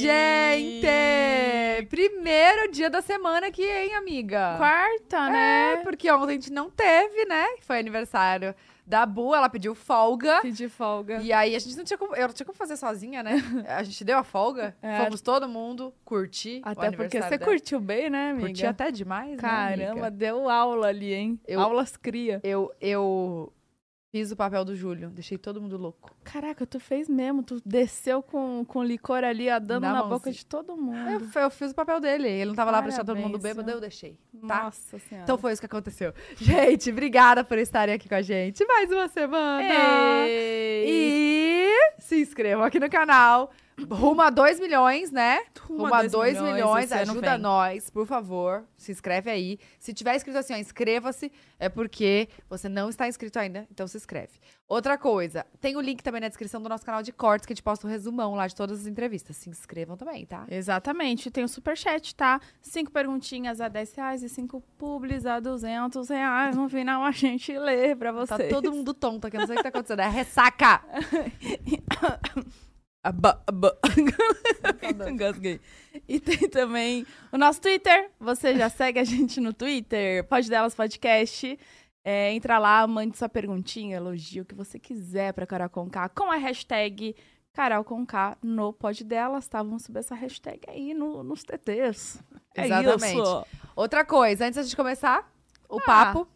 Gente! Primeiro dia da semana aqui, hein, amiga? Quarta, né? É, porque ontem a gente não teve, né? Foi aniversário da Bu, ela pediu folga. Pedi folga. E aí a gente não tinha como. Eu não tinha como fazer sozinha, né? A gente deu a folga. É. Fomos todo mundo curtir. Até porque você dela. curtiu bem, né, amiga? Curti até demais, né, Caramba, deu aula ali, hein? Eu- Aulas cria. Eu, eu fiz o papel do Júlio, deixei todo mundo louco. Caraca, tu fez mesmo. Tu desceu com, com licor ali, ó, dando Na na, boca de todo Eu, mundo. eu fiz o papel dele. Ele não tava lá pra deixar todo mundo Parabéns, bêbado, eu deixei. Tá? Nossa senhora. Então foi isso que aconteceu. Gente, obrigada por estarem aqui com a gente. Mais uma semana. Ei! E se inscrevam aqui no canal. Rumo a 2 milhões, né? Rumo a 2 milhões. ano Ajuda vem. nós, por favor. Se inscreve aí. Se tiver escrito assim, ó, inscreva-se, é porque você não está inscrito ainda, então se inscreve. Outra coisa, tem o link também na descrição do nosso canal de cortes, que a gente posta o resumão lá de todas as entrevistas. Se inscrevam também, tá? Exatamente. Tem o superchat, tá? Cinco perguntinhas a 10 reais e cinco publis a 200 reais. No final a gente lê pra Tá vocês. todo mundo tonto aqui, não sei o que tá acontecendo. É ressaca! Aba, aba. Engasguei. E tem também o nosso Twitter. Você já segue a gente no Twitter, Pode Delas Podcast. É, entra lá, mande sua perguntinha, elogio, o que você quiser pra Carol Conká com a hashtag Carol Conká no Pod Delas, tá? Vamos subir essa hashtag aí no, nos TTs. É Exatamente. isso. Outra coisa, antes da gente começar o Ah. papo,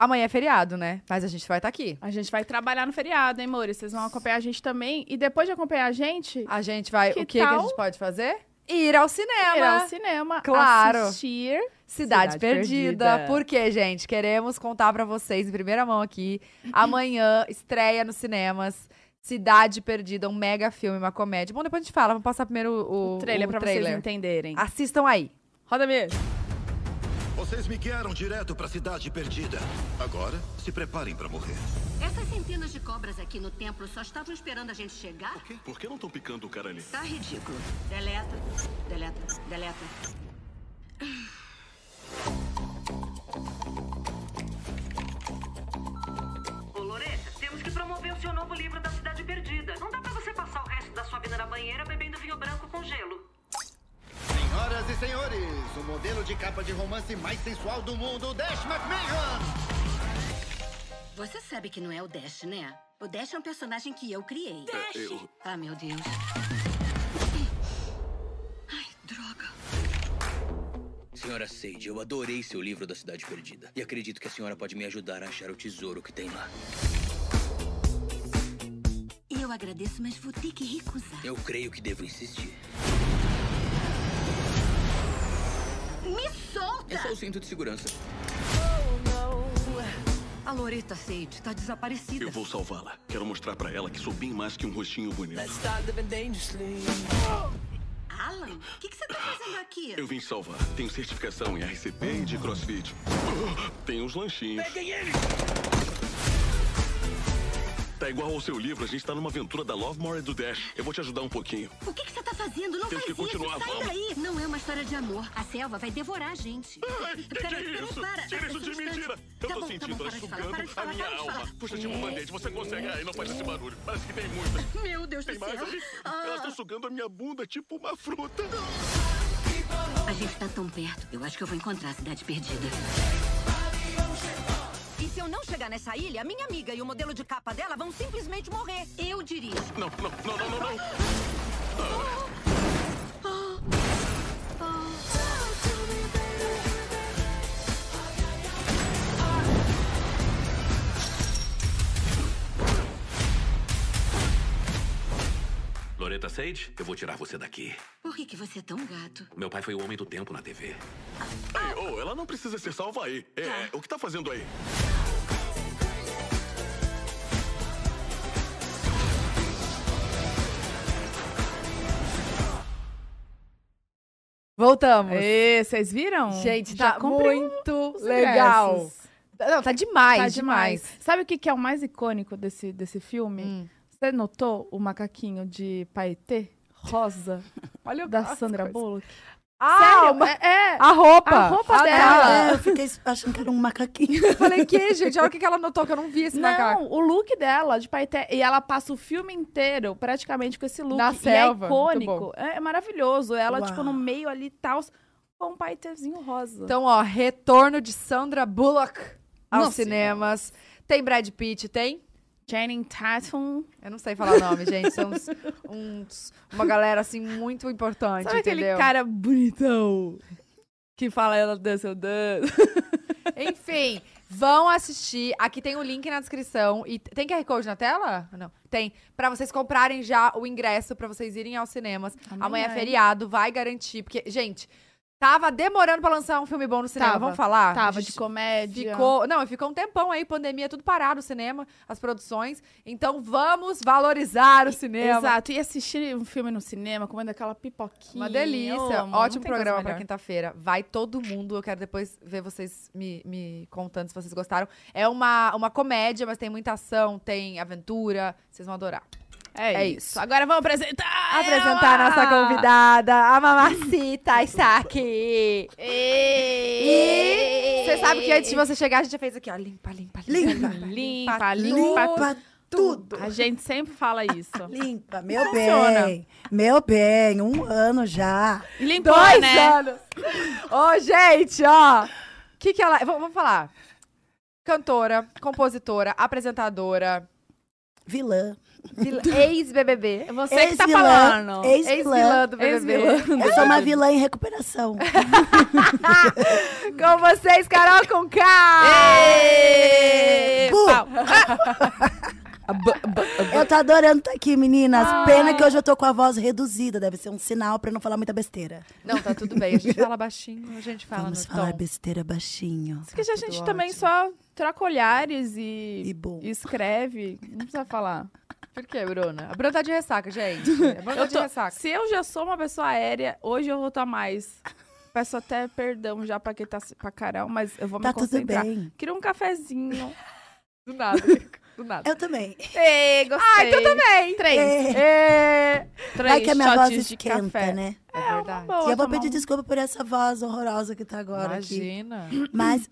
amanhã é feriado, né? Mas a gente vai estar aqui. A gente vai trabalhar no feriado, hein, Mori? Vocês vão acompanhar a gente também. E depois de acompanhar a gente, A gente vai. Que o que, que a gente pode fazer? Ir ao cinema. ir ao cinema, Claro. assistir. Cidade, Cidade Perdida. Perdida. Porque, gente, queremos contar pra vocês em primeira mão aqui. Amanhã estreia nos cinemas. Cidade Perdida, um mega filme, uma comédia. Bom, depois a gente fala. Vamos passar primeiro o, O trailer trailer. vocês entenderem. Assistam aí. Roda mesmo. Vocês me guiaram direto pra cidade perdida. Agora, se preparem pra morrer. Essas centenas de cobras aqui no templo só estavam esperando a gente chegar? Por que não estão picando o cara ali? Tá ridículo. Deleta, deleta, deleta. Ô, Loreta, temos que promover o seu novo livro da Cidade Perdida. Não dá pra você passar o resto da sua vida na banheira bebendo vinho branco com gelo. Senhoras e senhores, o modelo de capa de romance mais sensual do mundo, Dash McMahon! Você sabe que não é o Dash, né? O Dash é um personagem que eu criei. Eu... Ah, meu Deus. Ai, droga. Senhora Sage, eu adorei seu livro da Cidade Perdida. E acredito que a senhora pode me ajudar a achar o tesouro que tem lá. Eu agradeço, mas vou ter que recusar. Eu creio que devo insistir. Me solta! É só o cinto de segurança. A Loreta Sage tá desaparecida. Eu vou salvá-la. Quero mostrar pra ela que sou bem mais que um rostinho bonito. Alan, o que, que você tá fazendo aqui? Eu vim salvar. Tenho certificação em RCP e de CrossFit. Tem uns lanchinhos. Tá igual ao seu livro, a gente tá numa aventura da Lovemore e do Dash. Eu vou te ajudar um pouquinho. O que, que você tá fazendo? Não Temos faz que continuar, isso, sai vamos. daí! Não é uma história de amor. A selva vai devorar a gente. Ai, que que é isso? para. Tira isso de Só um mim, instante. tira. Eu Tá tô bom, tá sentindo bom, ela sugando a falar, minha alma. Puxa, tipo um band-aid. Você consegue. Ai, não faz esse barulho. Parece que tem muitas. Meu Deus Tem do mais céu. ali? Ah. Elas estão sugando a minha bunda tipo uma fruta. A gente tá tão perto. Eu acho que eu vou encontrar a cidade perdida. Se eu não chegar nessa ilha, a minha amiga e o modelo de capa dela vão simplesmente morrer. Eu dirijo. Não, não, não, não, não, não. Loreta Sage, eu vou tirar você daqui. Por que, que você é tão gato? Meu pai foi o homem do tempo na TV. Ei, oh, ela não precisa ser salva aí. É, o que tá fazendo aí? Voltamos. Ê, vocês viram? Gente, tá muito legal. Não, tá demais, Tá demais. demais. Sabe o que, que é o mais icônico desse, desse filme? Hum. Você notou o macaquinho de Paetê? Rosa, Olha da Sandra coisas. Bullock? Ah, Sério, uma- é, é. a roupa. A roupa Ah, tá. dela. É, eu fiquei achando que era um macaquinho. Eu falei, que, gente? Olha o que que ela notou, que eu não vi esse macaco. Não, o look dela de paeté. E ela passa o filme inteiro praticamente com esse look. Na e selva, é icônico. É, é maravilhoso. Ela, Uau. tipo, no meio ali e tal, com um paetézinho rosa. Então, ó, retorno de Sandra Bullock aos Nossa. cinemas. Tem Brad Pitt, tem? Channing Tatum. Eu não sei falar o nome, gente. São uns, uns- uma galera, assim, muito importante, Sabe aquele entendeu? cara bonitão que fala ela dança, eu danço? Enfim, vão assistir. Aqui tem o link na descrição. E tem QR Code na tela? Não. Tem. Pra vocês comprarem já o ingresso pra vocês irem aos cinemas. Amanhã, Amanhã, é hein? feriado, vai garantir. Porque, gente, tava demorando pra lançar um filme bom no cinema. Tava. Vamos falar? Tava de comédia. Ficou, não, ficou um tempão aí, pandemia, tudo parado o cinema, as produções. Então vamos valorizar o cinema. Exato. E assistir um filme no cinema, comendo aquela pipoquinha. Uma delícia. Ótimo programa pra quinta-feira. Vai todo mundo. Eu quero depois ver vocês me, me contando se vocês gostaram. É uma, uma comédia, mas tem muita ação, tem aventura. Vocês vão adorar. É, É isso. isso. Agora vamos apresentar Apresentar a ela! nossa convidada, a Mamacita está aqui. E você sabe que antes de você chegar, a gente já fez aqui, ó. Limpa, limpa, limpa. Limpa, limpa, Limpa tudo. A gente sempre fala isso. Limpa, meu Funciona. bem. Meu bem, um ano já. Limpou, Dois né? anos. Ô, gente, ó. O que que ela... Vamos falar. Cantora, compositora, apresentadora, Vilã. ex-BBB. É você que tá falando. Ex-vilã. Do BBB. Ex-vilã. Eu sou uma vilã em recuperação. Com vocês, Carol com K. Eu tô adorando estar aqui, meninas. Ah. Pena que hoje eu tô com a voz reduzida. Deve ser um sinal pra não falar muita besteira. Não, tá tudo bem. A gente fala baixinho, a gente fala Vamos no falar tom. besteira baixinho. Porque a gente também ótimo. só troca olhares e, E e escreve. Não precisa falar. Por quê, Bruna? A Bruna tá de ressaca, gente. A Bruna tá Eu de tô- ressaca. se eu já sou uma pessoa aérea, hoje eu vou estar mais. Peço até perdão já pra quem tá pra Carol, mas eu vou me Tá tudo concentrar. bem. Queria um cafezinho. Do nada. Do nada. Eu também. Ei, gostei. Ah, então também. Três. É. É, Três Vai que a minha voz shots de esquenta, café. né? é verdade. Boa, e eu vou pedir um- desculpa por essa voz horrorosa que tá agora aqui. Imagina. Mas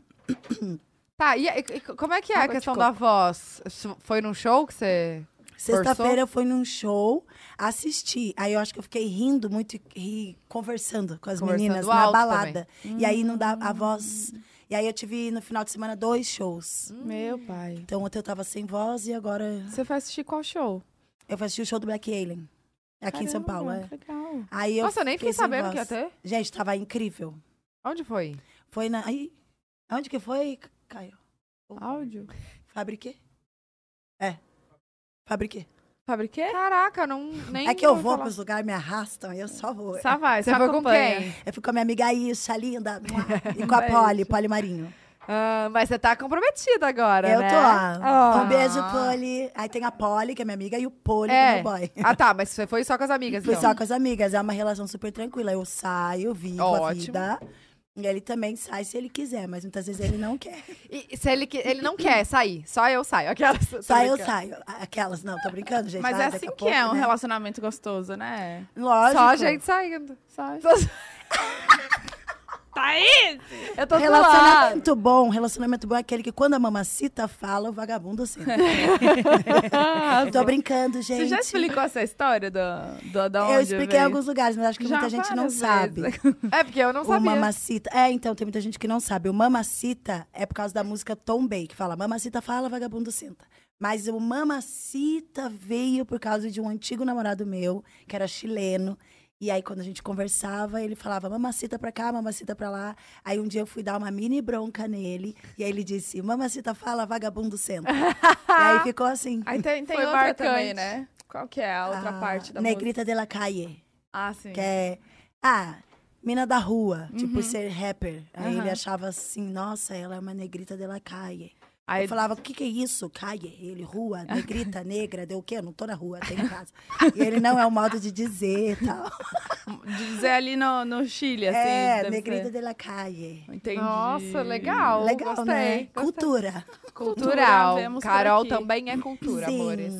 Tá, e, e- como é que é a Água de questão da voz? Foi num show que você... sexta-feira eu fui num show, assisti. Aí eu acho que eu fiquei rindo muito e, e conversando com as Conversando meninas na balada. E aí não dá a voz. E aí eu tive no final de semana dois shows. Meu pai. Então ontem eu tava sem voz e agora Você foi assistir qual show? eu fui assistir o show do Black Alien. Aqui em São Paulo, Caramba, é. Legal. Aí eu Nossa, eu nem fiquei sabendo que ia voz. ter. Gente, tava incrível. Onde foi? Foi na. Aí, onde que foi, Caio? Áudio? Fabriquê? É. Fabriquê. Fabriquê? Caraca, não, nem É que eu vou falar. pros lugares, me arrastam, eu só vou. Só vai, Você só foi com acompanha. quem? Eu fui com a minha amiga Isa, linda. E com a. Polly, Polly Marinho. Ah, mas você tá comprometida agora, Eu né? tô, ó. Ah. Um beijo, Polly. Aí tem a Polly, que é minha amiga, e o Polly, que é É. meu boy. Ah, tá, mas você foi só com as amigas, Fui então. só com as amigas, é uma relação super tranquila. Eu saio, vivo a Ótimo. vida. E ele também sai se ele quiser, mas muitas vezes ele não quer. E se ele, que- ele não quer sair, só eu saio. Aquelas, Só eu saio. Aquelas, não, tô brincando, gente. Mas Ah, é assim a que pouco, é um né? relacionamento gostoso, né? Lógico. Só a gente saindo. Só... Tô- Tá aí! Eu tô. Relacionamento bom, relacionamento bom é aquele que quando a mamacita fala, o vagabundo senta. Tô brincando, gente. Você já explicou essa história do, do, da onde Eu expliquei em veio? alguns lugares, mas acho que Já muita gente não várias sabe. vezes. É, porque eu não O sabia. mamacita. É, então, tem muita gente que não sabe. O mamacita é por causa da música Tom Bay, que fala mamacita fala, vagabundo senta. Mas o mamacita veio por causa de um antigo namorado meu, que era chileno. E aí, quando a gente conversava, ele falava mamacita pra cá, mamacita pra lá. Aí um dia eu fui dar uma mini bronca nele. E aí ele disse, mamacita fala, vagabundo senta. e aí ficou assim. Aí tem, tem Foi outra marcante. também, né? Qual que é a outra Ah, parte da Negrita de la Calle. música? Ah, sim. Que é. Ah, mina da rua, tipo, por ser rapper. Aí Uhum. ele achava assim, nossa, ela é uma negrita de la calle. Aí Eu falava, o que que é isso? Calle? Ele, rua, negrita, negra, deu o quê? Eu não tô na rua, tem em casa. e ele não é o modo de dizer e tal. de dizer ali no, no Chile, assim. é, negrita ser. de la calle. Entendi. Nossa, legal. Legal, gostei, né? gostei. Cultura. Cultural. por Carol também é cultura, Sim. amores.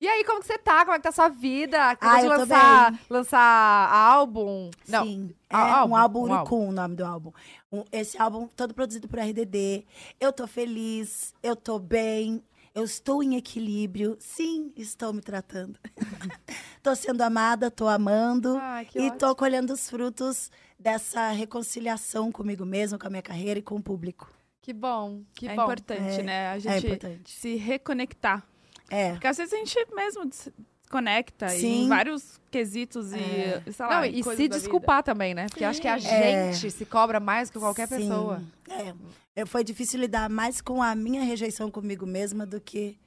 E aí, como que você tá? Como é que tá a sua vida? Acabou Ah, de lançar, lançar álbum? Não. Sim, é Ah, um álbum um Urucum, o nome do álbum. Um- esse álbum todo produzido por RDD. Eu tô feliz, eu tô bem, eu estou em equilíbrio. Sim, estou me tratando. tô sendo amada, tô amando que e ótimo. tô colhendo os frutos dessa reconciliação comigo mesma, com a minha carreira e com o público. Que bom, que é bom. importante, É, né? A é gente importante. se reconectar. É. Porque às vezes a gente mesmo se conecta Sim. em vários quesitos É. e, sei lá, Não, e se da vida. desculpar também, né? Porque acho que a É. gente se cobra mais que qualquer Sim, pessoa. É. Foi difícil lidar mais com a minha rejeição comigo mesma do que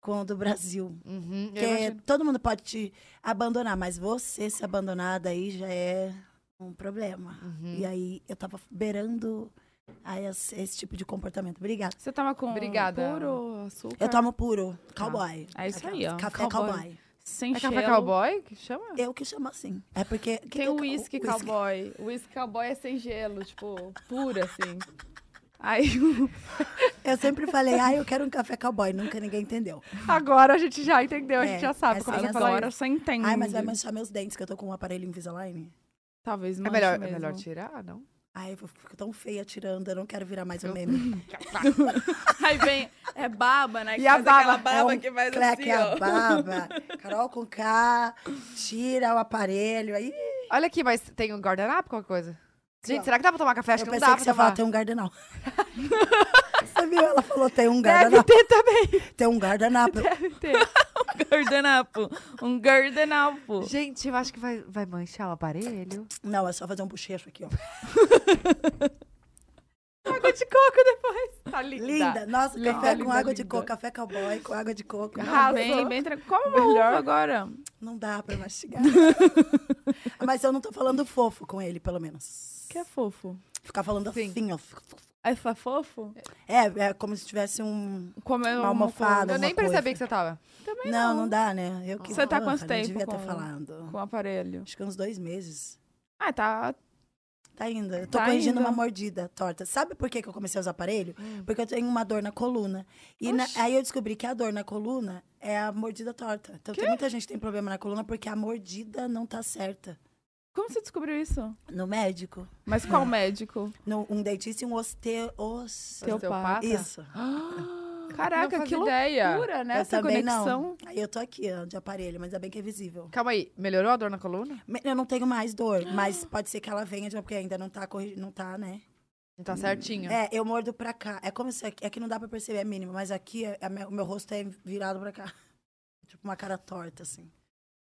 com o do Brasil. Uhum, Porque todo mundo pode te abandonar, mas você se abandonar daí já é um problema. Uhum. E aí eu tava beirando a esse, esse tipo de comportamento. Obrigada. Você tava com Obrigada. puro açúcar? Eu tomo puro, cowboy. É isso aí, ó. Café Cowboy. cowboy. Sem É café gelo. cowboy que chama? Eu que chamo assim. É porque. que Tem que o whisky whisky. cowboy. O whisky cowboy é sem gelo, tipo, puro assim. Aí Eu sempre falei, ah, eu quero um café cowboy. Nunca ninguém entendeu. Agora a gente já entendeu, a É, gente já sabe essa como aí você é fala agora você entende. Ai, mas vai manchar meus dentes, que eu tô com um aparelho Invisalign. Talvez É melhor, é mesmo. melhor tirar, não? Ai, eu fico tão feia tirando, eu não quero virar mais um meme. Aí vem, é baba, né? Que E a faz aquela baba? baba é um que faz crack assim, a ó. baba. Carol com K, tira o aparelho. Aí Olha aqui, mas tem um guardanapo, qualquer coisa? Gente, será que dá pra tomar café? Acho eu que não pensei dá que pra você ia falar, tomar. tem um você viu? Ela falou, tem um Deve guardanapo. ter também. Tem um guardanapo. Deve ter. Guardanapo. Um guardanapo. Gente, eu acho que vai, vai manchar o aparelho. Não, é só fazer um bochecho aqui, ó. Água de coco depois. Tá linda. Linda. Nossa, Linda, café linda, com água de linda. coco, café cowboy com água de coco. Arrasou. Bem, bem tranquilo. Como Melhor. agora. Não dá pra mastigar. Mas eu não tô falando fofo com ele, pelo menos. Que é fofo. Ficar falando Sim. assim, ó. Aí foi fofo? É, é como se tivesse um... Como é Uma almofada. Eu nem percebi que você tava. Também Não, não. não dá, né? Eu que Você tá quanto tempo devia com- ter falado. Com o aparelho. Acho que uns dois meses. Ah, tá. Tá indo. Eu tô Tá corrigindo indo. uma mordida torta. Sabe por que, que eu comecei a usar aparelho? Hum. Porque eu tenho uma dor na coluna. E na- aí eu descobri que a dor na coluna é a mordida torta. Então tem muita gente que tem problema na coluna porque a mordida não tá certa. Como você descobriu isso? No médico, Mas qual médico? no, um dentista e um osteo... Os... Osteopata? Isso. Caraca, que ideia. loucura, né? eu Essa conexão. não. Aí eu tô aqui, ó, de aparelho, mas é bem que é visível. Calma aí, melhorou a dor na coluna? Eu não tenho mais dor, mas pode ser que ela venha, de- porque ainda não tá, não tá, né? Não tá certinho. É, eu mordo pra cá. É como se aqui, aqui não dá pra perceber, é mínimo, mas aqui é- é meu- o meu rosto é virado pra cá. Tipo uma cara torta, assim.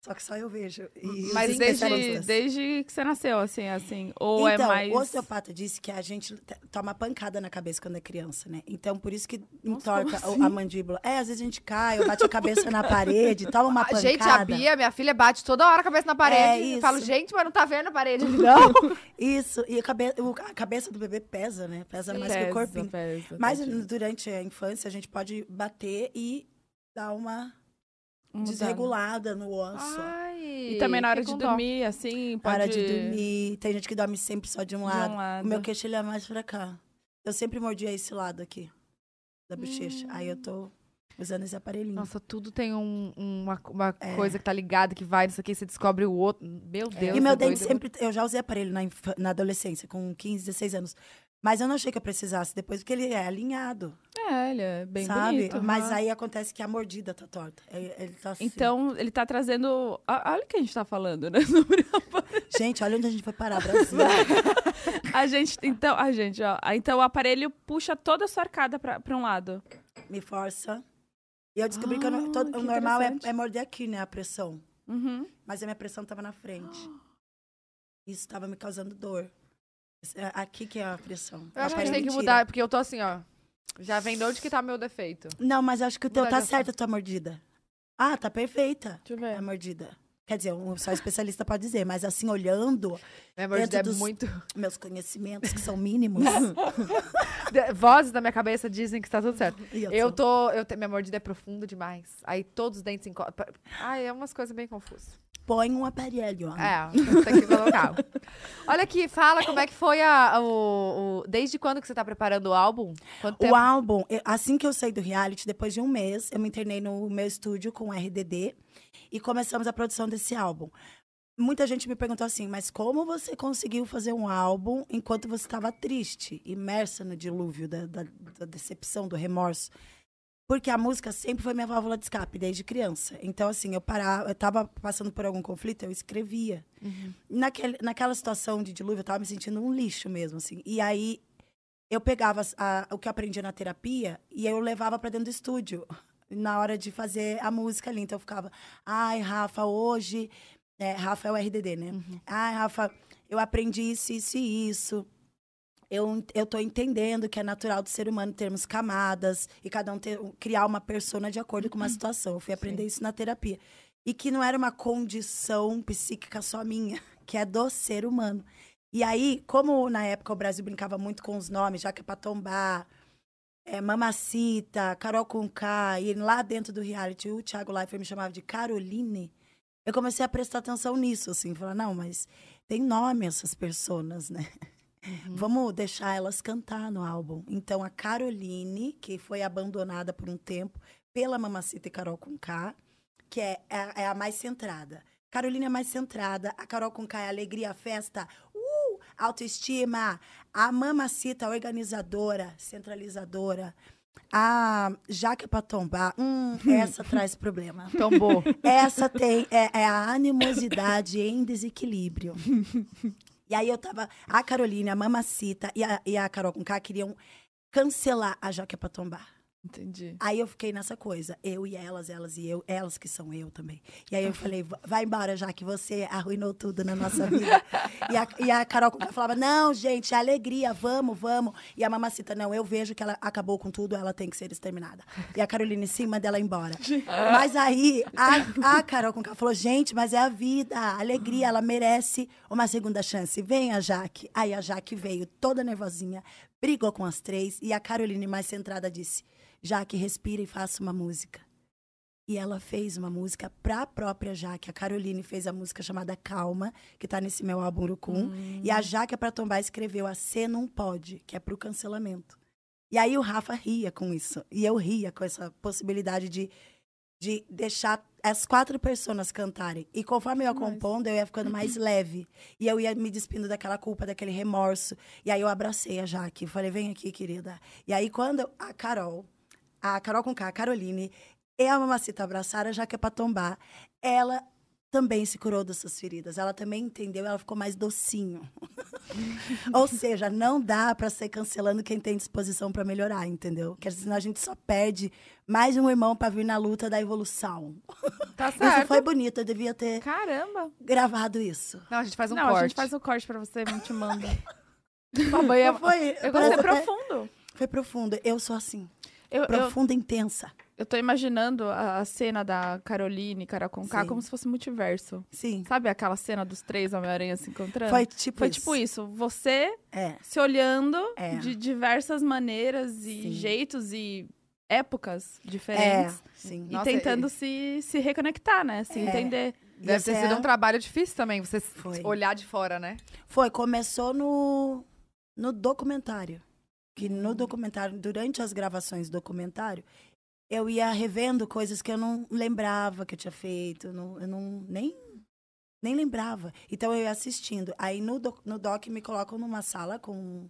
Só que só eu vejo. E Mas os desde, desde que você nasceu, assim, assim. Ou então, é mais. o osteopata disse que a gente te- toma pancada na cabeça quando é criança, né? Então, por isso que Nossa, entorta o- a assim? mandíbula. É, às vezes a gente cai, ou bate a cabeça na parede, toma uma pancada. gente, a Bia, minha filha, bate toda hora a cabeça na parede. É, Eu isso. falo, gente, mas não tá vendo a parede não. Isso, e a, cabe- a cabeça do bebê pesa, né? Pesa mais que o Pesa, corpinho. pesa, Mas durante a infância, a gente pode bater e dar uma Mudando. desregulada no osso. Ai, E também na hora de com dó. dormir, assim, pode... Para de dormir. Tem gente que dorme sempre só de um, De um lado. lado. O meu queixo ele é mais pra cá. Eu sempre mordia esse lado aqui, da bochecha. Aí eu tô usando esse aparelhinho. Nossa, tudo tem um- uma, uma É. coisa que tá ligada, que vai, isso aqui, você descobre o outro. Meu Deus. e meu é dente doido. sempre. Eu já usei aparelho na, na adolescência, com 15, 16 anos. Mas eu não achei que eu precisasse depois, porque ele é alinhado. É, ele é bem sabe? bonito. Mas aham. aí acontece que a mordida tá torta. Ele, ele tá assim. Então, ele tá trazendo... Olha o que a gente tá falando, né? Gente, olha onde a gente foi parar, Brasil. A gente, então, a gente, ó. ah, Então o aparelho puxa toda a sua arcada pra, pra um lado. Me força. E eu descobri que, eu não- Ah, todo- que o normal é, é morder aqui, né? A pressão. Uhum. Mas a minha pressão tava na frente. Isso tava me causando dor. É Aqui que é a pressão. Eu acho que a gente tem que mudar, porque eu tô assim, ó. Já vem de onde que tá meu defeito. Não, mas acho que o teu tá certo a tua mordida. Ah, tá perfeita Deixa eu a ver. mordida. Quer dizer, um só especialista pode dizer, mas assim, olhando. Minha mordida é dentro dos muito. Meus conhecimentos, que são mínimos. Vozes da minha cabeça dizem que está tudo certo. Eu Eu tô-. Eu te- minha mordida é profunda demais. Aí todos os dentes encostam. Ai, é umas coisas bem confusas. Põe um aparelho. ó. É, tem que colocar. Olha aqui, fala como é que foi a, o, o- Desde quando que você tá preparando o álbum? O álbum, assim que eu saí do reality, depois de um mês, eu me internei no meu estúdio com o RDD e começamos a produção desse álbum. Muita gente me perguntou assim, mas como você conseguiu fazer um álbum enquanto você estava triste, imersa no dilúvio da, da- da decepção, do remorso? Porque a música sempre foi minha válvula de escape, desde criança. Então, assim, eu parava, eu tava passando por algum conflito, eu escrevia. Naquele, naquela situação de dilúvio, eu tava me sentindo um lixo mesmo, assim. E aí, eu pegava a- o que eu aprendi na terapia e eu levava para dentro do estúdio na hora de fazer a música ali. Então eu ficava, ai, Rafa, hoje. É, Rafa é o RDD, né? Ai, Rafa, eu aprendi isso, isso e isso. Eu, eu tô entendendo que é natural do ser humano termos camadas e cada um ter, criar uma persona de acordo com uma situação. Eu fui aprender isso na terapia. E que não era uma condição psíquica só minha, que é do ser humano. E aí, como na época o Brasil brincava muito com os nomes, já que é pra tombar, é, Mamacita, Carol Conká, e lá dentro do reality o Thiago Leifert me chamava de Caroline, eu comecei a prestar atenção nisso, assim, falar, não, mas tem nome essas personas, né? Vamos deixar elas cantar no álbum. Então, a Caroline, que foi abandonada por um tempo pela Mamacita e Carol Conká, que é, é, é a mais centrada. Caroline é mais centrada, a Carol Conká é alegria, festa, uh, autoestima. A Mamacita, organizadora, centralizadora. A Jaque pra tombar, hum, essa traz problema. Tombou. Essa tem é, é a animosidade em desequilíbrio. E aí eu tava. A Carolina, a Mamacita e a, e a Carol com K queriam cancelar a Jaque pra tombar. Entendi. Aí eu fiquei nessa coisa, eu e elas, elas e eu, elas que são eu também. E aí eu falei, "Va- vai embora, já que você arruinou tudo na nossa vida. e, a, e a Carol Conká falava, não, gente, é alegria, vamos, vamos. E a Mamacita, não, eu vejo que ela acabou com tudo, ela tem que ser exterminada. E a Carolina em cima dela embora. mas aí a, a Carol Conká falou, gente, mas é a vida, a alegria, ela merece uma segunda chance. Vem a Jaque. Aí a Jaque veio toda nervosinha, brigou com as três, e a Caroline mais centrada disse, Jaque, respira e faça uma música. E ela fez uma música pra própria Jaque. A Caroline fez a música chamada Calma, que tá nesse meu álbum Urucum. E a Jaque pra tombar escreveu a C Não Pode, que é pro cancelamento. E aí o Rafa ria com isso. E eu ria com essa possibilidade de, de deixar as quatro pessoas cantarem. E conforme eu ia compondo, eu ia ficando mais leve. E eu ia me despindo daquela culpa, daquele remorso. E aí eu abracei a Jaque. Falei, vem aqui, querida. E aí quando a Carol, a Carol com K, a Caroline, e a Mamacita abraçaram a Jaque pra tombar, ela também se curou dessas feridas. Ela também entendeu, ela ficou mais docinho. Ou seja, não dá pra ser cancelando quem tem disposição pra melhorar, entendeu? Porque senão a gente só perde mais um irmão pra vir na luta da evolução. Tá Isso certo. foi bonito, eu devia ter Caramba. gravado isso. Não, a gente faz um Não, corte. a gente faz o corte pra você, a gente manda. Amanhã- Foi, Eu gostei foi- profundo. Foi profundo. Eu sou assim. Eu, eu, Profunda, intensa. eu tô imaginando a, a cena da Caroline, Carol Conká, Sim. como se fosse multiverso. Sim. Sabe aquela cena dos três Homem-Aranha se encontrando? Foi tipo Foi isso. tipo isso. Você É. se olhando É. de diversas maneiras e Sim. jeitos e épocas É, diferentes. sim. E Nossa, tentando se, se reconectar, né? Se É. entender. Deve ter é- sido um trabalho difícil também, você Foi. olhar de fora, né? Foi, começou no, no documentário. Que no documentário, durante as gravações do documentário, eu ia revendo coisas que eu não lembrava que eu tinha feito. não- eu não nem, nem lembrava. Então eu ia assistindo. Aí no, doc- no doc me colocam numa sala com,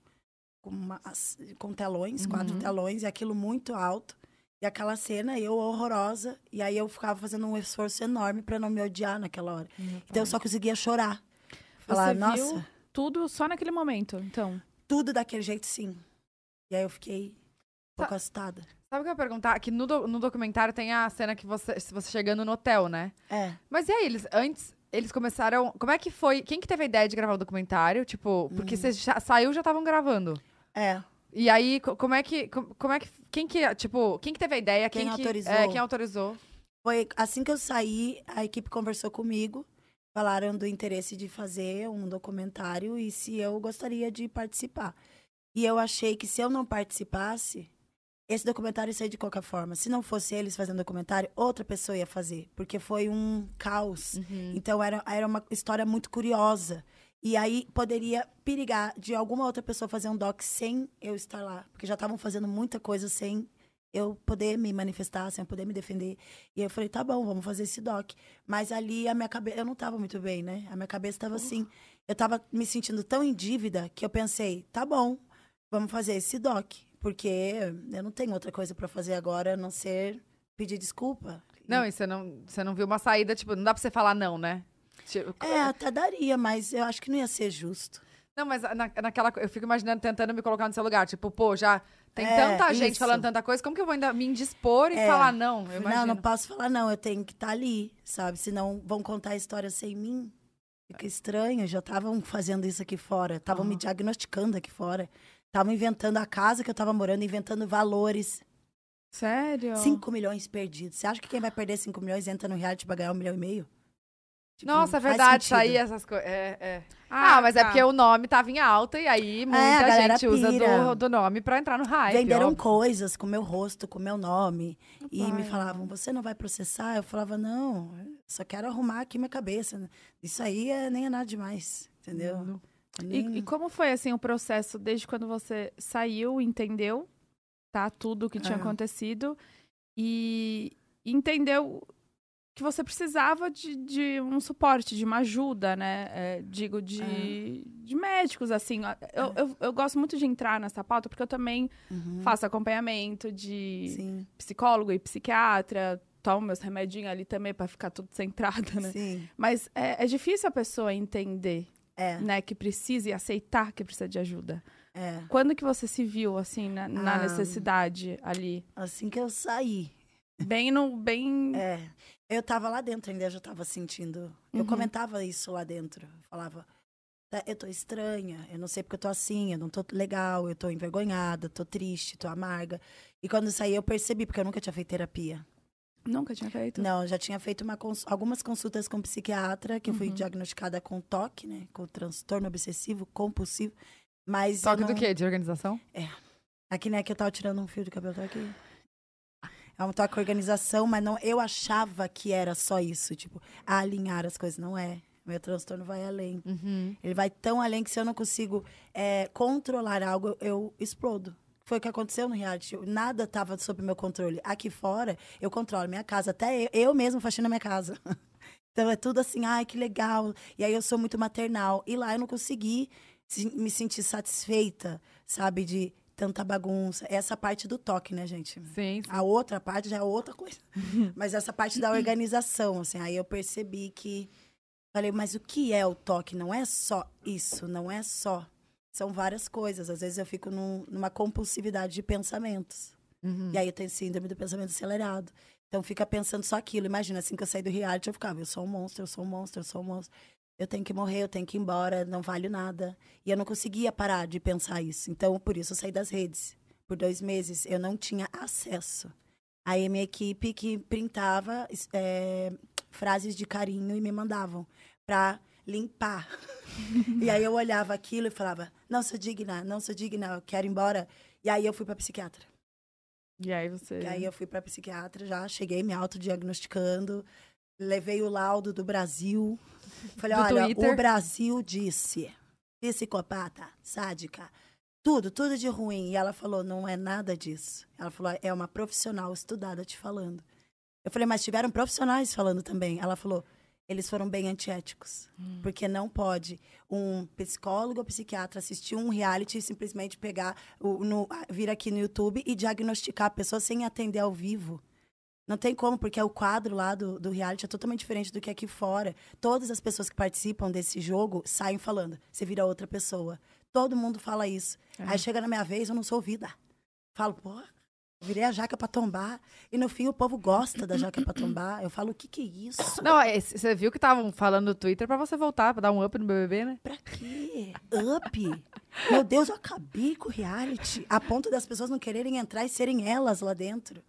com, uma- com telões, quatro telões, e aquilo muito alto. E aquela cena, eu horrorosa. E aí eu ficava fazendo um esforço enorme para não me odiar naquela hora. Então eu só conseguia chorar. Falar, Você nossa. viu tudo só naquele momento, então. tudo daquele jeito, sim. E aí eu fiquei um pouco assustada. Sabe o que eu ia perguntar? Que no, do- no documentário tem a cena que você, você chegando no hotel, né? É. Mas e aí, eles antes, eles começaram. Como é que foi? Quem que teve a ideia de gravar o documentário? Tipo, porque Hum. você já saiu já estavam gravando. É. E aí, co- como é que. co- Como é que. Quem que. Tipo, quem que teve a ideia? Quem que- autorizou? É, quem autorizou? Foi assim que eu saí, a equipe conversou comigo, falaram do interesse de fazer um documentário e se eu gostaria de participar. E eu achei que se eu não participasse, esse documentário ia sair de qualquer forma. Se não fosse eles fazendo documentário, outra pessoa ia fazer. Porque foi um caos. Uhum. Então era, era uma história muito curiosa. E aí poderia perigar de alguma outra pessoa fazer um doc sem eu estar lá. Porque já estavam fazendo muita coisa sem eu poder me manifestar, sem eu poder me defender. E eu falei, tá bom, vamos fazer esse doc. Mas ali a minha cabeça. Eu não estava muito bem, né? A minha cabeça estava assim. Eu estava me sentindo tão em dívida que eu pensei, tá bom, vamos fazer esse doc. Porque eu não tenho outra coisa para fazer agora a não ser pedir desculpa. Não, e você não, você não viu uma saída, tipo, não dá pra você falar não, né? Tipo, É, até daria, mas eu acho que não ia ser justo. Não, mas na, naquela. Eu fico imaginando, tentando me colocar no seu lugar. Tipo, pô, já tem É, tanta gente isso. falando tanta coisa, como que eu vou ainda me indispor e É. falar não? Eu não, não posso falar não, eu tenho que estar ali, sabe? Senão vão contar a história sem mim. Fica estranho, já estavam fazendo isso aqui fora, estavam me diagnosticando aqui fora. Estavam inventando a casa que eu estava morando, inventando valores. Sério? 5 milhões perdidos. Você acha que quem vai perder 5 milhões entra no reality pra ganhar um milhão e meio? Tipo, Nossa, é não verdade, sentido. sair essas coisas. É, é. Ah, mas é tá. porque o nome tava em alta e aí a muita galera gente usa do, do nome pra entrar no hype. Venderam óbvio. coisas com meu rosto, com meu nome. E me Vai, falavam, você não vai processar? Eu falava, não, só quero arrumar aqui minha cabeça. Isso aí é, nem é nada demais, entendeu? E, e como foi, assim, o processo desde quando você saiu, entendeu, tá, tudo o que tinha É. acontecido e entendeu que você precisava de, de um suporte, de uma ajuda, né? É, digo, de, de médicos, assim. Eu, eu, eu gosto muito de entrar nessa pauta porque eu também Uhum. faço acompanhamento de Sim, psicólogo e psiquiatra, tomo meus remedinhos ali também pra ficar tudo centrada, né? sim. Mas é, é difícil a pessoa entender, É, né, que precisa e aceitar que precisa de ajuda. é. Quando que você se viu, assim, na, na Ah. necessidade ali? Assim que eu saí. Bem no... Bem... É. Eu tava lá dentro ainda, eu já tava sentindo. Eu Uhum. comentava isso lá dentro. Eu falava, "Tá, eu tô estranha, eu não sei porque eu tô assim, eu não tô legal, eu tô envergonhada, tô triste, tô amarga. E quando eu saí, eu percebi, porque eu nunca tinha feito terapia. Nunca tinha feito? Não, eu já tinha feito uma cons- algumas consultas com psiquiatra, que eu Uhum. fui diagnosticada com TOC, né? Com transtorno obsessivo compulsivo. Mas Toque eu não... do quê? De organização? Aqui, né, que eu tava tirando um fio de cabelo, tá aqui. É um toque organização, mas não, eu achava que era só isso, tipo, alinhar as coisas. Não é. Meu transtorno vai além. Uhum. Ele vai tão além que se eu não consigo é, controlar algo, eu explodo. Foi o que aconteceu no reality. Nada estava sob meu controle. Aqui fora, eu controlo minha casa. Até eu, eu mesmo faxino a minha casa. Então é tudo assim, ai, que legal. E aí eu sou muito maternal. E lá eu não consegui se- me sentir satisfeita, sabe, de tanta bagunça. Essa parte do toque, né, gente? Sim. A outra parte já é outra coisa. Mas essa parte da organização, assim, aí eu percebi que. Falei, mas o que é o toque? Não é só isso, não é só. São várias coisas. Às vezes eu fico num- numa compulsividade de pensamentos. Uhum. E aí eu tenho síndrome do pensamento acelerado. Então fica pensando só aquilo. Imagina, assim que eu saí do reality, eu ficava, eu sou um monstro, eu sou um monstro, eu sou um monstro. Eu tenho que morrer, eu tenho que ir embora, não valho nada. E eu não conseguia parar de pensar isso. Então, por isso, eu saí das redes. Por dois meses, eu não tinha acesso. Aí, minha equipe que printava é, frases de carinho e me mandavam pra limpar. e aí, eu olhava aquilo e falava, não sou digna, não sou digna, eu quero ir embora. E aí, eu fui pra psiquiatra. E aí você... E aí eu fui pra psiquiatra já, cheguei me autodiagnosticando, levei o laudo do Brasil. Falei, Do olha, Twitter. o Brasil disse, psicopata, sádica, tudo, tudo de ruim. E ela falou, não é nada disso. Ela falou, é uma profissional estudada te falando. Eu falei, mas tiveram profissionais falando também. Ela falou, eles foram bem antiéticos. Porque não pode um psicólogo ou psiquiatra assistir um reality e simplesmente pegar, o, no, vir aqui no YouTube e diagnosticar a pessoa sem atender ao vivo. Não tem como, porque o quadro lá do, do reality é totalmente diferente do que aqui fora. Todas as pessoas que participam desse jogo saem falando, você vira outra pessoa. Todo mundo fala isso. Aí chega na minha vez, eu não sou ouvida. Falo, pô, virei a jaca pra tombar. E no fim o povo gosta da jaca pra tombar. Eu falo, o que que é isso? Não, é, você viu que estavam falando no Twitter pra você voltar, pra dar um up no BBB, né? Pra quê? Up? Meu Deus, eu acabei com o reality. A ponto das pessoas não quererem entrar e serem elas lá dentro.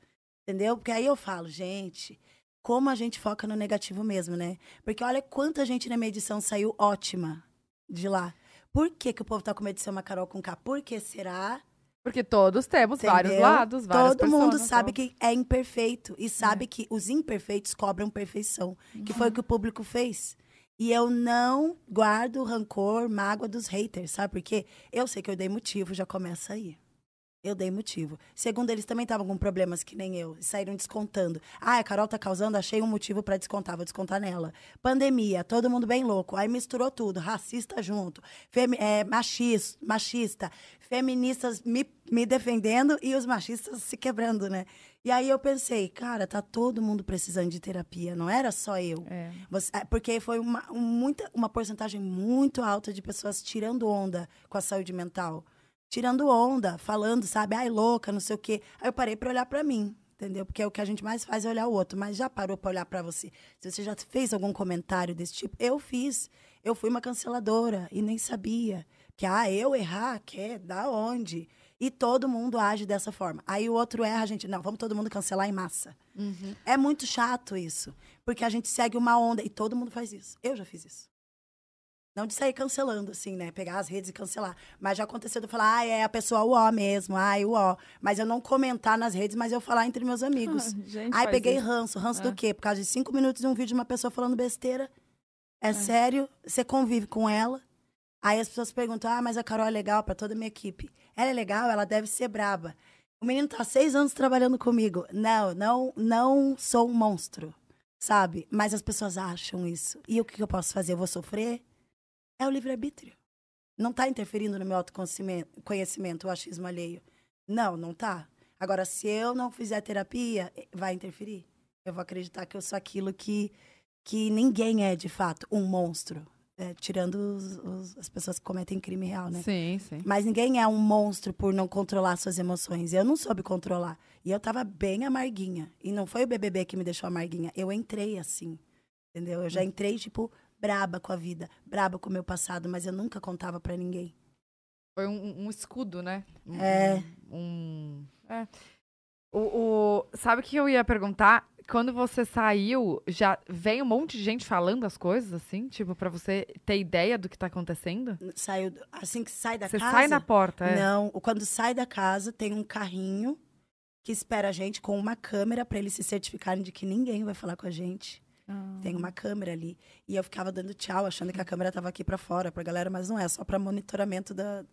Entendeu? Porque aí eu falo, gente, como a gente foca no negativo mesmo, né? Porque olha quanta gente na minha edição saiu ótima de lá. Por que, que o povo tá com medo de ser uma Carol com K? Por que será? Porque todos temos vários Entendeu? lados, várias Todo mundo sabe então. que é imperfeito e sabe que os imperfeitos cobram perfeição, que foi o que o público fez. E eu não guardo rancor, mágoa dos haters, sabe por quê? Eu sei que eu dei motivo, já começa aí. Eu dei motivo. Segundo, eles também estavam com problemas que nem eu, e saíram descontando. Ah, a Carol tá causando, achei um motivo pra descontar, vou descontar nela. Pandemia, todo mundo bem louco. Aí misturou tudo, racista junto, femi é, machis, machista, feministas me, me defendendo e os machistas se quebrando, né? E aí eu pensei, cara, tá todo mundo precisando de terapia, não era só eu. É. Você- é, porque foi uma, um- muita, uma porcentagem muito alta de pessoas tirando onda com a saúde mental. Tirando onda, falando, sabe, ai, louca, não sei o quê. Aí eu parei pra olhar pra mim, entendeu? Porque o que a gente mais faz é olhar o outro. Mas já parou pra olhar pra você? Se você já fez algum comentário desse tipo, eu fiz. Eu fui uma canceladora e nem sabia. Que, ah, eu errar, quer? Da onde? E todo mundo age dessa forma. Aí o outro erra, a gente, não, vamos todo mundo cancelar em massa. É muito chato isso. Porque a gente segue uma onda e todo mundo faz isso. Eu já fiz isso. Não de sair cancelando, assim, né? Pegar as redes e cancelar. Mas já aconteceu de eu falar, ah, é a pessoa o ó mesmo, ai, o ó. Mas eu não comentar nas redes, mas eu falar entre meus amigos. gente ai, peguei isso. ranço. Ranço É. do quê? Por causa de cinco minutos de um vídeo de uma pessoa falando besteira. É, sério? Você convive com ela. Aí as pessoas perguntam, ah, mas a Carol é legal pra toda a minha equipe. Ela é legal, ela deve ser braba. O menino tá há seis anos trabalhando comigo. Não, não, não sou um monstro, sabe? Mas as pessoas acham isso. E o que eu posso fazer? Eu vou sofrer? É o livre-arbítrio. Não tá interferindo no meu autoconhecimento, conhecimento, o achismo alheio. Não, não tá. Agora, se eu não fizer terapia, eh, vai interferir. Eu vou acreditar que eu sou aquilo que, que ninguém é, de fato, um monstro. É, tirando os- os- as pessoas que cometem crime real, né? Sim, sim. Mas ninguém é um monstro por não controlar suas emoções. Eu não soube controlar. E eu tava bem amarguinha. E não foi o BBB que me deixou amarguinha. Eu entrei assim. Entendeu? Eu já entrei, tipo, braba com a vida, braba com o meu passado, mas eu nunca contava pra ninguém. Foi um, um escudo, né? Um- É. Um. é. O, o- sabe o que eu ia perguntar? Quando você saiu, já vem um monte de gente falando as coisas, assim? Tipo, pra você ter ideia do que tá acontecendo? Saiu, assim que sai da Você casa. sai na porta, é? Não, quando sai da casa, tem um carrinho que espera a gente com uma câmera pra eles se certificarem de que ninguém vai falar com a gente. Ah. Tem uma câmera ali. E eu ficava dando tchau, achando que a câmera tava aqui pra fora pra galera, mas não é, só pra monitoramento da,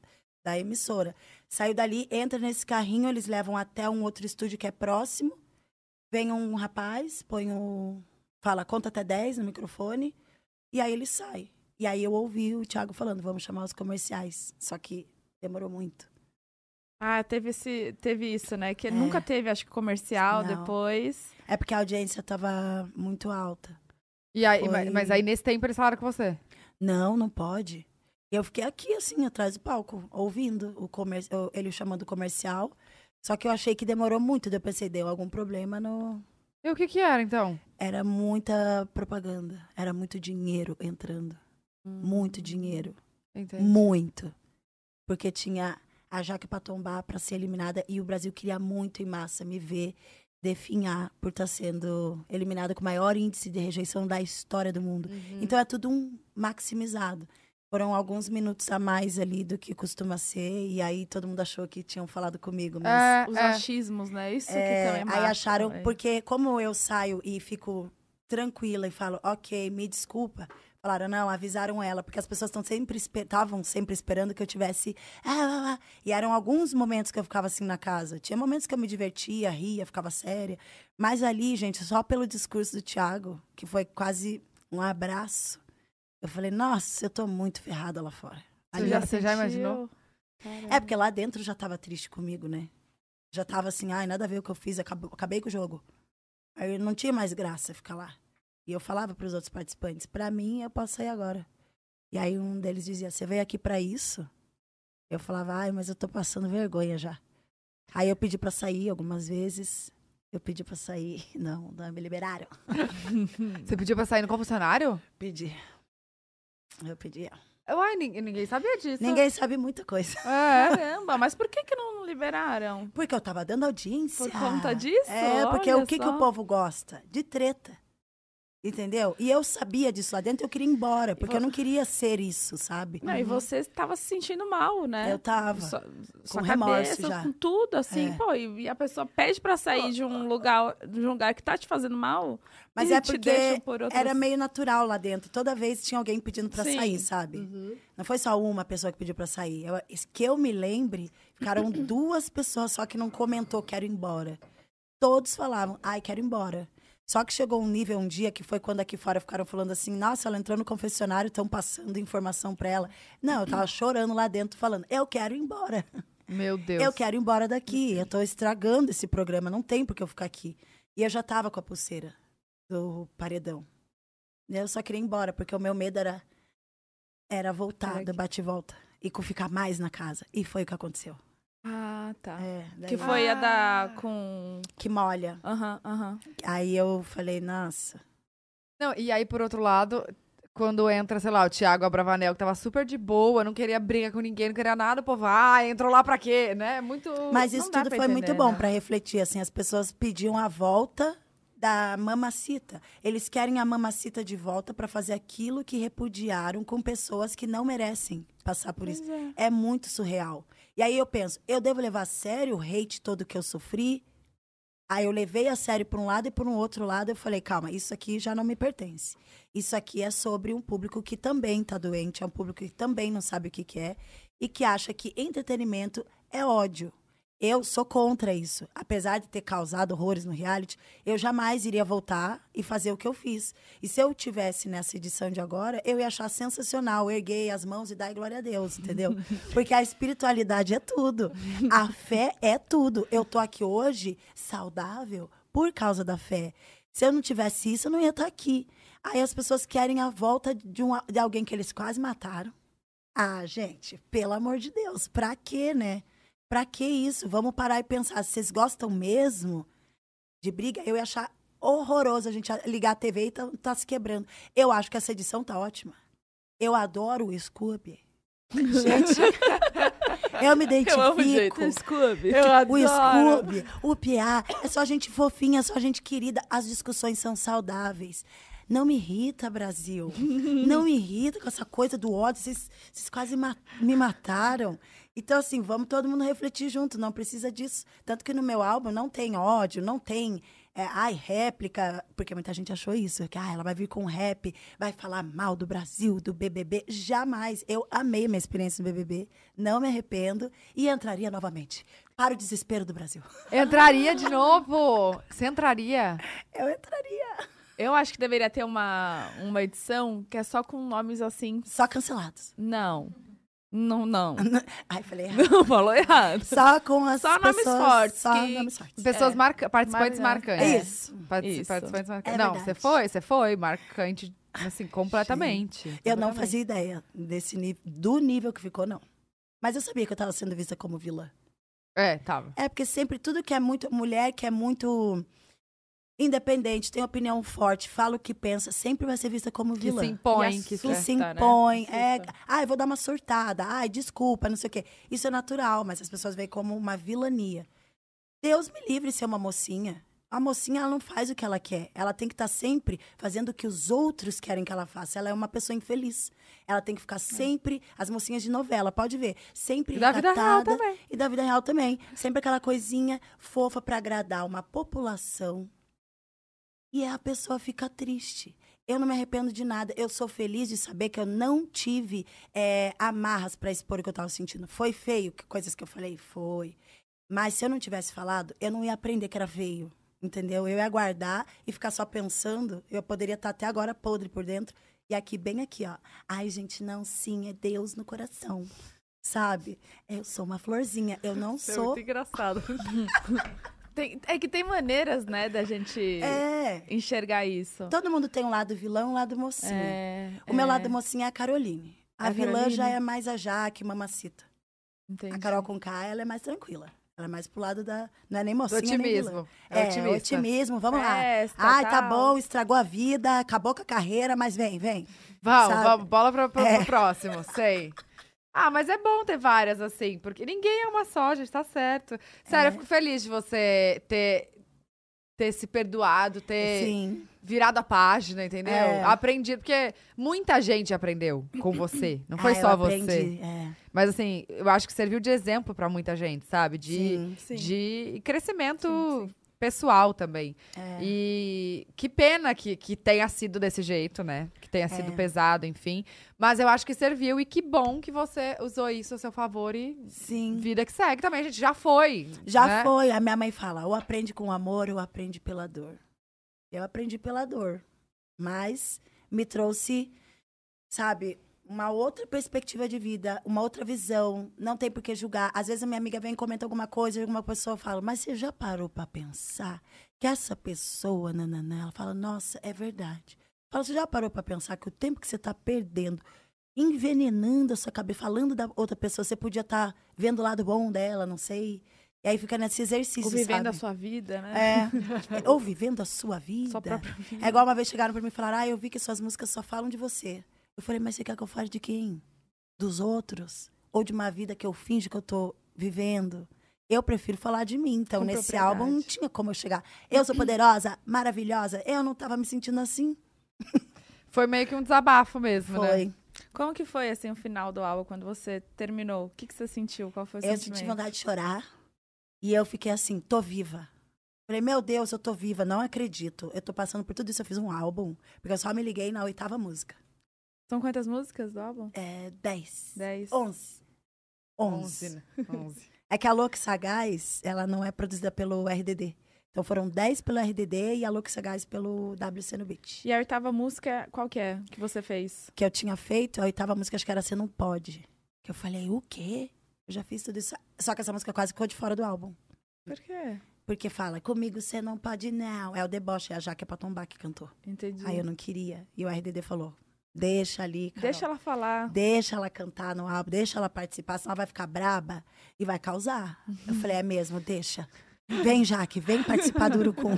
da emissora. Saiu dali, entra nesse carrinho, eles levam até um outro estúdio que é próximo. Vem um rapaz, põe o. Fala, conta até 10 no microfone. E aí ele sai. E aí eu ouvi o Thiago falando, vamos chamar os comerciais. Só que demorou muito. Ah, teve, esse, teve isso, né? Que É. nunca teve, acho que comercial Não. depois. É porque a audiência tava muito alta. E aí, Foi- mas, mas aí nesse tempo eles falaram com você? Não, não pode. Eu fiquei aqui, assim, atrás do palco, ouvindo o comer... ele chamando comercial. Só que eu achei que demorou muito. Eu pensei, deu algum problema no. E o que que era, então? Era muita propaganda. Era muito dinheiro entrando. Muito dinheiro. Entendi. Muito. Porque tinha a Jaque pra tombar pra ser eliminada e o Brasil queria muito em massa me ver definhar por estar sendo eliminada com o maior índice de rejeição da história do mundo. Uhum. Então é tudo um maximizado. Foram alguns minutos a mais ali do que costuma ser, e aí todo mundo achou que tinham falado comigo, mas. É, Os é. achismos, né? Isso que É, também aí mata, acharam, é. porque como eu saio e fico tranquila e falo, ok, me desculpa, falaram, não, avisaram ela, porque as pessoas estão sempre estavam sempre esperando que eu tivesse. "Ah, ah, ah", E eram alguns momentos que eu ficava assim na casa. Tinha momentos que eu me divertia, ria, ficava séria. Mas ali, gente, só pelo discurso do Thiago, que foi quase um abraço, eu falei, nossa, eu tô muito ferrada lá fora. Você Ali já, eu- você já imaginou? é, porque lá dentro já tava triste comigo, né? Já tava assim, ai, nada a ver o que eu fiz, acabou, acabei com o jogo. Aí não tinha mais graça ficar lá. E eu falava pros outros participantes, pra mim, eu posso sair agora. E aí um deles dizia, você veio aqui pra isso? Eu falava, ai, mas eu tô passando vergonha já. Aí eu pedi pra sair algumas vezes. Eu pedi pra sair. Não, não me liberaram. Você pediu pra sair no confessionário? Pedi. Eu pedi. Uai, ninguém, ninguém sabia disso. Ninguém sabe muita coisa. É. Caramba, mas por que que não liberaram? Porque eu tava dando audiência. Por conta disso? É, porque Olha o que, que só. o povo gosta? De treta. Entendeu? E eu sabia disso lá dentro, eu queria ir embora, porque eu não queria ser isso, sabe? Não, e você estava se sentindo mal, né? Eu tava. Sua, com sua remorso cabeça, já. com tudo, assim, É. pô, e, a pessoa pede pra sair de um lugar, de um lugar que tá te fazendo mal. Mas é porque por outras... era meio natural lá dentro. Toda vez tinha alguém pedindo Sim. sair, sabe? Não foi só uma pessoa que pediu pra sair. Eu- que eu me lembre, ficaram duas pessoas só que não comentou quero ir embora. Todos falavam, ai, quero ir embora. Só que chegou um nível um dia que foi quando aqui fora ficaram falando assim: nossa, ela entrou no confessionário, estão passando informação pra ela. Não, eu tava chorando lá dentro, falando: eu quero ir embora. Meu Deus. Eu quero ir embora daqui. Eu tô estragando esse programa, não tem por que eu ficar aqui. E eu já tava com a pulseira do paredão. Eu só queria ir embora, porque o meu medo era, era voltar do bate-volta e com ficar mais na casa. E foi o que aconteceu. Ah, tá. É, daí Que foi a da... com... Que molha. Aham, aham. Aí eu falei, nossa. Não, e aí, por outro lado, quando entra, sei lá, o Thiago Abravanel, que tava super de boa, não queria briga com ninguém, não queria nada, o povo, ah, entrou lá pra quê, né? Muito. Mas isso tudo foi muito entender, bom né? pra refletir, assim, as pessoas pediam a volta da mamacita. Eles querem a mamacita de volta pra fazer aquilo que repudiaram com pessoas que não merecem passar por isso. É. muito surreal. E aí eu penso, eu devo levar a sério o hate todo que eu sofri? Aí eu levei a sério por um lado e por um outro lado eu falei, calma, isso aqui já não me pertence. Isso aqui é sobre um público que também tá doente, é um público que também não sabe o que, que é e que acha que entretenimento é ódio. Eu sou contra isso. Apesar de ter causado horrores no reality, eu jamais iria voltar e fazer o que eu fiz. E se eu tivesse nessa edição de agora, eu ia achar sensacional, erguei as mãos e dar glória a Deus, entendeu? Porque a espiritualidade é tudo. A fé é tudo. Eu tô aqui hoje saudável por causa da fé. Se eu não tivesse isso, eu não ia estar aqui. Aí as pessoas querem a volta de, um, de alguém que eles quase mataram. Ah, gente, pelo amor de Deus, pra quê, né? Pra que isso? Vamos parar e pensar. Se vocês gostam mesmo de briga, eu ia achar horroroso a gente ligar a TV e tá, tá se quebrando. Eu acho que essa edição tá ótima. Eu adoro o Scooby. Gente, eu me identifico. Eu amo o jeito, Scooby. Eu O adoro. Scooby, o Piá, é só gente fofinha, é só gente querida. As discussões são saudáveis. Não me irrita, Brasil. Não me irrita com essa coisa do ódio. Vocês, vocês quase ma- me mataram. Então, assim, vamos todo mundo refletir junto. Não precisa disso. Tanto que no meu álbum não tem ódio, não tem. é, ai, réplica, porque muita gente achou isso, que ah, ela vai vir com rap, vai falar mal do Brasil, do BBB. Jamais. Eu amei a minha experiência no BBB, não me arrependo e entraria novamente. Para o desespero do Brasil. Entraria de novo. Você entraria? Eu entraria. Eu acho que deveria ter uma, uma edição que é só com nomes assim. Só cancelados. Não. Não, não. Ai, falei errado. Não, falou errado. Só com as Só nomes pessoas, fortes, Só que- nomes fortes. Pessoas É. marca participantes marcantes. Isso. Partici- Isso. Participantes marcantes. É não, você foi, você foi marcante, assim, completamente. Eu não Completamente. fazia ideia desse nível, do nível que ficou, não. Mas eu sabia que eu tava sendo vista como vilã. É, tava. É, porque sempre tudo que é muito. Mulher que é muito independente, tem opinião forte, fala o que pensa, sempre vai ser vista como Que vilã. se impõe, que que se... né? impõe. É, Surta. ai, vou dar uma surtada. Ai, desculpa, não sei o quê. Isso é natural, mas as pessoas veem como uma vilania. Deus me livre de ser uma mocinha. A mocinha, ela não faz o que ela quer. Ela tem que estar sempre fazendo o que os outros querem que ela faça. Ela é uma pessoa infeliz. Ela tem que ficar sempre... As mocinhas de novela, pode ver. Sempre E da vida real também. E da vida real também. Sempre aquela coisinha fofa para agradar uma população. E a pessoa fica triste. Eu não me arrependo de nada. Eu sou feliz de saber que eu não tive é, amarras para expor o que eu estava sentindo. Foi feio, que coisas que eu falei, foi. Mas se eu não tivesse falado, eu não ia aprender que era feio. Entendeu? Eu ia guardar e ficar só pensando. Eu poderia estar até agora podre por dentro. E aqui, bem aqui, ó. Ai, gente, não, sim, é Deus no coração. Sabe? Eu sou uma florzinha. Eu não Isso é sou. muito engraçado. Tem- é que tem maneiras, né, da gente É. enxergar isso. Todo mundo tem um lado vilão e um lado mocinha. É, O meu é, lado mocinha é a Caroline. A A vilã Caroline? já é mais a Jaque, mamacita. entendi. A Carol com K, ela é mais tranquila. Ela é mais pro lado da. Não é nem mocinha, nem otimismo. vilã. É É, otimismo, vamos Festa, lá. Ai, tá tal. bom, estragou a vida, acabou com a carreira, mas vem, vem. Vamos, Sabe? vamos, bola pro, pro- pro É. próximo, sei. Ah, mas é bom ter várias, assim, porque ninguém é uma só, gente, tá certo. Sério, É. eu fico feliz de você ter, ter se perdoado, ter Sim. virado a página, entendeu? É. Aprendido, porque muita gente aprendeu com você, não foi Ah, só você. aprendi, é. Mas assim, eu acho que serviu de exemplo pra muita gente, sabe? De, Sim. Sim. de crescimento pessoal também. É. E que pena que, que tenha sido desse jeito, né? Que tenha sido É. pesado, enfim. Mas eu acho que serviu e que bom que você usou isso a seu favor e Sim. vida que segue também. A gente já foi. Já né? foi. A minha mãe fala: ou aprende com amor, ou aprende pela dor. Eu aprendi pela dor. Mas me trouxe, sabe, uma outra perspectiva de vida, uma outra visão. Não tem por que julgar. Às vezes a minha amiga vem e comenta alguma coisa e alguma pessoa fala: Mas você já parou pra pensar que essa pessoa, nananã, ela fala: Nossa, é verdade. Fala, você já parou pra pensar que o tempo que você tá perdendo envenenando a sua cabeça, falando da outra pessoa, você podia estar vendo o lado bom dela, não sei. E aí fica nesse exercício, Ou vivendo a sabe? sua vida, né? É. Ou vivendo a sua vida. Sua própria vida. É igual uma vez chegaram pra mim e falaram: Ah, eu vi que suas músicas só falam de você. Eu falei, mas você quer que eu fale de quem? Dos outros? Ou de uma vida que eu finjo que eu tô vivendo? Eu prefiro falar de mim. Então, Com nesse álbum não tinha como eu chegar. Eu sou poderosa, maravilhosa. Eu não tava me sentindo assim. Foi meio que um desabafo mesmo, né? Foi. Como que foi, assim, o final do álbum, quando você terminou? O que, que você sentiu? Qual foi o Eu sentimento? senti vontade de chorar. E eu fiquei assim, tô viva. Falei, meu Deus, eu tô viva, não acredito. Eu tô passando por tudo isso, eu fiz um álbum. Porque eu só me liguei na oitava música. São quantas músicas do álbum? É, dez. Dez. Onze. Onze. Onze, né? Onze. É que a Louca Sagaz, ela não é produzida pelo RDD. Então foram 10 pelo RDD e a Louca Sagaz pelo WC no Beat. E a oitava música, qual que é que você fez? Que eu tinha feito, a oitava música acho que era Você Não Pode. Que eu falei, o quê? Eu já fiz tudo isso. Só que essa música quase ficou de fora do álbum. Por quê? Porque fala, comigo você não pode não. É o deboche, é a Jaque Patombar que cantou. Entendi. Aí eu não queria. E o RDD falou, deixa ali, Carol. Deixa ela falar. Deixa ela cantar no álbum, deixa ela participar, senão ela vai ficar braba e vai causar. Eu falei, é mesmo, deixa. Vem, Jaque, vem participar do Urucum.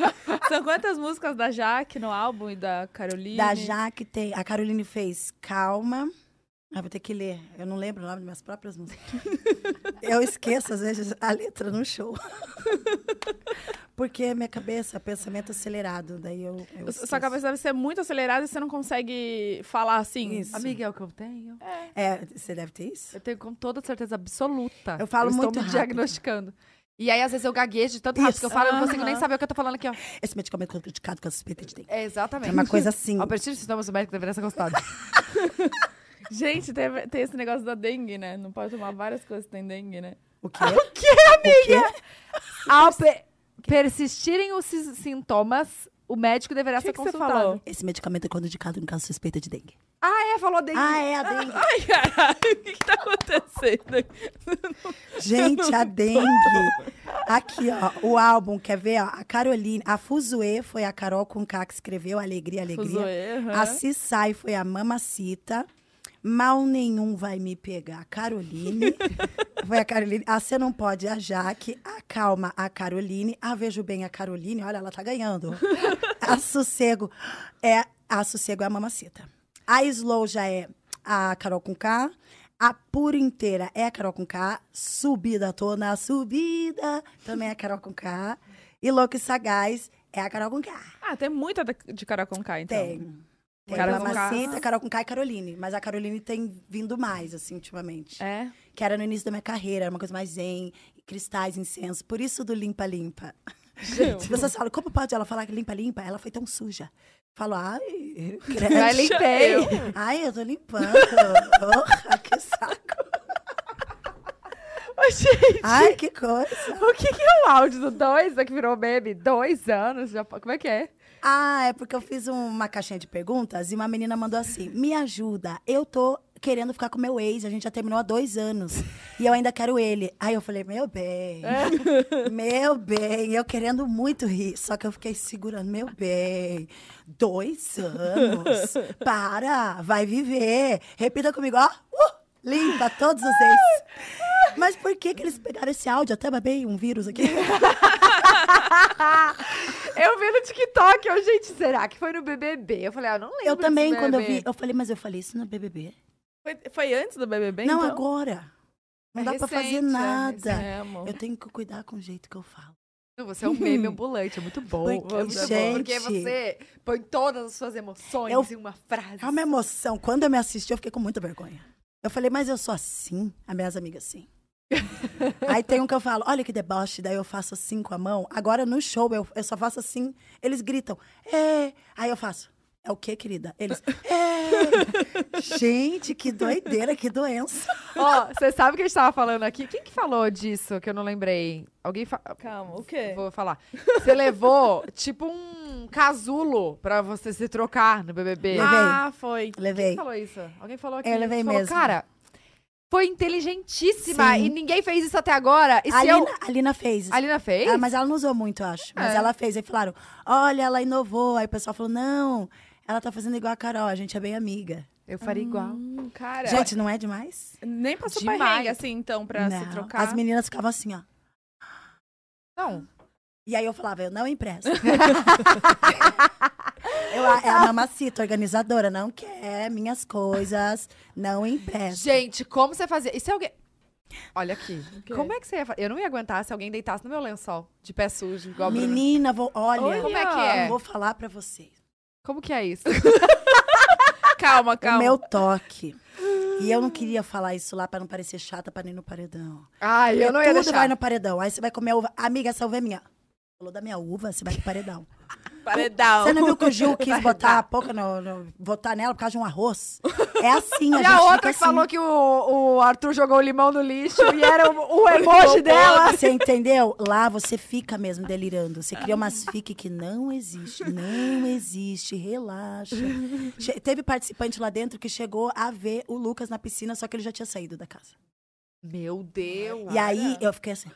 São quantas músicas da Jaque no álbum e da Caroline? Da Jaque tem. A Caroline fez Calma. Ah, vou ter que ler. Eu não lembro o nome das minhas próprias músicas. Eu esqueço, às vezes, a letra no show. Porque minha cabeça, pensamento acelerado. Daí eu. eu Sua cabeça deve ser muito acelerada e você não consegue falar assim. Isso. Amiga, é o que eu tenho? É, você deve ter isso? Eu tenho com toda certeza absoluta. Eu falo estou muito me rápido. diagnosticando. E aí, às vezes, eu gaguejo de tanto rápido Isso. que eu falo, eu não consigo nem saber o que eu tô falando aqui, ó. Esse medicamento foi criticado com a suspeita de dengue. É, exatamente. É uma coisa assim. A partir de sintomas, o médico deveria ser gostado. Gente, tem, tem esse negócio da dengue, né? Não pode tomar várias coisas que tem dengue, né? O quê? o que, amiga? Ao pe- persistirem os si- sintomas, o médico deverá Que ser que você consultado. falou? Esse medicamento é contraindicado em caso suspeita de dengue. Ah, é, falou dengue. Ah, é a dengue. Ai, caralho, o que, que tá acontecendo? Gente, a dengue. Aqui, ó, o álbum, quer ver? Ó, a Caroline, a Fuzue foi a Carol com K que escreveu Alegria, Alegria. Fuzue, aham. A Cissai foi a Mamacita. Mal nenhum vai me pegar. Caroline. foi a Caroline. A Você Não Pode, a Jaque. A Calma, a Caroline. A Vejo Bem, a Caroline. Olha, ela tá ganhando. a Sossego é a Sossego é a Mamacita. A Slow já é a Carol com K. A Pura Inteira é a Carol com K. Subida, tô na subida. Também é a Carol com K. E Louco e Sagaz é a Carol com K. Ah, tem muita de Carol com K, então. Tem. Tem Carol a com. Mamacita, Carol com K e Caroline. Mas a Caroline tem vindo mais, assim, ultimamente. É? Que era no início da minha carreira, era uma coisa mais zen, cristais, incenso. Por isso do limpa-limpa. As pessoas falam, como pode ela falar que limpa-limpa? Ela foi tão suja. Falo, ai, credo. Já limpei. Ai, eu tô limpando. Porra, que saco. Gente, Ai, que coisa. o que, que é o áudio do dois, que virou meme? Dois anos? Já, como é que é? Ah, é porque eu fiz uma caixinha de perguntas e uma menina mandou assim: me ajuda, eu tô querendo ficar com meu ex, a gente já terminou há dois anos e eu ainda quero ele. Aí eu falei: meu bem, meu bem, eu querendo muito rir, só que eu fiquei segurando: meu bem, dois anos, para, vai viver. Repita comigo, ó. Uh! Limpa todos os ex. Mas por que que eles pegaram esse áudio? Até babei um vírus aqui. Eu vi no TikTok, eu, gente, será que foi no BBB? Eu falei, ah, não lembro. Eu também, quando eu vi, eu falei, mas eu falei isso no BBB. Foi, foi antes do BBB, não, então? agora. Não É dá pra fazer nada. É, eu tenho que cuidar com o jeito que eu falo. Você é um meme ambulante, é muito bom. Porque, é muito bom, gente- porque você põe todas as suas emoções Eu- em uma frase. É uma emoção. Quando eu me assisti, eu fiquei com muita vergonha. Eu falei, mas eu sou assim? As minhas amigas, sim. Aí tem um que eu falo, olha que deboche, daí eu faço assim com a mão. Agora no show eu, eu só faço assim, eles gritam, é. Aí eu faço, é o quê, querida? Eles, é. Gente, que doideira, que doença. Ó, você sabe o que a gente tava falando aqui? Quem que falou disso que eu não lembrei? Alguém fa... Calma, o quê? Vou falar. Você levou, tipo, um casulo pra você se trocar no BBB. Levei. Ah, foi. Quem Levei. falou isso? Alguém falou aqui. Eu levei falou, mesmo. Cara, foi inteligentíssima Sim. e ninguém fez isso até agora. E A se Lina, eu... a Lina fez. A Lina fez? Ah, mas ela não usou muito, eu acho. Mas É. ela fez. Aí falaram, olha, ela inovou. Aí o pessoal falou, não, ela tá fazendo igual a Carol, a gente é bem amiga. Eu faria igual. Hum, cara, Gente, não é demais? nem passou demais. perrengue assim, então, pra não. se trocar. As meninas ficavam assim, ó. Não. E aí eu falava, eu não empresto. eu, é a mamacita, organizadora, não quer minhas coisas, não empresta. Gente, como você fazia? E se alguém... Olha aqui. Como é que você ia fazer? Eu não ia aguentar se alguém deitasse no meu lençol de pé sujo, igual. Menina, vou, olha, Olha. Como é que é? eu vou falar pra vocês. Como que é isso? Calma, O calma. meu toque. E eu não queria falar isso lá pra não parecer chata pra ir no paredão. Ai, eu não ia tudo deixar. vai no paredão. Aí você vai comer uva. Amiga, essa uva é minha. Falou da minha uva, você vai pro paredão. Paredão. Você não viu que o Gil quis botar a pouca no, no- votar nela por causa de um arroz? É assim, a E a outra fica que assim. falou que o, o Arthur jogou o limão no lixo e era o, o emoji dela. Você entendeu? Lá você fica mesmo delirando. Você cria umas fique que não existe. Não existe. Relaxa. Che- Teve participante lá dentro que chegou a ver o Lucas na piscina, só que ele já tinha saído da casa. Meu Deus. E aí eu fiquei assim.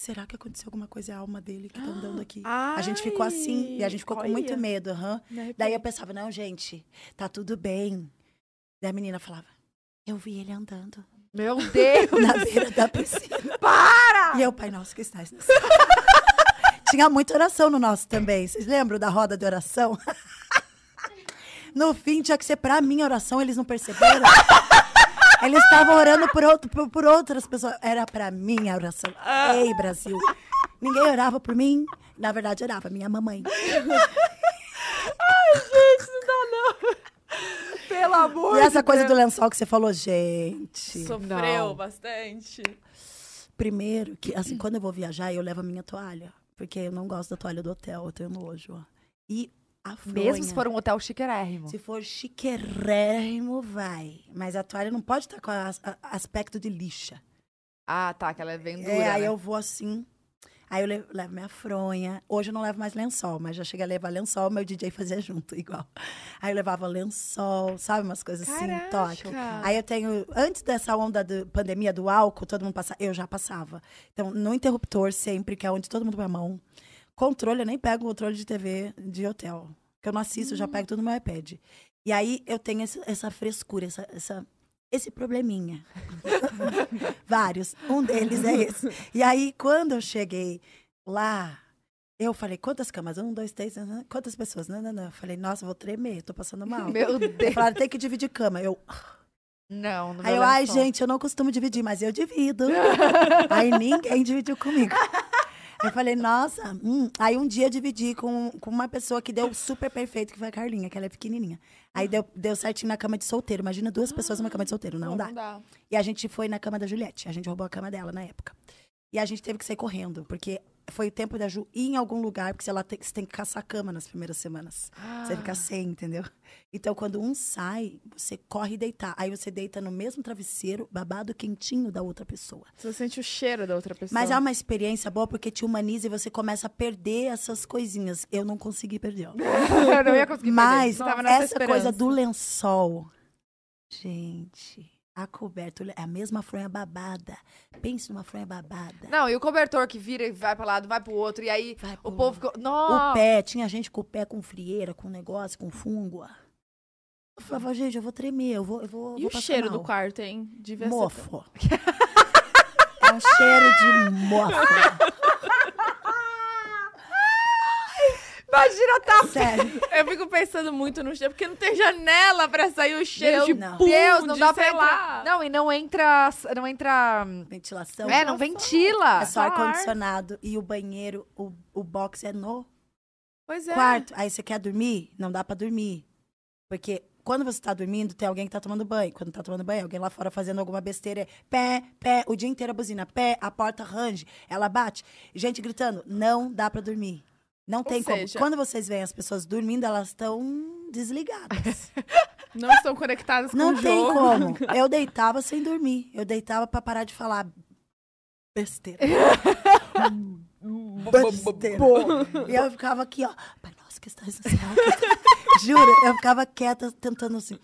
Será que aconteceu alguma coisa à alma dele que tá andando aqui? a gente ficou assim e a gente ficou com muito medo. De Daí eu pensava, não, gente, tá tudo bem. Daí a menina falava, eu vi ele andando Meu Deus. na beira da piscina. Para! E eu, pai nosso que estás no céu. Tinha muita oração no nosso também. Vocês lembram da roda de oração? No fim, tinha que ser pra minha oração, eles não perceberam. Eles estavam orando por, outro, por, por outras pessoas. Era pra minha oração. Ei, Brasil. Ninguém orava por mim. Na verdade, orava minha mamãe. Pelo amor E essa de coisa Deus. do lençol que você falou, gente. Sofreu Não. bastante. Primeiro, que assim, quando eu vou viajar, eu levo a minha toalha. Porque eu não gosto da toalha do hotel, eu tenho nojo. ó. E a Mesmo se for um hotel chiquérrimo. Se for chiquérrimo, vai. Mas a toalha não pode estar com as- a- aspecto de lixa. Ah, tá, que ela é bem dura, É, aí né? eu vou assim. Aí eu levo, levo minha fronha. Hoje eu não levo mais lençol, mas já cheguei a levar lençol, meu DJ fazia junto, igual. Aí eu levava lençol, sabe? Umas coisas assim, toque. Aí eu tenho, antes dessa onda da pandemia do álcool, todo mundo passava, eu já passava. Então, no interruptor sempre, que é onde todo mundo põe a mão. Controle, eu nem pego o controle de TV de hotel. Que eu não assisto, eu já pego tudo no meu iPad. E aí eu tenho esse- essa frescura, essa, essa- esse probleminha. Vários. Um deles é esse. E aí, quando eu cheguei lá, eu falei, quantas camas? Um, dois, três, ah, ah, quantas pessoas? Não, não, não. Eu falei, nossa, vou tremer, tô passando mal. Meu Deus. Falaram, tem que dividir cama. Eu, Não, no Aí eu, ai, gente, eu não costumo dividir, mas eu divido. aí ninguém dividiu comigo. Eu falei, nossa. hum. Aí um dia eu dividi com, com uma pessoa que deu super perfeito, que foi a Carlinha, que ela é pequenininha. Aí deu, deu certinho na cama de solteiro. Imagina duas pessoas numa cama de solteiro, não, dá. Não dá. E a gente foi na cama da Juliette. A gente roubou a cama dela na época. E a gente teve que sair correndo, porque foi o tempo da Ju ir em algum lugar, porque ela tem, você tem que caçar a cama nas primeiras semanas. Você fica sem, entendeu? Então, quando um sai, você corre deitar. Aí você deita no mesmo travesseiro, babado quentinho da outra pessoa. Você sente o cheiro da outra pessoa. Mas é uma experiência boa porque te humaniza e você começa a perder essas coisinhas. Eu não consegui perder. ó. eu não ia conseguir Mas perder. Nessa essa coisa do lençol. Gente, a coberta é a mesma fronha babada. Pense numa fronha babada. Não, e o cobertor que vira e vai pra lado, vai pro outro, e aí Vai o pro povo ficou... Nossa! O pé, tinha gente com o pé com frieira, com negócio, com fungo. Eu falava, gente, eu vou tremer, eu vou. Eu vou E vou o cheiro do mal. quarto, hein? Devia ser Mofo. é um cheiro de mofo. Imagina, tá Sério. Eu fico pensando muito no cheiro, porque não tem janela pra sair o cheiro Meu de não. pum, Deus, não de, dá pra entrar. lá. Não, e não entra. Não entra. Ventilação. É, não ventila. É só ar-condicionado. E o banheiro, o, o box é no Pois é. quarto. Aí você quer dormir? Não dá pra dormir. Porque quando você tá dormindo, tem alguém que tá tomando banho. Quando tá tomando banho, alguém lá fora fazendo alguma besteira. É pé, pé, o dia inteiro a buzina. Pé, a porta range. Ela bate. Gente gritando. Não dá pra dormir. Não tem como. seja- Quando vocês veem as pessoas dormindo, elas estão desligadas. Não estão conectadas com Não o tem jogo. como. Eu deitava sem dormir. Eu deitava pra parar de falar besteira. besteira. E eu ficava aqui, ó. Pai nosso que céu. Juro, eu ficava quieta, tentando assim.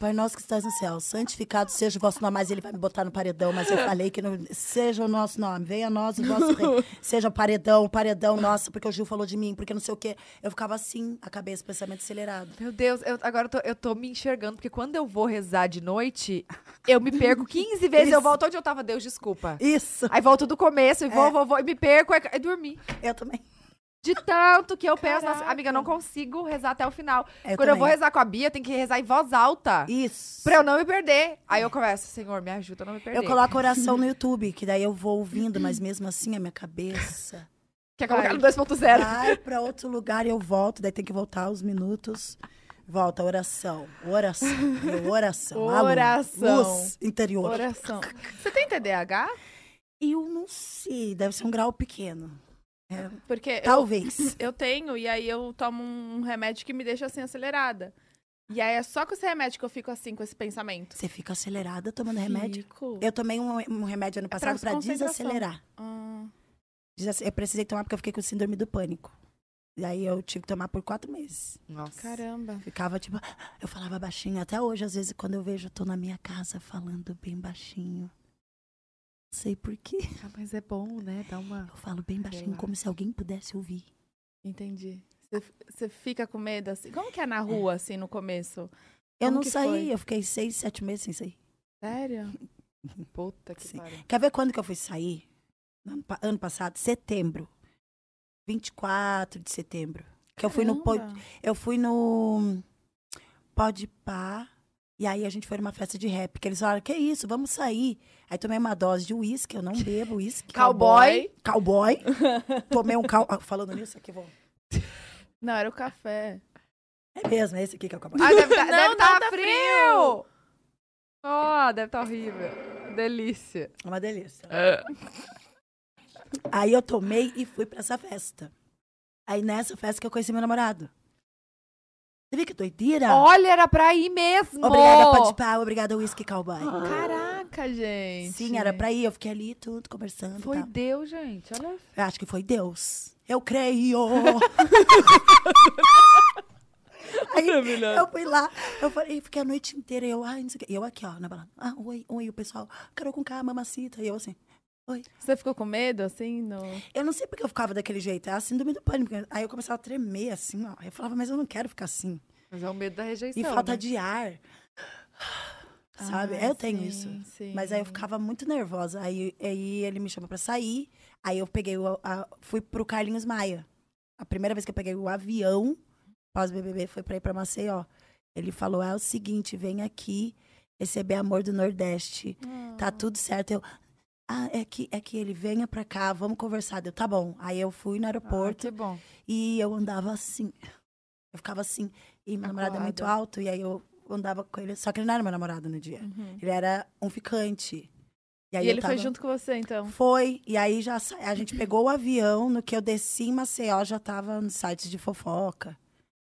Pai nosso que estás no céu, santificado seja o vosso nome, mas ele vai me botar no paredão, mas eu falei que não, seja o nosso nome, venha a nós o vosso rei, seja o paredão, o paredão, nossa, porque o Gil falou de mim, porque não sei o quê. Eu ficava assim, a cabeça, pensamento acelerado. Meu Deus, eu- agora eu tô, eu tô me enxergando, porque quando eu vou rezar de noite, eu me perco 15 vezes. Eu Isso. volto onde eu tava, Deus, desculpa. Isso, Aí volto do começo e vou, É. vou, vou, e me perco e, e dormi. eu também. De tanto que eu penso, nossa, Caraca. amiga, eu não consigo rezar até o final. Eu Quando eu vou também. rezar com a Bia, tem que rezar em voz alta. Isso. Pra eu não me perder. Aí eu começo, Senhor, me ajuda a não me perder. Eu coloco oração no YouTube, que daí eu vou ouvindo, mas mesmo assim a minha cabeça Quer colocar no 2.0? vai pra outro lugar e eu volto, daí tem que voltar os minutos. Volta, oração, oração, oração. Oração. Luz interior. Oração. Você tem TDAH? Eu não sei, deve ser um grau pequeno. É, Porque eu, talvez. eu tenho, e aí eu tomo um remédio que me deixa assim acelerada. E aí é só com esse remédio que eu fico assim, com esse pensamento. Você fica acelerada tomando remédio? Fico. Eu tomei um, um remédio ano passado pra concentração. desacelerar. Desace- Eu precisei tomar porque eu fiquei com síndrome do pânico. E aí eu tive que tomar por quatro meses. Nossa. caramba. Ficava tipo, eu falava baixinho. Até hoje, às vezes, quando eu vejo, eu tô na minha casa falando bem baixinho. Não sei por quê. Ah, mas é bom, né? Dá uma... Eu falo bem baixinho, como se alguém pudesse ouvir. Entendi. Você- fica com medo assim? Como que é na rua, assim, no começo? Eu Como não que saí, foi? eu fiquei seis, sete meses sem sair. Sério? Puta que pariu. Quer ver quando que eu fui sair? Ano, ano passado, setembro. 24 de setembro. Que eu fui no Caramba. eu fui no Pode Pá. E aí a gente foi numa festa de rap, que eles falaram: "Que isso? Vamos sair". Aí tomei uma dose de uísque, eu não bebo uísque. Cowboy. Cowboy. Tomei um cal... ah, falando nisso aqui, vou. Não, era o café. É mesmo, é esse aqui que é o cowboy. Ai, deve tá, Não, deve não, tá tá frio! Ó, deve tá horrível. Delícia. É uma delícia. Aí eu tomei e fui pra essa festa. Aí nessa festa que eu conheci meu namorado. Você viu que doideira? Olha, era pra ir mesmo! Obrigada, Pode Pá, obrigada, Whisky Cowboy. Caraca, gente. Sim, era pra ir. Eu fiquei ali tudo conversando. Foi tal. Deus, gente. Olha. Eu acho que foi Deus. Eu creio. Aí eu fui lá, eu falei, fiquei a noite inteira, eu, ai, não sei o quê. Eu aqui, ó, na balada. Ah, oi, oi, o pessoal, Carol com K, mamacita. E eu assim, oi. Você ficou com medo, assim? No... Eu não sei porque eu ficava daquele jeito, é a síndrome do pânico. Aí eu começava a tremer, assim, ó. Eu falava, mas eu não quero ficar assim. Mas é o medo da rejeição. E falta né? de ar. Sabe? Ah, eu tenho sim, isso. sim. Mas aí eu ficava muito nervosa. Aí, aí ele me chamou pra sair. Aí eu peguei o. a- fui pro Carlinhos Maia. A primeira vez que eu peguei o avião pós-BBB foi pra ir pra Maceió. Ele falou: é o seguinte, vem aqui receber amor do Nordeste. Tá tudo certo. Eu. Ah, é que, é que ele venha pra cá, vamos conversar. Deu, tá bom. Aí eu fui no Ah, aeroporto que bom. e eu andava assim. Eu ficava assim. E meu namorado é muito alto, e aí eu andava com ele. Só que ele não era meu namorado no dia. Uhum. Ele era um ficante. E, aí eu ele foi tava- junto com você, então? Foi. E aí já sa- a gente pegou o avião, no que eu desci em Maceió, já tava nos sites de fofoca.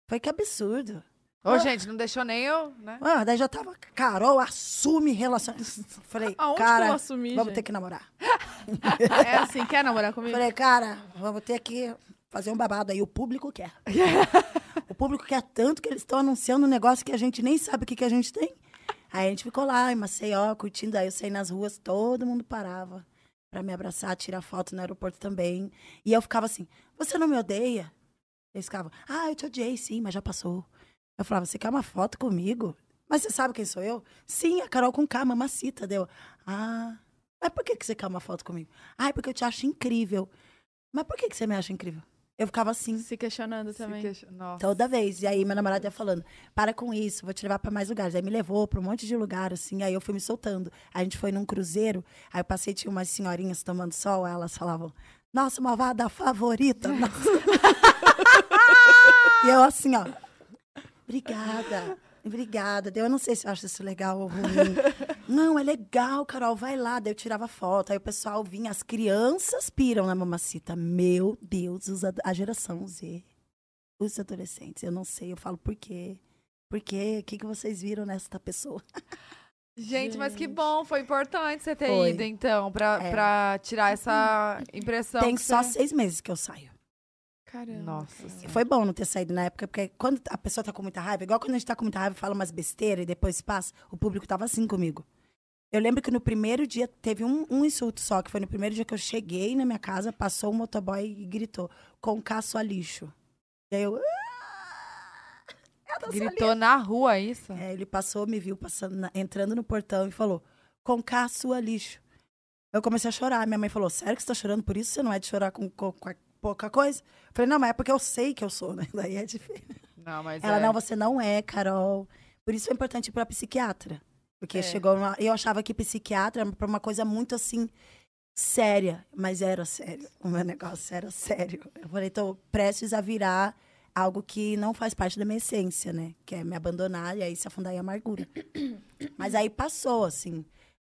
Foi que absurdo. Ô, gente, não deixou nem eu, né? Ah, daí já tava, Carol, assume relações. Falei, Aonde que eu cara, assumi, vamos gente? ter que namorar. É assim, quer namorar comigo? Falei, cara, vamos ter que fazer um babado aí. O público quer. o público quer tanto que eles estão anunciando um negócio que a gente nem sabe o que, que a gente tem. Aí a gente ficou lá em Maceió, curtindo. Aí eu saí nas ruas, todo mundo parava pra me abraçar, tirar foto no aeroporto também. E eu ficava assim, você não me odeia? Eles ficavam, ah, eu te odiei sim, mas já passou. Eu falava, você quer uma foto comigo? Mas você sabe quem sou eu? Sim, a Carol com K, mamacita. Deu. Ah, mas por que, que você quer uma foto comigo? Ah, porque eu te acho incrível. Mas por que, que você me acha incrível? Eu ficava assim. Se questionando também. Question- Nossa. Toda vez. E aí, meu namorado ia falando: para com isso, vou te levar pra mais lugares. Aí me levou pra um monte de lugar, assim. Aí eu fui me soltando. A gente foi num cruzeiro. Aí eu passei, tinha umas senhorinhas tomando sol. Elas falavam: Nossa, malvada favorita. e eu assim, ó. Obrigada. Obrigada. Eu não sei se eu acho isso legal ou ruim. Não, é legal, Carol, vai lá. Daí eu tirava foto. Aí o pessoal vinha, as crianças piram na mamacita. Meu Deus, os a geração Z os adolescentes. Eu não sei, eu falo por quê. Por quê? O que, que vocês viram nesta pessoa? Gente, mas que bom, foi importante você ter Foi. ido, então, pra, É. pra tirar essa impressão. Tem só você- seis meses que eu saio. Caramba. Nossa foi bom não ter saído na época, porque quando a pessoa tá com muita raiva, igual quando a gente tá com muita raiva e fala umas besteiras e depois passa, o público tava assim comigo. Eu lembro que no primeiro dia teve um, um insulto só, que foi no primeiro dia que eu cheguei na minha casa, passou um motoboy e gritou: com caço a lixo. E aí eu. "Ah, eu Gritou na rua isso? É, ele passou, me viu passando na- entrando no portão e falou: com cá sua lixo. Eu comecei a chorar. Minha mãe falou: Sério que você tá chorando por isso? Você não é de chorar com, com- com a- pouca coisa? Falei: Não, mas é porque eu sei que eu sou, né? Daí é diferente. Não, mas Ela: é. Não, você não é, Carol. Por isso foi importante ir pra psiquiatra. Porque É. chegou uma. Eu achava que psiquiatra era pra uma coisa muito assim. Séria, mas era sério. O meu negócio era sério. Eu falei, tô prestes a virar algo que não faz parte da minha essência, né? Que é me abandonar e aí se afundar em amargura. Mas aí passou, assim.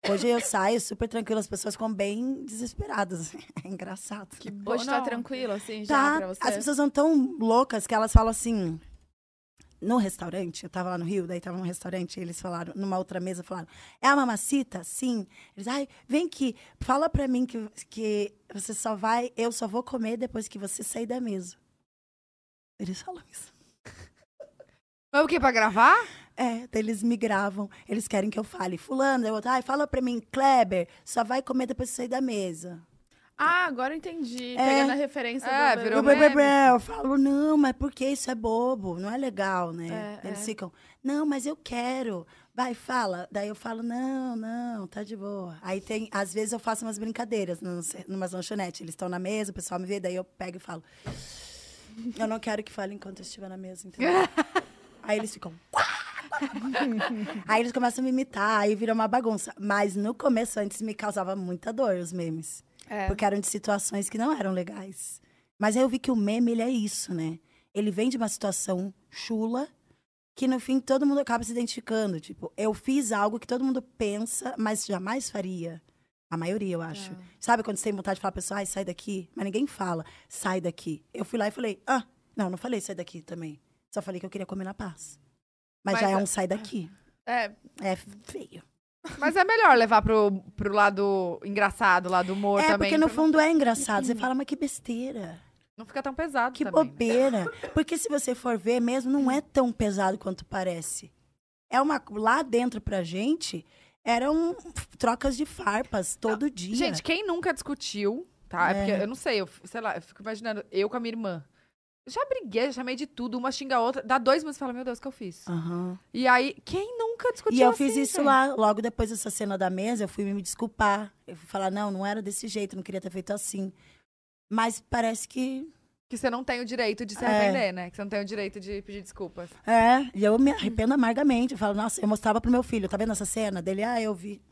Hoje eu saio super tranquila, as pessoas ficam bem desesperadas. É engraçado. Que Hoje tá não. tranquilo, assim, já Tá, pra você? as pessoas são tão loucas que elas falam assim. No restaurante, eu tava lá no Rio, daí tava num restaurante, e eles falaram, numa outra mesa, falaram: É a mamacita? Sim. Eles, ai, vem aqui, fala pra mim que, que você só vai, eu só vou comer depois que você sair da mesa. Eles falam isso. Mas o quê? Pra gravar? É, eles me gravam, eles querem que eu fale. Fulano, eu, ai, fala pra mim, Kleber, só vai comer depois que sair da mesa. Ah, agora eu entendi. É. Pegando a referência É, do... virou blá. Eu falo, não, mas por que isso é bobo? Não é legal, né? É, Eles é. ficam, não, mas eu quero. Vai, fala. Daí eu falo, não, não, tá de boa. Aí tem, às vezes eu faço umas brincadeiras nos, numas lanchonetes. Eles estão na mesa, o pessoal me vê, daí eu pego e falo, eu não quero que fale enquanto eu estiver na mesa, entendeu? Aí eles ficam. aí eles começam a me imitar, aí vira uma bagunça. Mas no começo, antes, me causava muita dor os memes. É. Porque eram de situações que não eram legais. Mas aí eu vi que o meme, ele é isso, né? Ele vem de uma situação chula, que no fim todo mundo acaba se identificando. Tipo, eu fiz algo que todo mundo pensa, mas jamais faria. A maioria, eu acho. Sabe quando você tem vontade de falar pra pessoa, ai, sai daqui? Mas ninguém fala, sai daqui. Eu fui lá e falei, ah, não, não falei sai daqui também. Só falei que eu queria comer na paz. Mas, Mas já é a- um sai daqui. É, É feio. Mas é melhor levar pro, pro lado engraçado, lado humor é, também. porque no fundo é engraçado. Você fala, mas que besteira. Não fica tão pesado Que também. né? bobeira. Porque se você for ver mesmo, não é tão pesado quanto parece. É uma. Lá dentro pra gente, eram trocas de farpas todo dia. Gente, quem nunca discutiu, tá? É. É. porque eu não sei, eu, sei lá, eu fico imaginando, eu com a minha irmã. Já briguei, já chamei de tudo, uma xinga a outra. Dá dois minutos e fala, meu Deus, o que eu fiz? Aham. E aí, quem nunca discutiu E eu assim, fiz isso gente? lá, logo depois dessa cena da mesa, eu fui me desculpar. Eu fui falar, não, não era desse jeito, não queria ter feito assim. Mas parece que. Que você não tem o direito de se É. arrepender, né? Que você não tem o direito de pedir desculpas. É, e eu me arrependo amargamente. Eu falo, nossa, eu mostrava pro meu filho, tá vendo essa cena? Dele, ah, eu vi.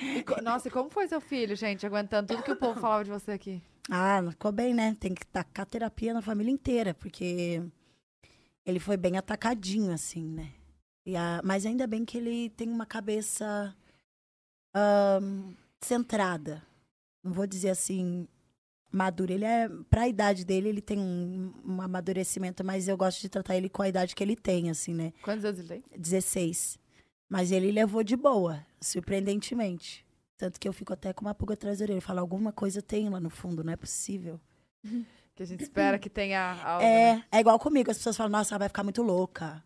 E Nossa, e como foi seu filho, gente, aguentando tudo que o povo falava de você aqui? Ah, não ficou bem, né? Tem que tacar terapia na família inteira, porque ele foi bem atacadinho, assim, né? E a- Mas ainda bem que ele tem uma cabeça ahn, centrada. Não vou dizer assim, madura. Ele é, pra idade dele, ele tem um, um amadurecimento, mas eu gosto de tratar ele com a idade que ele tem, assim, né? Quantos anos ele tem? 16. Mas ele levou de boa, surpreendentemente. Tanto que eu fico até com uma pulga atrás da orelha. Eu falo, alguma coisa tem lá no fundo, não é possível. Que a gente espera que tenha algo, né? É, é igual comigo. As pessoas falam, nossa, ela vai ficar muito louca.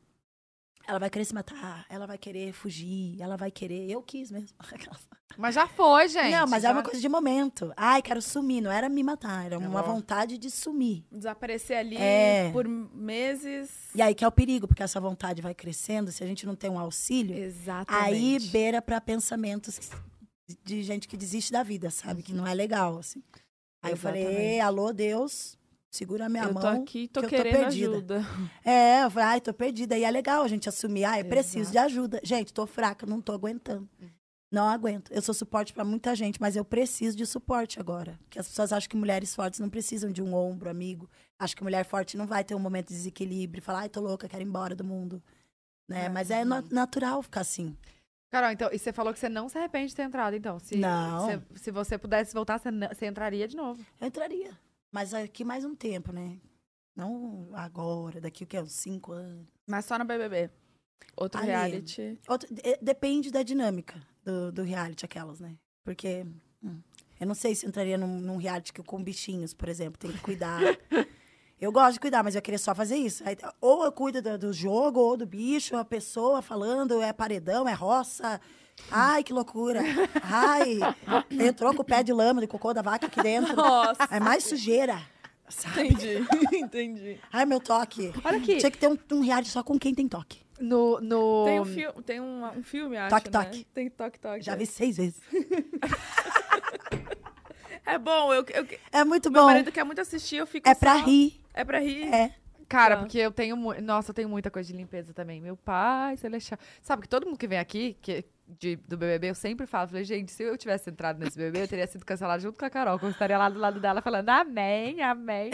ela vai querer se matar, ela vai querer fugir, ela vai querer. Eu quis mesmo. Mas já foi, gente. Não, mas já... é uma coisa de momento. Ai, quero sumir. Não era me matar, era uma vontade de sumir. Desaparecer ali É. por meses. E aí que é o perigo, porque essa vontade vai crescendo, se a gente não tem um auxílio, Exatamente. aí beira pra pensamentos de gente que desiste da vida, sabe? Que não é legal, assim. Aí eu falei, Exatamente. alô, Deus, segura a minha eu mão. tô aqui, tô que eu querendo perdida. ajuda. É, eu falei, ai, tô perdida. E é legal a gente assumir, ai, preciso de ajuda. Gente, tô fraca, não tô aguentando. Não aguento. Eu sou suporte pra muita gente, mas eu preciso de suporte agora. Porque as pessoas acham que mulheres fortes não precisam de um ombro amigo. Acho que mulher forte não vai ter um momento de desequilíbrio, falar, ai, tô louca, quero ir embora do mundo. Né? Mas é na- natural ficar assim. Carol, então, e você falou que você não se arrepende de ter entrado, então. Se, Não. Se, se você pudesse voltar, você, não- você entraria de novo. Eu entraria. Mas aqui mais um tempo, né? Não agora, daqui o que? Uns cinco anos. Mas só no BBB. Outro Ali. reality. Outro- de- depende da dinâmica do, do reality, aquelas, né? Porque hum, eu não sei se entraria num, num reality que com bichinhos, por exemplo, tem que cuidar. eu gosto de cuidar, mas eu queria só fazer isso. Aí, ou eu cuido do, do jogo, ou do bicho, a pessoa falando, é paredão, é roça. Ai, que loucura. Ai, entrou com o pé de lama, de cocô da vaca aqui dentro. Nossa. É mais sujeira. Sabe? Entendi, entendi. Ai, meu toque. Olha aqui. Tinha que ter um, um reality só com quem tem toque. No, no... Tem um, fil tem um, um filme, acho, Toque, né? toque. Tem Toque Toque. Já vi seis vezes. É bom, eu, eu, É muito meu bom. marido quer muito assistir, eu fico É pra só- rir. É pra rir. É. Cara, Tá. porque eu tenho. Nossa, eu tenho muita coisa de limpeza também. Meu pai, Celestial. Sabe que todo mundo que vem aqui, que, de- do BBB, eu sempre falo, falei, gente, se eu tivesse entrado nesse BBB, eu teria sido cancelada junto com a Carol, que eu estaria lá do lado dela falando, amém, amém.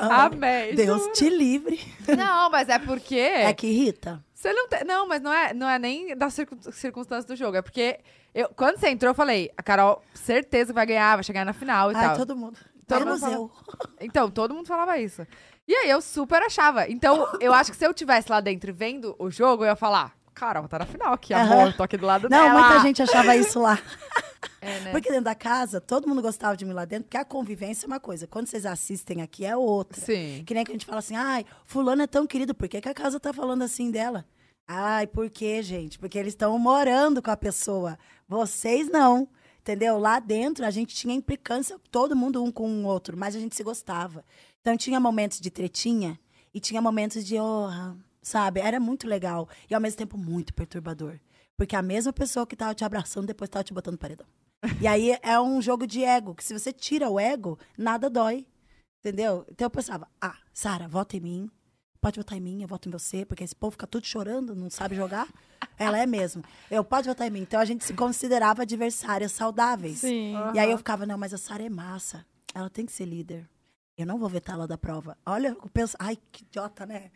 Não. Amém. Deus juro. te livre. Não, mas é porque. É que irrita. Você não tem. Não, mas não é, não é nem das circun- circunstâncias do jogo. É porque. Eu, quando você entrou, eu falei, a Carol, certeza que vai ganhar, vai chegar na final e Ai, tal. todo mundo. Todo Menos mundo eu. Então, todo mundo falava isso. E aí eu super achava. Então, eu acho que se eu tivesse lá dentro vendo o jogo, eu ia falar, Carol, tá na final aqui, amor, tô aqui do lado Não, dela. muita gente achava isso lá. É, né? Porque dentro da casa, todo mundo gostava de mim lá dentro, porque a convivência é uma coisa. Quando vocês assistem aqui, é outra. Sim. Que nem que a gente fala assim, ai, fulano é tão querido, por que, que a casa tá falando assim dela? Ai, por quê, gente? Porque eles estão morando com a pessoa. Vocês não. Entendeu? Lá dentro, a gente tinha implicância, todo mundo um com o outro, mas a gente se gostava. Então, tinha momentos de tretinha e tinha momentos de honra, sabe? Era muito legal. E, ao mesmo tempo, muito perturbador. Porque a mesma pessoa que tava te abraçando, depois tava te botando no paredão. E aí, é um jogo de ego, que se você tira o ego, nada dói. Entendeu? Então, eu pensava, ah, Sara, vota em mim. Pode votar em mim, eu voto em você, porque esse povo fica tudo chorando, não sabe jogar. Ela é mesmo. Eu, pode votar em mim. Então, a gente se considerava adversárias saudáveis. Sim. E aí eu ficava, não, mas a Sara é massa. Ela tem que ser líder. Eu não vou vetá-la da prova. Olha, eu penso, ai, que idiota, né?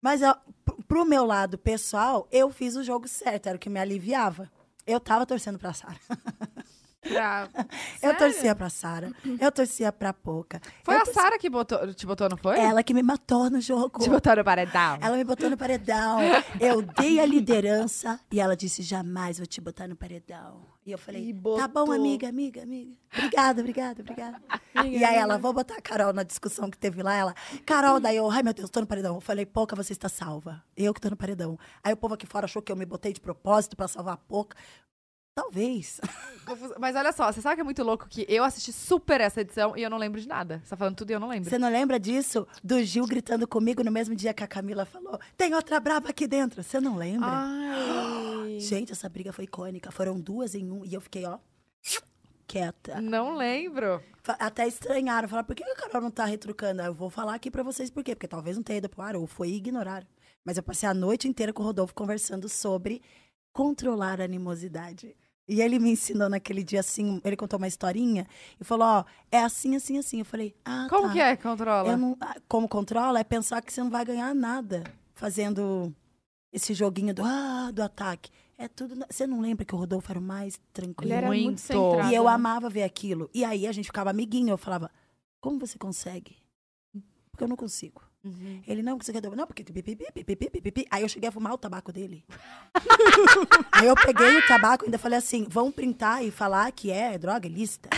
Mas eu, pro- pro meu lado pessoal, eu fiz o jogo certo, era o que me aliviava. Eu tava torcendo pra Sara. Pra... Eu torcia pra Sara. Eu torcia pra Poca. Foi Eu a torcia- Sara que botou, te botou, não foi? Ela que me matou no jogo. Te botou no paredão. Ela me botou no paredão. Eu dei a liderança e ela disse: jamais vou te botar no paredão. E eu falei: E tá bom, amiga, amiga, amiga. Obrigada, obrigada, obrigada. e aí ela, vou botar a Carol na discussão que teve lá. Ela, Carol, daí eu, ai meu Deus, tô no paredão. Eu falei: pouca, você está salva. Eu que tô no paredão. Aí o povo aqui fora achou que eu me botei de propósito pra salvar a pouca. Talvez. Mas olha só, você sabe que é muito louco que eu assisti super essa edição e eu não lembro de nada. Você tá falando tudo e eu não lembro. Você não lembra disso? Do Gil gritando comigo no mesmo dia que a Camila falou: tem outra braba aqui dentro. Você não lembra? Ai. Gente, essa briga foi icônica. Foram duas em um e eu fiquei, ó, quieta. Não lembro. Até estranharam. Falaram, por que a Carol não tá retrucando? Eu vou falar aqui pra vocês por quê. Porque talvez não tenha ido pro ar ou foi ignoraram. Mas eu passei a noite inteira com o Rodolfo conversando sobre controlar a animosidade. E ele me ensinou naquele dia assim, ele contou uma historinha e falou, ó, é assim, assim, assim. Eu falei, ah, Como tá. que é que controla? Eu não, ah, como controla é pensar que você não vai ganhar nada fazendo esse joguinho do, ah, do ataque. É tudo. Você não lembra que o Rodolfo era o mais tranquilo? Ele era muito, Muito. centrado. E eu né? amava ver aquilo. E aí a gente ficava amiguinho. Eu falava, como você consegue? Porque eu não consigo. Uhum. Ele, não, você quer... Não, porque... pipipi, pipipi, pipipi. Aí eu cheguei a fumar o tabaco dele. aí eu peguei o tabaco e ainda falei assim, vão printar e falar que é droga ilícita.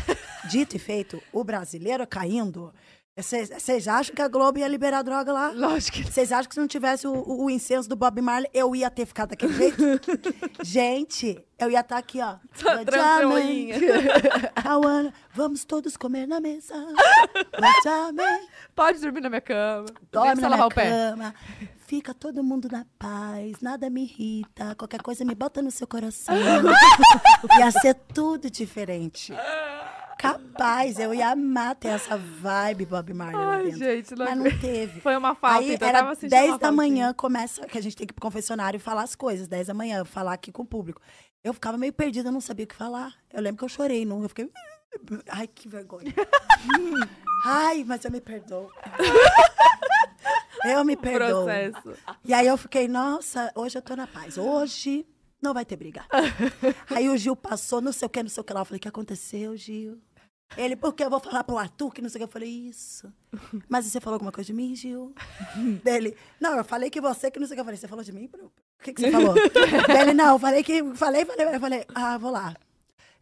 Dito e feito, o brasileiro caindo. Vocês acham que a Globo ia liberar droga lá? Lógico Vocês acham que se não tivesse o, o, o incenso do Bob Marley, eu ia ter ficado daquele jeito? Gente, eu ia estar aqui, ó. tranquilinha. Wanna- Vamos todos comer na mesa. Pode dormir na minha cama. Dorme na minha o pé. cama. Fica todo mundo na paz, nada me irrita. Qualquer coisa me bota no seu coração. ia ser tudo diferente. Capaz, eu ia amar ter essa vibe Bob Marley lá Ai, dentro. gente, não Mas não teve. Foi uma falta, Aí então eu era tava sentindo 10 uma da manhã, começa, que a gente tem que ir pro confessionário e falar as coisas. 10 da manhã, falar aqui com o público. Eu ficava meio perdida, não sabia o que falar. Eu lembro que eu chorei, não, eu fiquei... Ai, que vergonha. Ai, mas eu me perdoo. Eu me perdoo. Processo. E aí eu fiquei, nossa, hoje eu tô na paz. Hoje não vai ter briga. aí o Gil passou, não sei o que, não sei o que lá. Eu falei, o que aconteceu, Gil? Ele, porque eu vou falar pro Arthur, que não sei o que. Eu falei, isso. Mas você falou alguma coisa de mim, Gil? Dele, não, eu falei que você, que não sei o que. Eu falei, você falou de mim? O que, que você falou? Dele, não, eu falei que, falei, falei, eu falei, ah, vou lá.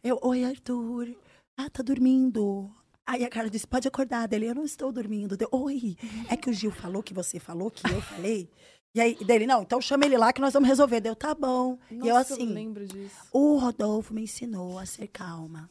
Eu, oi, Arthur. Ah, tá dormindo. Aí a Carla disse, pode acordar. Dele, eu não estou dormindo. Deu, oi, é que o Gil falou que você falou, que eu falei. E aí, dele, não, então chama ele lá que nós vamos resolver. Deu, tá bom. e eu Nossa, assim, lembro disso. o Rodolfo me ensinou a ser calma.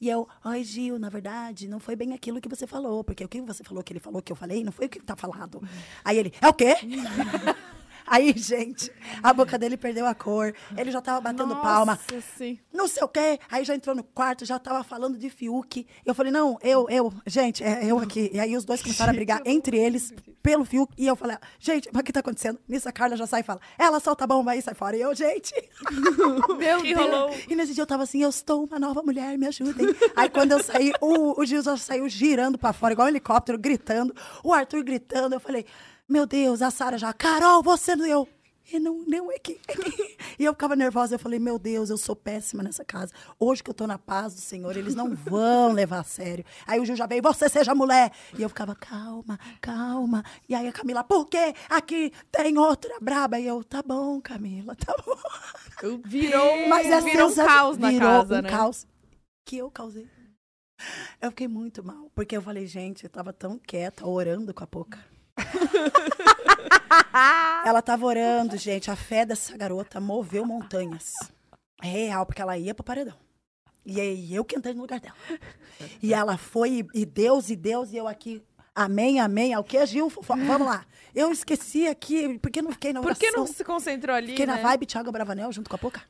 E eu, oi, Gil, na verdade, não foi bem aquilo que você falou, porque o que você falou que ele falou que eu falei, não foi o que tá falado. Aí ele, é o quê? Aí, gente, a boca dele perdeu a cor, ele já tava batendo palma, Nossa, sim. não sei o quê. Aí já entrou no quarto, já tava falando de Fiuk. Eu falei, não, eu, eu, gente, é eu aqui. E aí os dois começaram a brigar entre eles pelo Fiuk. E eu falei, gente, mas o que tá acontecendo? Nisso a Carla já sai e fala, ela solta a bomba aí, sai fora. E eu, gente. Meu que rolou. E nesse dia eu tava assim, eu estou uma nova mulher, me ajudem. Aí quando eu saí, o, o Gil já saiu girando pra fora, igual um helicóptero, gritando. O Arthur gritando. Eu falei, meu Deus, a Sara já, Carol, você não eu. E não, não é que. E eu ficava nervosa, eu falei, meu Deus, eu sou péssima nessa casa. Hoje que eu tô na paz do Senhor, eles não vão levar a sério. Aí o Gil já veio, você seja mulher. E eu ficava, calma, calma. E aí a Camila, por quê? Aqui tem outra braba. E eu, tá bom, Camila, tá bom. Virou, Mas é virou um caos na virou casa, um né? caos que eu causei. Eu fiquei muito mal, porque eu falei, gente, eu tava tão quieta, orando com a Poca. ela tava orando, gente, a fé dessa garota moveu montanhas. É real, porque ela ia pro paredão. E aí eu que entrei no lugar dela. E ela foi, e Deus, e Deus, e eu aqui. Amém, amém. É o que, Gil? Vamos lá. Eu esqueci aqui, porque não fiquei na Por oração. que não se concentrou ali, Fiquei né? na vibe Thiago Bravanel junto com a Poca.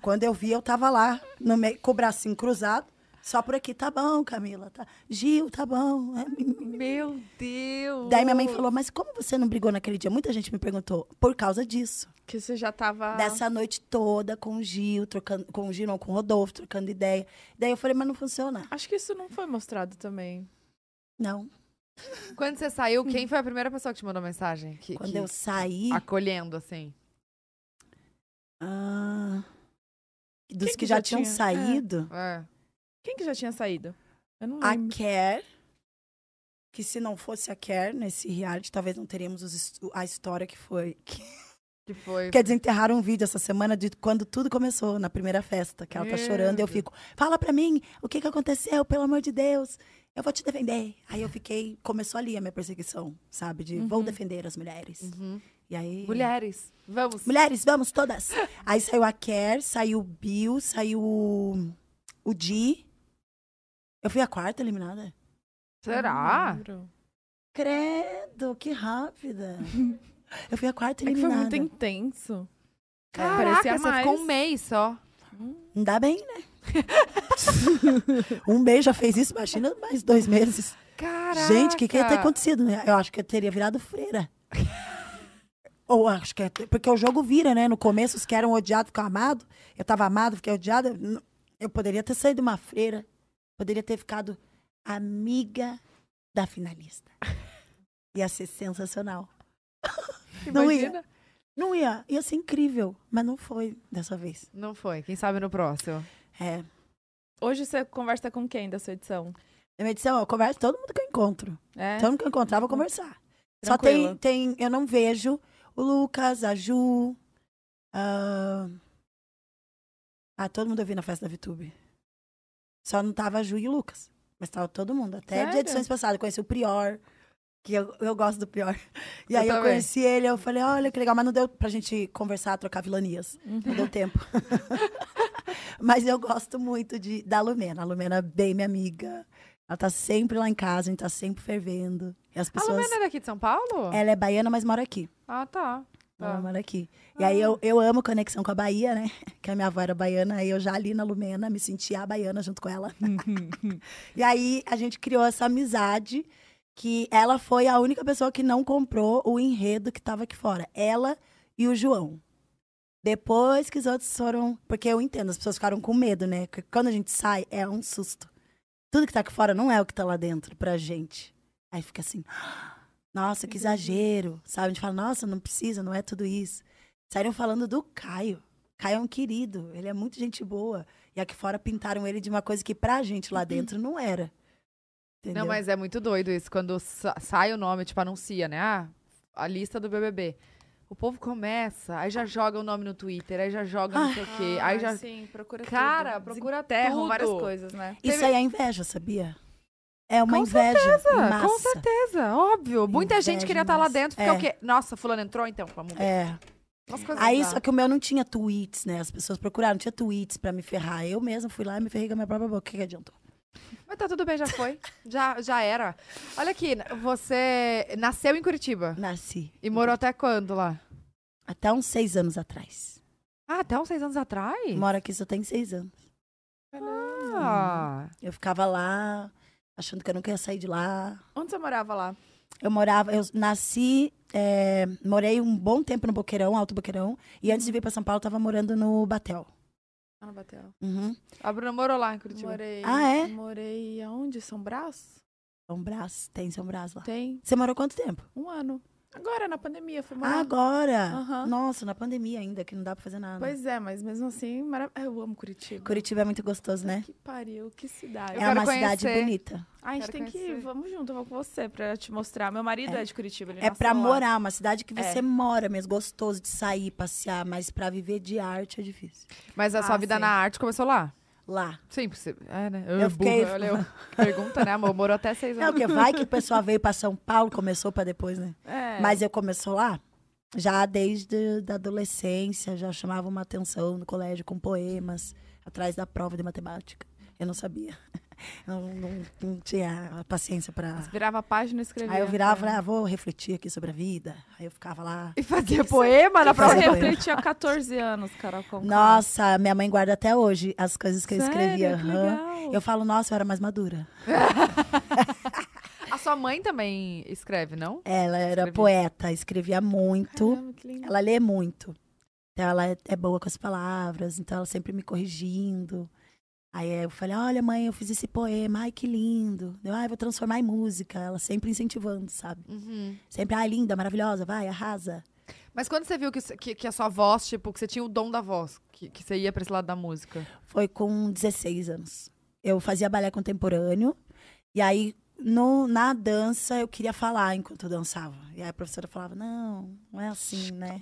Quando eu vi, eu tava lá, no meio, com o bracinho cruzado, só por aqui. Tá bom, Camila. Tá. Gil, tá bom. É, Meu Deus. Daí minha mãe falou, mas como você não brigou naquele dia? Muita gente me perguntou. Por causa disso. Que você já tava... Dessa noite toda com o Gil, trocando, com o Gil, não, com o Rodolfo, trocando ideia. Daí eu falei, mas não funciona. Acho que isso não foi mostrado também. Não. Quando você saiu, quem foi a primeira pessoa que te mandou mensagem? Que, Quando que- eu saí. Acolhendo, assim. ah, dos que, que já, já tinham tinha? saído. É. Quem que já tinha saído? Eu não A lembro. Care, que se não fosse a Care nesse reality, talvez não teríamos os a história que foi. Que, Que foi. quer desenterraram um vídeo essa semana de quando tudo começou, na primeira festa, que ela tá Meu chorando e eu fico, fala pra mim o que que aconteceu, pelo amor de Deus, eu vou te defender. Aí eu fiquei, começou ali a minha perseguição, sabe, de vou defender as mulheres. Uhum. E aí... Mulheres, vamos. Mulheres, vamos todas. Aí saiu a Care, saiu o Bill, saiu o, o Di. Eu fui a quarta eliminada. Será? Credo, que rápida. Eu fui a quarta É que foi eliminada. muito intenso. Caraca, Parecia você mais. ficou um mês só. Ainda bem, né? um mês já fez isso, imagina mais dois meses. Caraca. Gente, o que, que ia ter acontecido, né? Eu acho que eu teria virado freira. Ou acho que é, porque o jogo vira, né? No começo, os que eram odiados ficam amados. Eu tava amado, fiquei odiada. Eu- Eu poderia ter saído uma freira. Poderia ter ficado amiga da finalista. Ia ser sensacional. Não ia. Imagina. Não ia. Ia ser incrível. Mas não foi dessa vez. Não foi. Quem sabe no próximo. É. Hoje você conversa com quem da sua edição? Na minha edição, eu converso com todo mundo que eu encontro. É? Todo mundo que eu encontrar, eu vou conversar. Só Tranquilo. tem, tem. Eu não vejo o Lucas, a Ju. ah, Ah, todo mundo eu vi na festa da VTube. Só não tava a Ju e o Lucas. Mas tava todo mundo. Até de Sério? edições passadas. Eu conheci o Prior, que eu, eu gosto do Prior. E Eu aí eu conheci ele, eu falei, olha que legal. Mas não deu pra gente conversar, trocar vilanias. Não deu tempo. Mas eu gosto muito de, da Lumena. A Lumena é bem minha amiga. Ela tá sempre lá em casa, a gente tá sempre fervendo. E as A pessoas... Lumena é daqui de São Paulo? Ela é baiana, mas mora aqui. Ah, tá. Ela Tá. mora aqui. E aí eu, eu amo conexão com a Bahia, né? Que a minha avó era baiana, aí eu já ali na Lumena me sentia a baiana junto com ela. e aí a gente criou essa amizade que ela foi a única pessoa que não comprou o enredo que tava aqui fora. Ela e o João. Depois que os outros foram. Porque eu entendo, as pessoas ficaram com medo, né? Porque quando a gente sai, é um susto. Tudo que tá aqui fora não é o que tá lá dentro pra gente. Aí fica assim. Nossa, que exagero. Sabe? A gente fala, nossa, não precisa, não é tudo isso. Saíram falando do Caio. Caio é um querido, ele é muito gente boa. E aqui fora pintaram ele de uma coisa que pra gente lá dentro não era. Entendeu? Não, mas é muito doido isso. Quando sa- sai o nome, tipo, anuncia, né? Ah, a lista do BBB. O povo começa, aí já joga o nome no Twitter, aí já joga não sei o quê. Aí já. Sim, procura Cara, tudo. procura tudo. várias coisas, né? Isso aí é inveja, sabia? É uma Com inveja. certeza, com certeza, óbvio. Muita gente Inveja queria em estar lá massa. dentro, fica É. o quê? Nossa, fulano entrou, então, vamos ver. É. Aí, só que o meu não tinha tweets, né? As pessoas procuraram, não tinha tweets pra me ferrar. Eu mesma fui lá e me ferrei com a minha própria boca. O que, que adiantou? Mas tá tudo bem, já foi. já, já era. Olha aqui, você nasceu em Curitiba Nasci. e morou até quando lá? Até uns seis anos atrás. Ah, até uns seis anos atrás? Moro aqui só tem seis anos. Ah, Eu ficava lá, achando que eu nunca ia sair de lá. Onde você morava lá? Eu morava, eu nasci, é, morei um bom tempo no Boqueirão, Alto Boqueirão. E antes de vir pra São Paulo, eu tava morando no Batel. Ah, no Batel. Uhum. a Bruna morou lá em Curitiba. Morei. Ah, é? Morei aonde? São Brás? São Brás, tem São Brás lá. Tem Você morou quanto tempo? um ano. Agora, na pandemia, morar. Ah, agora! Aham. Nossa, na pandemia ainda, que não dá pra fazer nada. Pois é, mas mesmo assim, marav- eu amo Curitiba. Curitiba é muito gostoso, né? Que pariu, que cidade. Eu é uma cidade conhecer. bonita. Ah, a gente Quero tem que ir, conhecer. vamos junto, eu vou com você pra te mostrar. Meu marido é, de Curitiba, ele É pra lá. morar, uma cidade que você É. mora mesmo, gostoso de sair, passear, mas pra viver de arte é difícil. Mas a sua Ah, vida sim. na arte começou lá? Lá. Sim. É, né? Eu fiquei- burra, olha eu. Pergunta, né, amor? Morou até seis Não, anos. porque vai que o pessoal veio pra São Paulo, começou pra depois, né? É. Mas eu começou lá, já desde da adolescência, já chamava uma atenção no colégio com poemas, atrás da prova de matemática. Eu não sabia. Eu não, não- não tinha paciência pra... Virava a página e escrevia. Aí eu virava e É. falei, ah, vou refletir aqui sobre a vida. Aí eu ficava lá. E fazia poema na Eu prova. Fazia poema. refleti há 14 anos, Carol Conká. Nossa, minha mãe guarda até hoje as coisas que eu Sério? escrevia. Que. Eu falo, nossa, eu era mais madura. A sua mãe também escreve, não? Ela era Escrevia. poeta, escrevia muito. Caramba, que lindo. Ela lê muito. Então ela é, é boa com as palavras, então ela sempre me corrigindo. Aí eu falei, olha, mãe, eu fiz esse poema, ai, que lindo. Eu, ai, vou transformar em música. Ela sempre incentivando, sabe? Uhum. Sempre, ai, linda, maravilhosa, vai, arrasa. Mas quando você viu que, que, que a sua voz, tipo, que você tinha o dom da voz, que, que você ia pra esse lado da música? Foi com 16 anos. Eu fazia balé contemporâneo. E aí, no, na dança, eu queria falar enquanto eu dançava. E aí a professora falava, não, não é assim, né?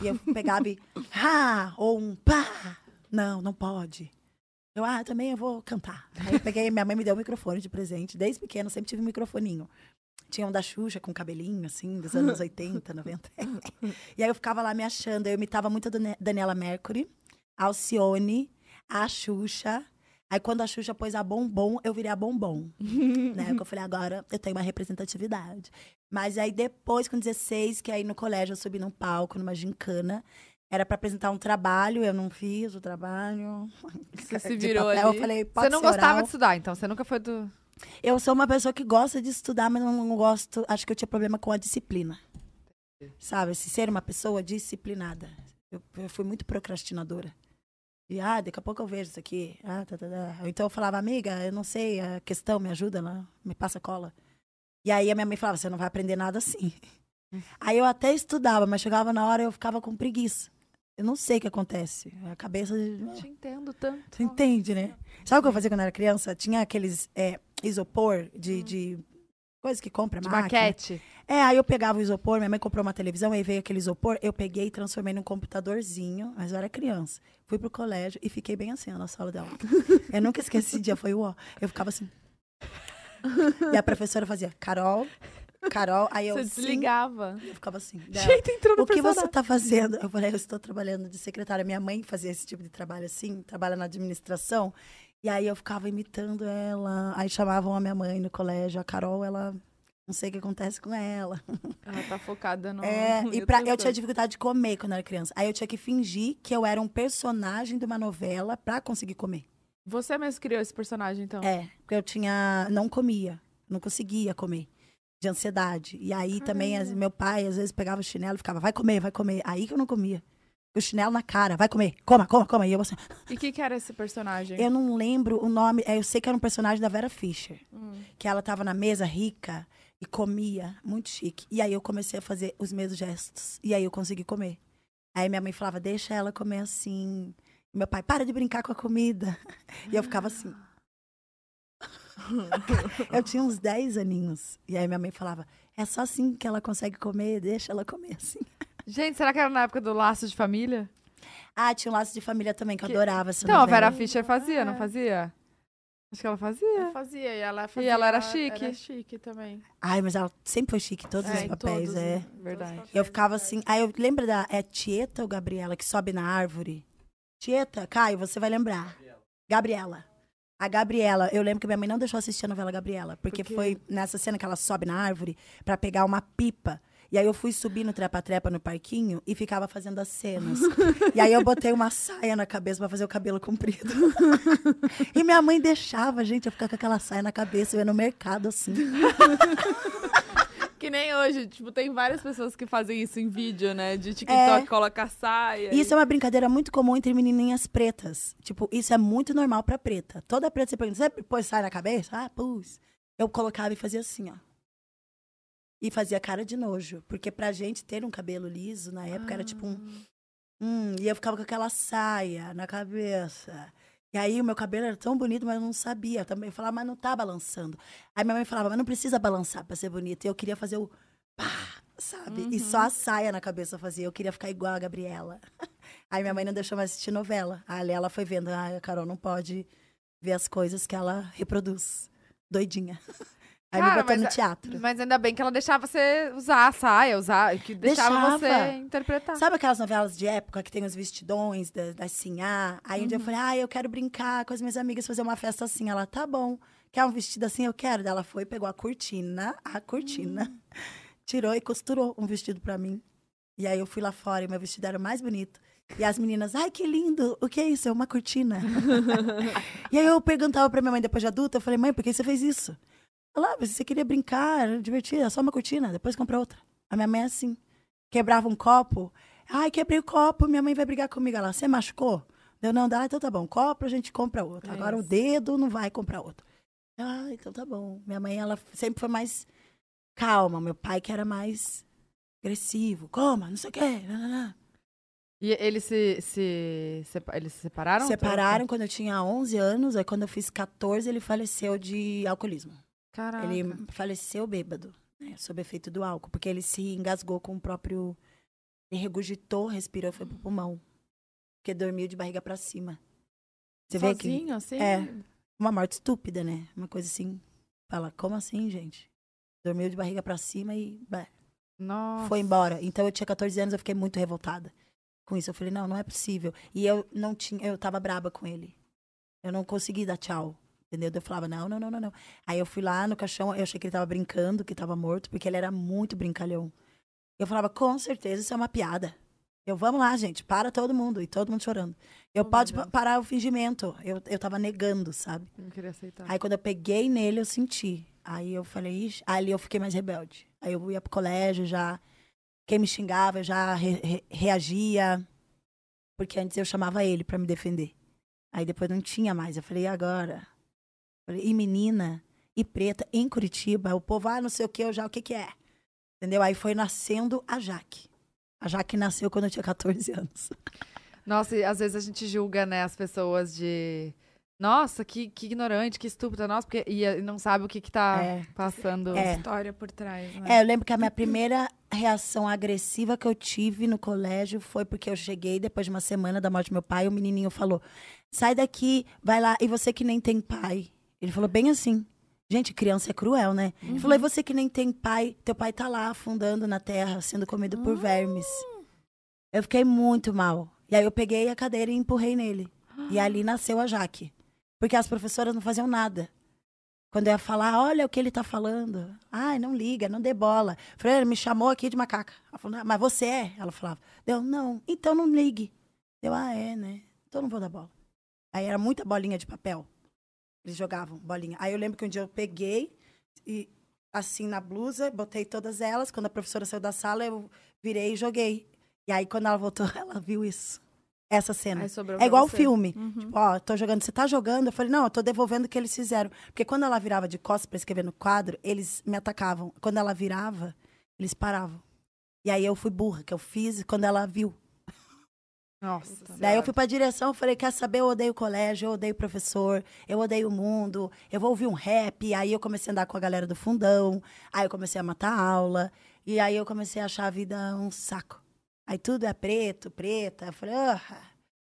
E eu pegava e, ha, ou um pá. Não, não pode. Eu, ah, também eu vou cantar. Aí eu peguei, minha mãe me deu um microfone de presente. Desde pequeno, sempre tive um microfoninho. Tinha um da Xuxa com cabelinho, assim, dos anos 80, 90. e aí eu ficava lá me achando. Eu imitava muito a Dani- Daniela Mercury, a Alcione, a Xuxa. Aí quando a Xuxa pôs a bombom, eu virei a bombom. né? Que eu falei, agora eu tenho uma representatividade. Mas aí depois, com 16, que aí no colégio eu subi num palco, numa gincana. Era pra apresentar um trabalho, eu não fiz o trabalho. Você se virou papel, ali. Eu falei, você não gostava oral. de estudar, então? Você nunca foi do... Eu sou uma pessoa que gosta de estudar, mas não gosto. Acho que eu tinha problema com a disciplina. Sabe? Se ser uma pessoa disciplinada. Eu, eu fui muito procrastinadora. E, ah, daqui a pouco eu vejo isso aqui. Ah, tá, tá, tá. Então eu falava, amiga, eu não sei a questão, me ajuda lá, me passa cola. E aí a minha mãe falava, você não vai aprender nada assim. Aí eu até estudava, mas chegava na hora eu ficava com preguiça. Eu não sei o que acontece. A cabeça. Te entendo tanto. Você entende, né? Sabe o que eu fazia quando eu era criança? Tinha aqueles é, isopor de, de coisa que compra, De máquina. maquete. É, aí eu pegava o isopor, minha mãe comprou uma televisão, aí veio aquele isopor, eu peguei e transformei num computadorzinho, mas eu era criança. Fui pro colégio e fiquei bem assim, na sala de aula. eu nunca esqueci esse dia, foi o ó. Eu ficava assim. E a professora fazia, Carol, Carol. Aí eu Você sim, desligava. Eu ficava assim. dela, Gente, entrou no o que você personagem. tá fazendo? Eu falei, eu estou trabalhando de secretária. Minha mãe fazia esse tipo de trabalho assim, trabalha na administração. E aí eu ficava imitando ela. Aí chamavam a minha mãe no colégio. A Carol, ela. Não sei o que acontece com ela. Ela tá focada no. É, e pra, eu tinha dificuldade de comer quando eu era criança. Aí eu tinha que fingir que eu era um personagem de uma novela pra conseguir comer. Você mesmo criou esse personagem, então? É, porque eu tinha. Não comia. Não conseguia comer. De ansiedade. E aí também, as- meu pai, às vezes, pegava o chinelo e ficava, vai comer, vai comer. Aí que eu não comia. O chinelo na cara, vai comer, coma, coma, coma. E eu assim, E o que, que era esse personagem? eu não lembro o nome. é, Eu sei que era um personagem da Vera Fischer. Hum. Que ela tava na mesa rica e comia, muito chique. E aí eu comecei a fazer os mesmos gestos. E aí eu consegui comer. Aí minha mãe falava, deixa ela comer assim. E meu pai, para de brincar com a comida. E eu ficava assim. eu tinha uns 10 aninhos. E aí minha mãe falava, é só assim que ela consegue comer, deixa ela comer assim. Gente, será que era na época do Laço de Família? Ah, tinha um laço de família também, que eu Que- adorava essa Então, a novela. Vera Fischer fazia, não fazia? Acho que ela fazia. Eu fazia, e ela fazia. ela era chique. Era chique também. Ai, mas ela sempre foi chique em todos É, os papéis, todos, é. Verdade. Eu ficava assim. Aí eu lembro da. É Tieta ou Gabriela que sobe na árvore? Tieta, Caio, você vai lembrar. Gabriela. A Gabriela, eu lembro que minha mãe não deixou assistir a novela Gabriela, porque Por foi nessa cena que ela sobe na árvore pra pegar uma pipa. E aí eu fui subir no trepa-trepa no parquinho e ficava fazendo as cenas. e aí eu botei uma saia na cabeça pra fazer o cabelo comprido. e minha mãe deixava, gente, eu ficar com aquela saia na cabeça, eu ia no mercado assim. Que nem hoje, tipo, tem várias pessoas que fazem isso em vídeo, né? De TikTok, É. coloca saia. Isso é uma brincadeira muito comum entre menininhas pretas. Tipo, isso é muito normal pra preta. Toda preta você pergunta, você pôs saia na cabeça? Ah, pus. Eu colocava e fazia assim, ó. E fazia cara de nojo. Porque pra gente ter um cabelo liso, na época, era tipo um... Hum, e eu ficava com aquela saia na cabeça. E aí o meu cabelo era tão bonito, mas eu não sabia. Eu também falava, mas não tá balançando. Aí minha mãe falava, mas não precisa balançar pra ser bonito. E eu queria fazer o pá, sabe? E só a saia na cabeça eu fazia. Eu queria ficar igual a Gabriela. Aí minha mãe não deixou mais assistir novela. Aí ela foi vendo, ah, a Carol não pode ver as coisas que ela reproduz. Doidinha. Aí Cara, me botou no a- teatro. Mas ainda bem que ela deixava você usar a saia, usar, que deixava, Deixava. você interpretar. Sabe aquelas novelas de época que tem os vestidões da, da Sinhá? Aí um Uhum. dia eu falei, ah, eu quero brincar com as minhas amigas, fazer uma festa assim. Ela, tá bom. Quer um vestido assim? Eu quero. Daí Ela foi, pegou a cortina, a cortina, Hum. tirou e costurou um vestido pra mim. E aí eu fui lá fora e meu vestido era o mais bonito. E as meninas, ai, que lindo! O que é isso? É uma cortina. e aí eu perguntava pra minha mãe depois de adulta, eu falei, mãe, por que você fez isso? Ela, ah, você queria brincar, era divertido, é só uma cortina, depois compra outra. A minha mãe é assim. Quebrava um copo. Ai, quebrei o copo, minha mãe vai brigar comigo. Ela, você machucou? Deu, não, dá, então tá bom. Copo, a gente compra outro. É Agora o isso. dedo não vai comprar outro. Ah, então tá bom. Minha mãe, ela sempre foi mais calma. Meu pai que era mais agressivo. Coma, não sei o quê. Não, não, não. E eles se, se, sepa- eles se separaram? Separaram quando eu tinha 11 anos. Aí quando eu fiz 14, ele faleceu de alcoolismo. Caraca. Ele faleceu bêbado, né, sob efeito do álcool, porque ele se engasgou com o próprio. Ele regurgitou, respirou, foi pro pulmão. Porque dormiu de barriga pra cima. Você vê que. Sozinho, assim? É. Uma morte estúpida, né? Uma coisa assim. Fala, como assim, gente? Dormiu de barriga pra cima e Nossa. foi embora. Então eu tinha 14 anos, eu fiquei muito revoltada com isso. Eu falei, não, não é possível. E eu não tinha, eu tava braba com ele. Eu não consegui dar tchau. Entendeu? Eu falava, não, não, não, não, não. Aí eu fui lá no caixão, eu achei que ele tava brincando, que tava morto, porque ele era muito brincalhão. Eu falava, com certeza isso é uma piada. Eu, vamos lá, gente, para todo mundo. E todo mundo chorando. Eu, Oh, pode parar o fingimento. Eu, eu tava negando, sabe? Não queria aceitar. Aí quando eu peguei nele, eu senti. Aí eu falei, ixi, ali eu fiquei mais rebelde. Aí eu ia pro colégio, já. Quem me xingava, eu já re- re- reagia. Porque antes eu chamava ele pra me defender. Aí depois não tinha mais. Eu falei, e agora? E menina, e preta, em Curitiba, o povo, ah, não sei o que, eu já, o que que é? Entendeu? Aí foi nascendo a Jaque. A Jaque nasceu quando eu tinha 14 anos. Nossa, e às vezes a gente julga, né, as pessoas de. Nossa, que, que ignorante, que estúpida, nossa, porque e, e não sabe o que, que tá É. passando. É. História por trás, né? É, eu lembro que a minha primeira reação agressiva que eu tive no colégio foi porque eu cheguei depois de uma semana da morte do meu pai, o menininho falou: "Sai daqui, vai lá, e você que nem tem pai". Ele falou bem assim. Gente, criança é cruel, né? Ele falou, e você que nem tem pai, teu pai tá lá afundando na terra, sendo comido por vermes. Eu fiquei muito mal. E aí eu peguei a cadeira e empurrei nele. E ali nasceu a Jaque. Porque as professoras não faziam nada. Quando eu ia falar, olha o que ele tá falando. Ai, não liga, não dê bola. Freira me chamou aqui de macaca. Ela falou, "Ah, mas você é? Ela falava, deu, não, então não ligue. Deu, ah, é, né? Então não vou dar bola. Aí era muita bolinha de papel. Eles jogavam bolinha. Aí eu lembro que um dia eu peguei e assim na blusa, botei todas elas. Quando a professora saiu da sala, eu virei e joguei. E aí quando ela voltou, ela viu isso. Essa cena. É igual você. filme. Uhum. Tipo, ó, tô jogando, você tá jogando? Eu falei, não, eu tô devolvendo o que eles fizeram. Porque quando ela virava de costas pra escrever no quadro, eles me atacavam. Quando ela virava, eles paravam. E aí eu fui burra, que eu fiz quando ela viu. Nossa. Daí eu fui pra direção, falei, quer saber, eu odeio colégio, eu odeio professor, eu odeio o mundo, eu vou ouvir um rap. Aí eu comecei a andar com a galera do fundão, aí eu comecei a matar aula, e aí eu comecei a achar a vida um saco. Aí tudo é preto, preta. Eu falei, ah,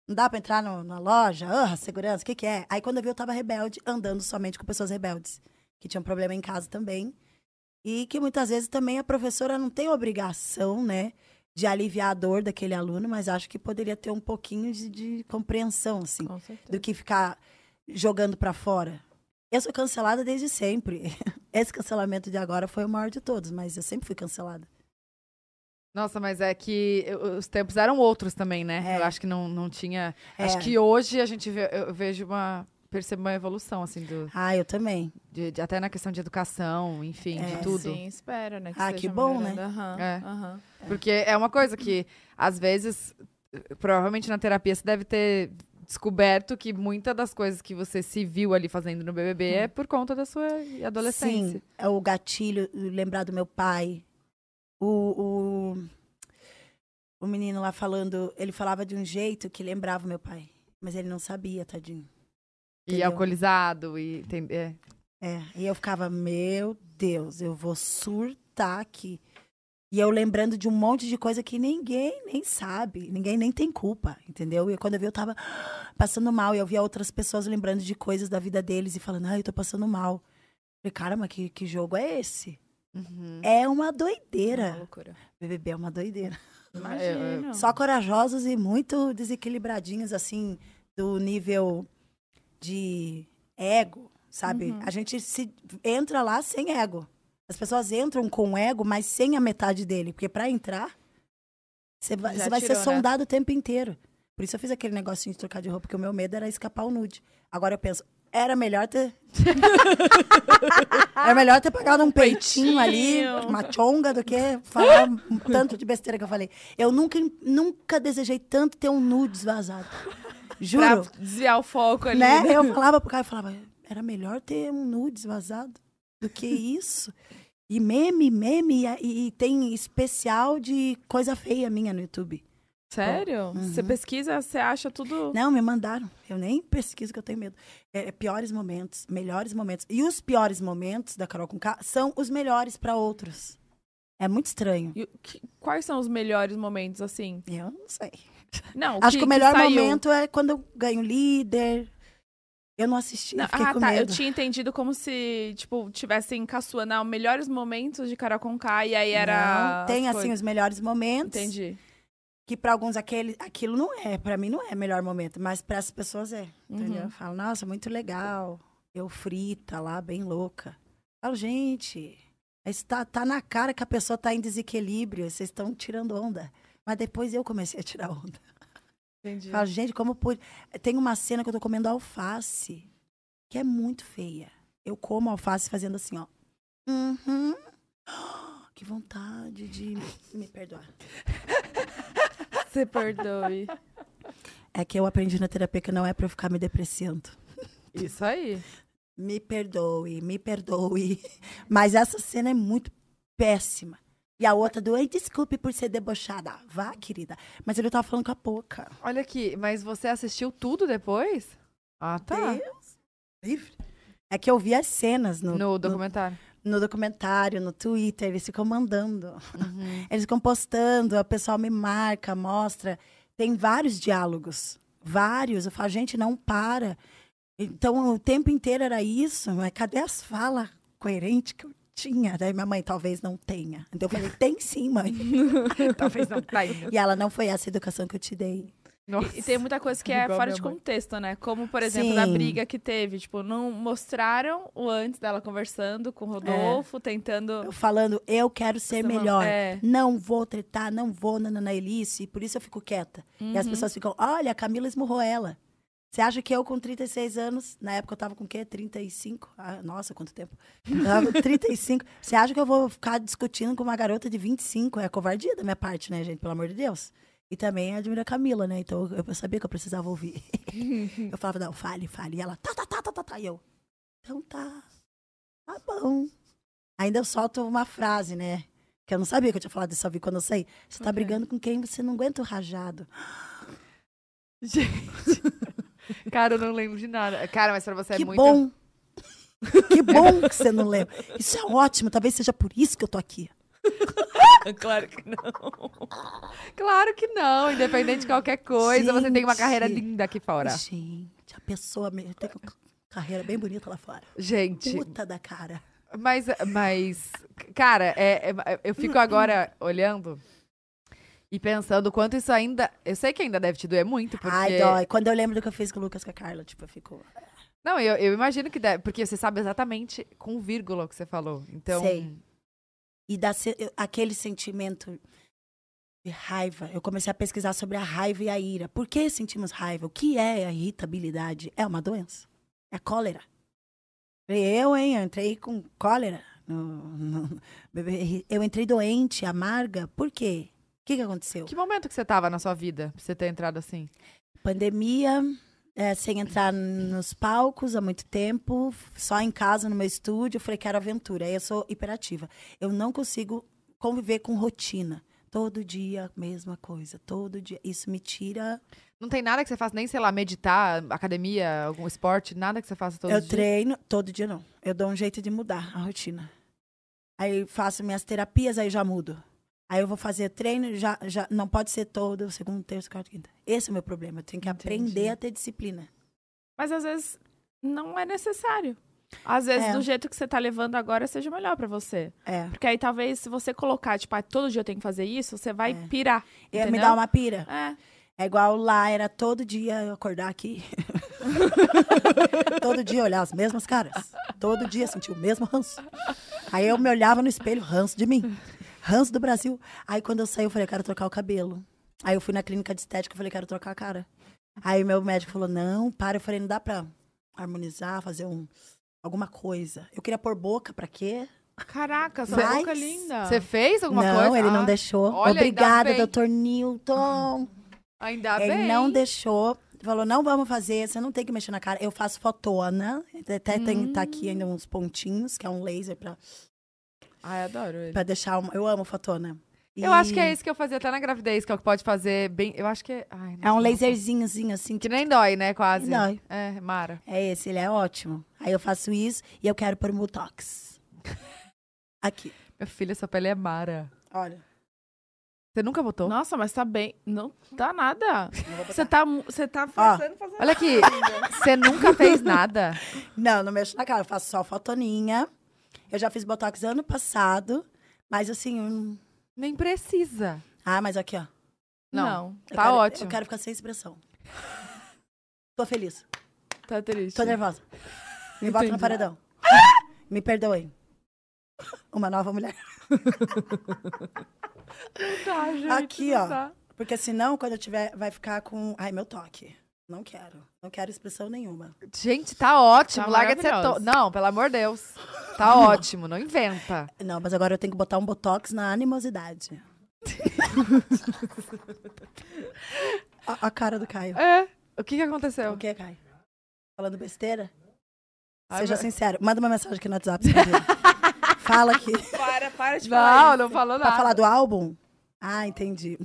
não dá pra entrar no- na loja? Ah, segurança, o que que é? Aí quando eu vi, eu tava rebelde, andando somente com pessoas rebeldes, que tinham problema em casa também. E que muitas vezes também a professora não tem obrigação, né, de aliviar a dor daquele aluno, mas acho que poderia ter um pouquinho de, de compreensão, assim, Com do que ficar jogando pra fora. Eu sou cancelada desde sempre. Esse cancelamento de agora foi o maior de todos, mas eu sempre fui cancelada. Nossa, mas é que os tempos eram outros também, né? É. Eu acho que não, não tinha. É. Acho que hoje a gente vê, eu vejo uma. Percebo uma evolução, assim, do, Ah, eu também. de- de- até na questão de educação, enfim, É, de tudo. Sim, espera, né? Ah, seja que bom, melhorando. né? Aham, É. aham. Porque é uma coisa que, às vezes, provavelmente na terapia você deve ter descoberto que muitas das coisas que você se viu ali fazendo no BBB é por conta da sua adolescência. Sim, é o gatilho, lembrar do meu pai. O, o, o menino lá falando, ele falava de um jeito que lembrava o meu pai. Mas ele não sabia, tadinho. E alcoolizado, e tem- é. É, e eu ficava, meu Deus, eu vou surtar aqui. E eu lembrando de um monte de coisa que ninguém nem sabe, ninguém nem tem culpa, entendeu? E quando eu vi, eu tava passando mal. E eu via outras pessoas lembrando de coisas da vida deles e falando, ai, eu tô passando mal. Falei, caramba, que, que jogo é esse? Uhum. É uma Uma doideira. loucura. BBB é uma doideira. Imagina. Só corajosos e muito desequilibradinhos, assim, do nível de ego, sabe? Uhum. A gente se entra lá sem ego. As pessoas entram com ego, mas sem a metade dele. Porque pra entrar, você vai, você vai tirou, ser né? sondado o tempo inteiro. Por isso eu fiz aquele negocinho de trocar de roupa, porque o meu medo era escapar o nude. Agora eu penso, era melhor ter. era melhor ter pagado um peitinho ali, Peitinho. uma chonga, do que falar um tanto de besteira que eu falei. Eu nunca, nunca desejei tanto ter um nudes vazado. Juro. Pra desviar o foco ali. Né? Eu falava pro cara, eu falava, era melhor ter um nudes vazado do que isso. E meme, meme, e, e tem especial de coisa feia minha no YouTube. Sério? Uhum. Você pesquisa, você acha tudo. Não, me mandaram. Eu nem pesquiso que eu tenho medo. É, é piores momentos, melhores momentos. E os piores momentos da Carol com K são os melhores para outros. É muito estranho. E que- quais são os melhores momentos, assim? Eu não sei. Não, Acho que, o melhor saiu- momento é quando eu ganho líder. Eu não assisti, Não, eu fiquei ah, com tá. Eu medo. tinha entendido como se, tipo, tivessem caçoando ah, melhores momentos de Carol e aí era. Não, tem as assim os melhores momentos. Entendi. Que para alguns aquele, aquilo não é, para mim não é melhor momento, mas para as pessoas é. Entendeu? Uhum. Eu falo, nossa, muito legal. Eu frita lá, bem louca. Eu falo, gente, isso tá, tá na cara que a pessoa tá em desequilíbrio, vocês estão tirando onda. Mas depois eu comecei a tirar onda. Entendi. Falo, gente, como pude. Tem uma cena que eu tô comendo alface, que é muito feia. Eu como alface fazendo assim, ó. Uhum. Que vontade de me perdoar. Você perdoe. É que eu aprendi na terapia que não é pra eu ficar me depreciando. Isso aí. Me perdoe, me perdoe. Mas essa cena é muito péssima. E a outra do, "Ai, desculpe por ser debochada. Vá, querida. Mas ele tava falando com a pouca. Olha aqui, mas você assistiu tudo depois? Ah, tá. Deus livre. É que eu vi as cenas no, No no, documentário. no documentário, no Twitter, eles ficam mandando. Uhum. Eles ficam postando, o pessoal me marca, mostra. Tem vários diálogos. Vários. Eu falo, gente, não para. Então, o tempo inteiro era isso, mas cadê as falas coerentes que eu tinha? Daí minha mãe, talvez não tenha. Então eu falei, tem sim, mãe. Talvez não tá indo. E ela, não foi essa educação que eu te dei. Nossa. E tem muita coisa que é Igual fora de mãe. contexto, né? Como, por exemplo, da Sim. briga que teve. Tipo, não mostraram o antes dela conversando com o Rodolfo, tentando. Eu falando, eu quero ser melhor. é. Não vou tretar, não vou na, Elice, por isso eu fico quieta. E as Uhum. pessoas ficam, olha, a Camila esmurrou ela. Você acha que eu com 36 anos, na época eu tava com o quê? 35? Ah, nossa, quanto tempo. Eu tava com 35. Você acha que eu vou ficar discutindo com uma garota de 25? É covardia da minha parte, né, gente? Pelo amor de Deus. E também admiro a Camila, né? Então eu, sabia que eu precisava ouvir. eu falava, não, fale, fale. E ela, tá, tá, tá, tá, tá, tá. E eu, então tá. Tá bom. Ainda eu solto uma frase, né? Que eu não sabia que eu tinha falado isso, só vi quando eu saí. Você tá Ok. brigando com quem você não aguenta o rajado. Gente. Cara, eu não lembro de nada. Cara, mas pra você que é muito. bom. que bom que você não lembra. Isso é ótimo. Talvez seja por isso que eu tô aqui. Claro que não. Claro que não. Independente de qualquer coisa, você tem uma carreira Gente. linda aqui fora. Gente, a pessoa me- tem uma carreira bem bonita lá fora. Gente, Puta da cara. mas, mas cara, é, é- eu fico agora olhando e pensando quanto isso ainda. Eu sei que ainda deve te doer muito, porque. Ai, dói. Quando eu lembro do que eu fiz com o Lucas com a Carla, tipo, eu fico. Não, eu, eu imagino que deve, porque você sabe exatamente com vírgula o que você falou. Então. Sei. E dá se- aquele sentimento de raiva. Eu comecei a pesquisar sobre a raiva e a ira. Por que sentimos raiva? O que é a irritabilidade? É uma doença? É cólera? Eu, hein? Eu entrei com cólera. eu entrei doente, amarga. Por quê? O que, que aconteceu? Que momento que você tava na sua vida pra você ter entrado assim? Pandemia, é, sem entrar nos palcos há muito tempo, só em casa, no meu estúdio. Eu falei, quero aventura. Aí eu sou hiperativa. Eu não consigo conviver com rotina. Todo dia, mesma coisa. Todo dia. Isso me tira. Não tem nada que você faça, nem, sei lá, meditar, academia, algum esporte, nada que você faça todo eu dia? treino, todo dia não. Eu dou um jeito de mudar a rotina. Aí faço minhas terapias, aí já mudo. Aí eu vou fazer treino, já, já não pode ser todo, segundo, terça, quarta, quinta. Esse é o meu problema. Eu tenho que Entendi. aprender a ter disciplina. Mas às vezes não é necessário. Às vezes, É. do jeito que você tá levando agora, seja melhor pra você. É. Porque aí talvez, se você colocar, tipo, ah, todo dia eu tenho que fazer isso, você vai É. pirar. Ia me dar uma pira. É. É igual lá, era todo dia eu acordar aqui. todo dia olhar as mesmas caras. Todo dia sentir o mesmo ranço. Aí eu me olhava no espelho, ranço de mim. Ranço do Brasil. Aí quando eu saí, eu falei, eu quero trocar o cabelo. Aí eu fui na clínica de estética, eu falei, quero trocar a cara. Aí meu médico falou, não, para. Eu falei, não dá pra harmonizar, fazer um, alguma coisa. Eu queria pôr boca, pra quê? Caraca, sua Mas- boca é linda. Você fez alguma não, coisa? ele não Ah, deixou. olha, Obrigada, doutor Newton. Ainda Ele bem. não deixou. Falou, não vamos fazer, você não tem que mexer na cara. Eu faço fotona. Até tem tá aqui ainda uns pontinhos, que é um laser pra, Ai, adoro ele. pra deixar. uma- Eu amo fotona. Eu acho que é isso que eu fazia até na gravidez, que é o que pode fazer bem. Eu acho que é. Ai, não É um laserzinhozinho assim. Que nem dói, né? Quase. Dói. É, Mara. É esse, ele é ótimo. Aí eu faço isso e eu quero pôr botox. Aqui, Meu filho, sua pele é Mara. olha. Você nunca botou? Nossa, mas tá bem. Não dá nada. Você tá, você tá forçando Olha aqui, você nunca fez nada. Não, não mexo na cara, eu faço só fotoninha. Eu já fiz botox ano passado, mas assim. hum, Nem precisa. Ah, mas aqui, ó. Não. Não. Eu Tá quero- ótimo. Eu quero ficar sem expressão. Tô feliz. Tá triste. Tô nervosa. Me bota no Entendi. paredão. Me perdoem. Uma nova mulher. Tá, gente, Aqui, não ó. dá. Porque senão, quando eu tiver, vai ficar com. Ai, meu toque. Não quero. Não quero expressão nenhuma. Gente, tá ótimo. Tá Larga de ser to... Não, pelo amor de Deus. Tá ótimo, não inventa. Não, mas agora eu tenho que botar um botox na animosidade. a, a cara do Caio. É. O que que aconteceu? O que, Caio? Falando besteira? Ai, Seja mas- sincero. Manda uma mensagem aqui no WhatsApp. pra. Fala aqui. Para, para de Não, falar não isso. falou Pra nada. falar do álbum? Ah, entendi.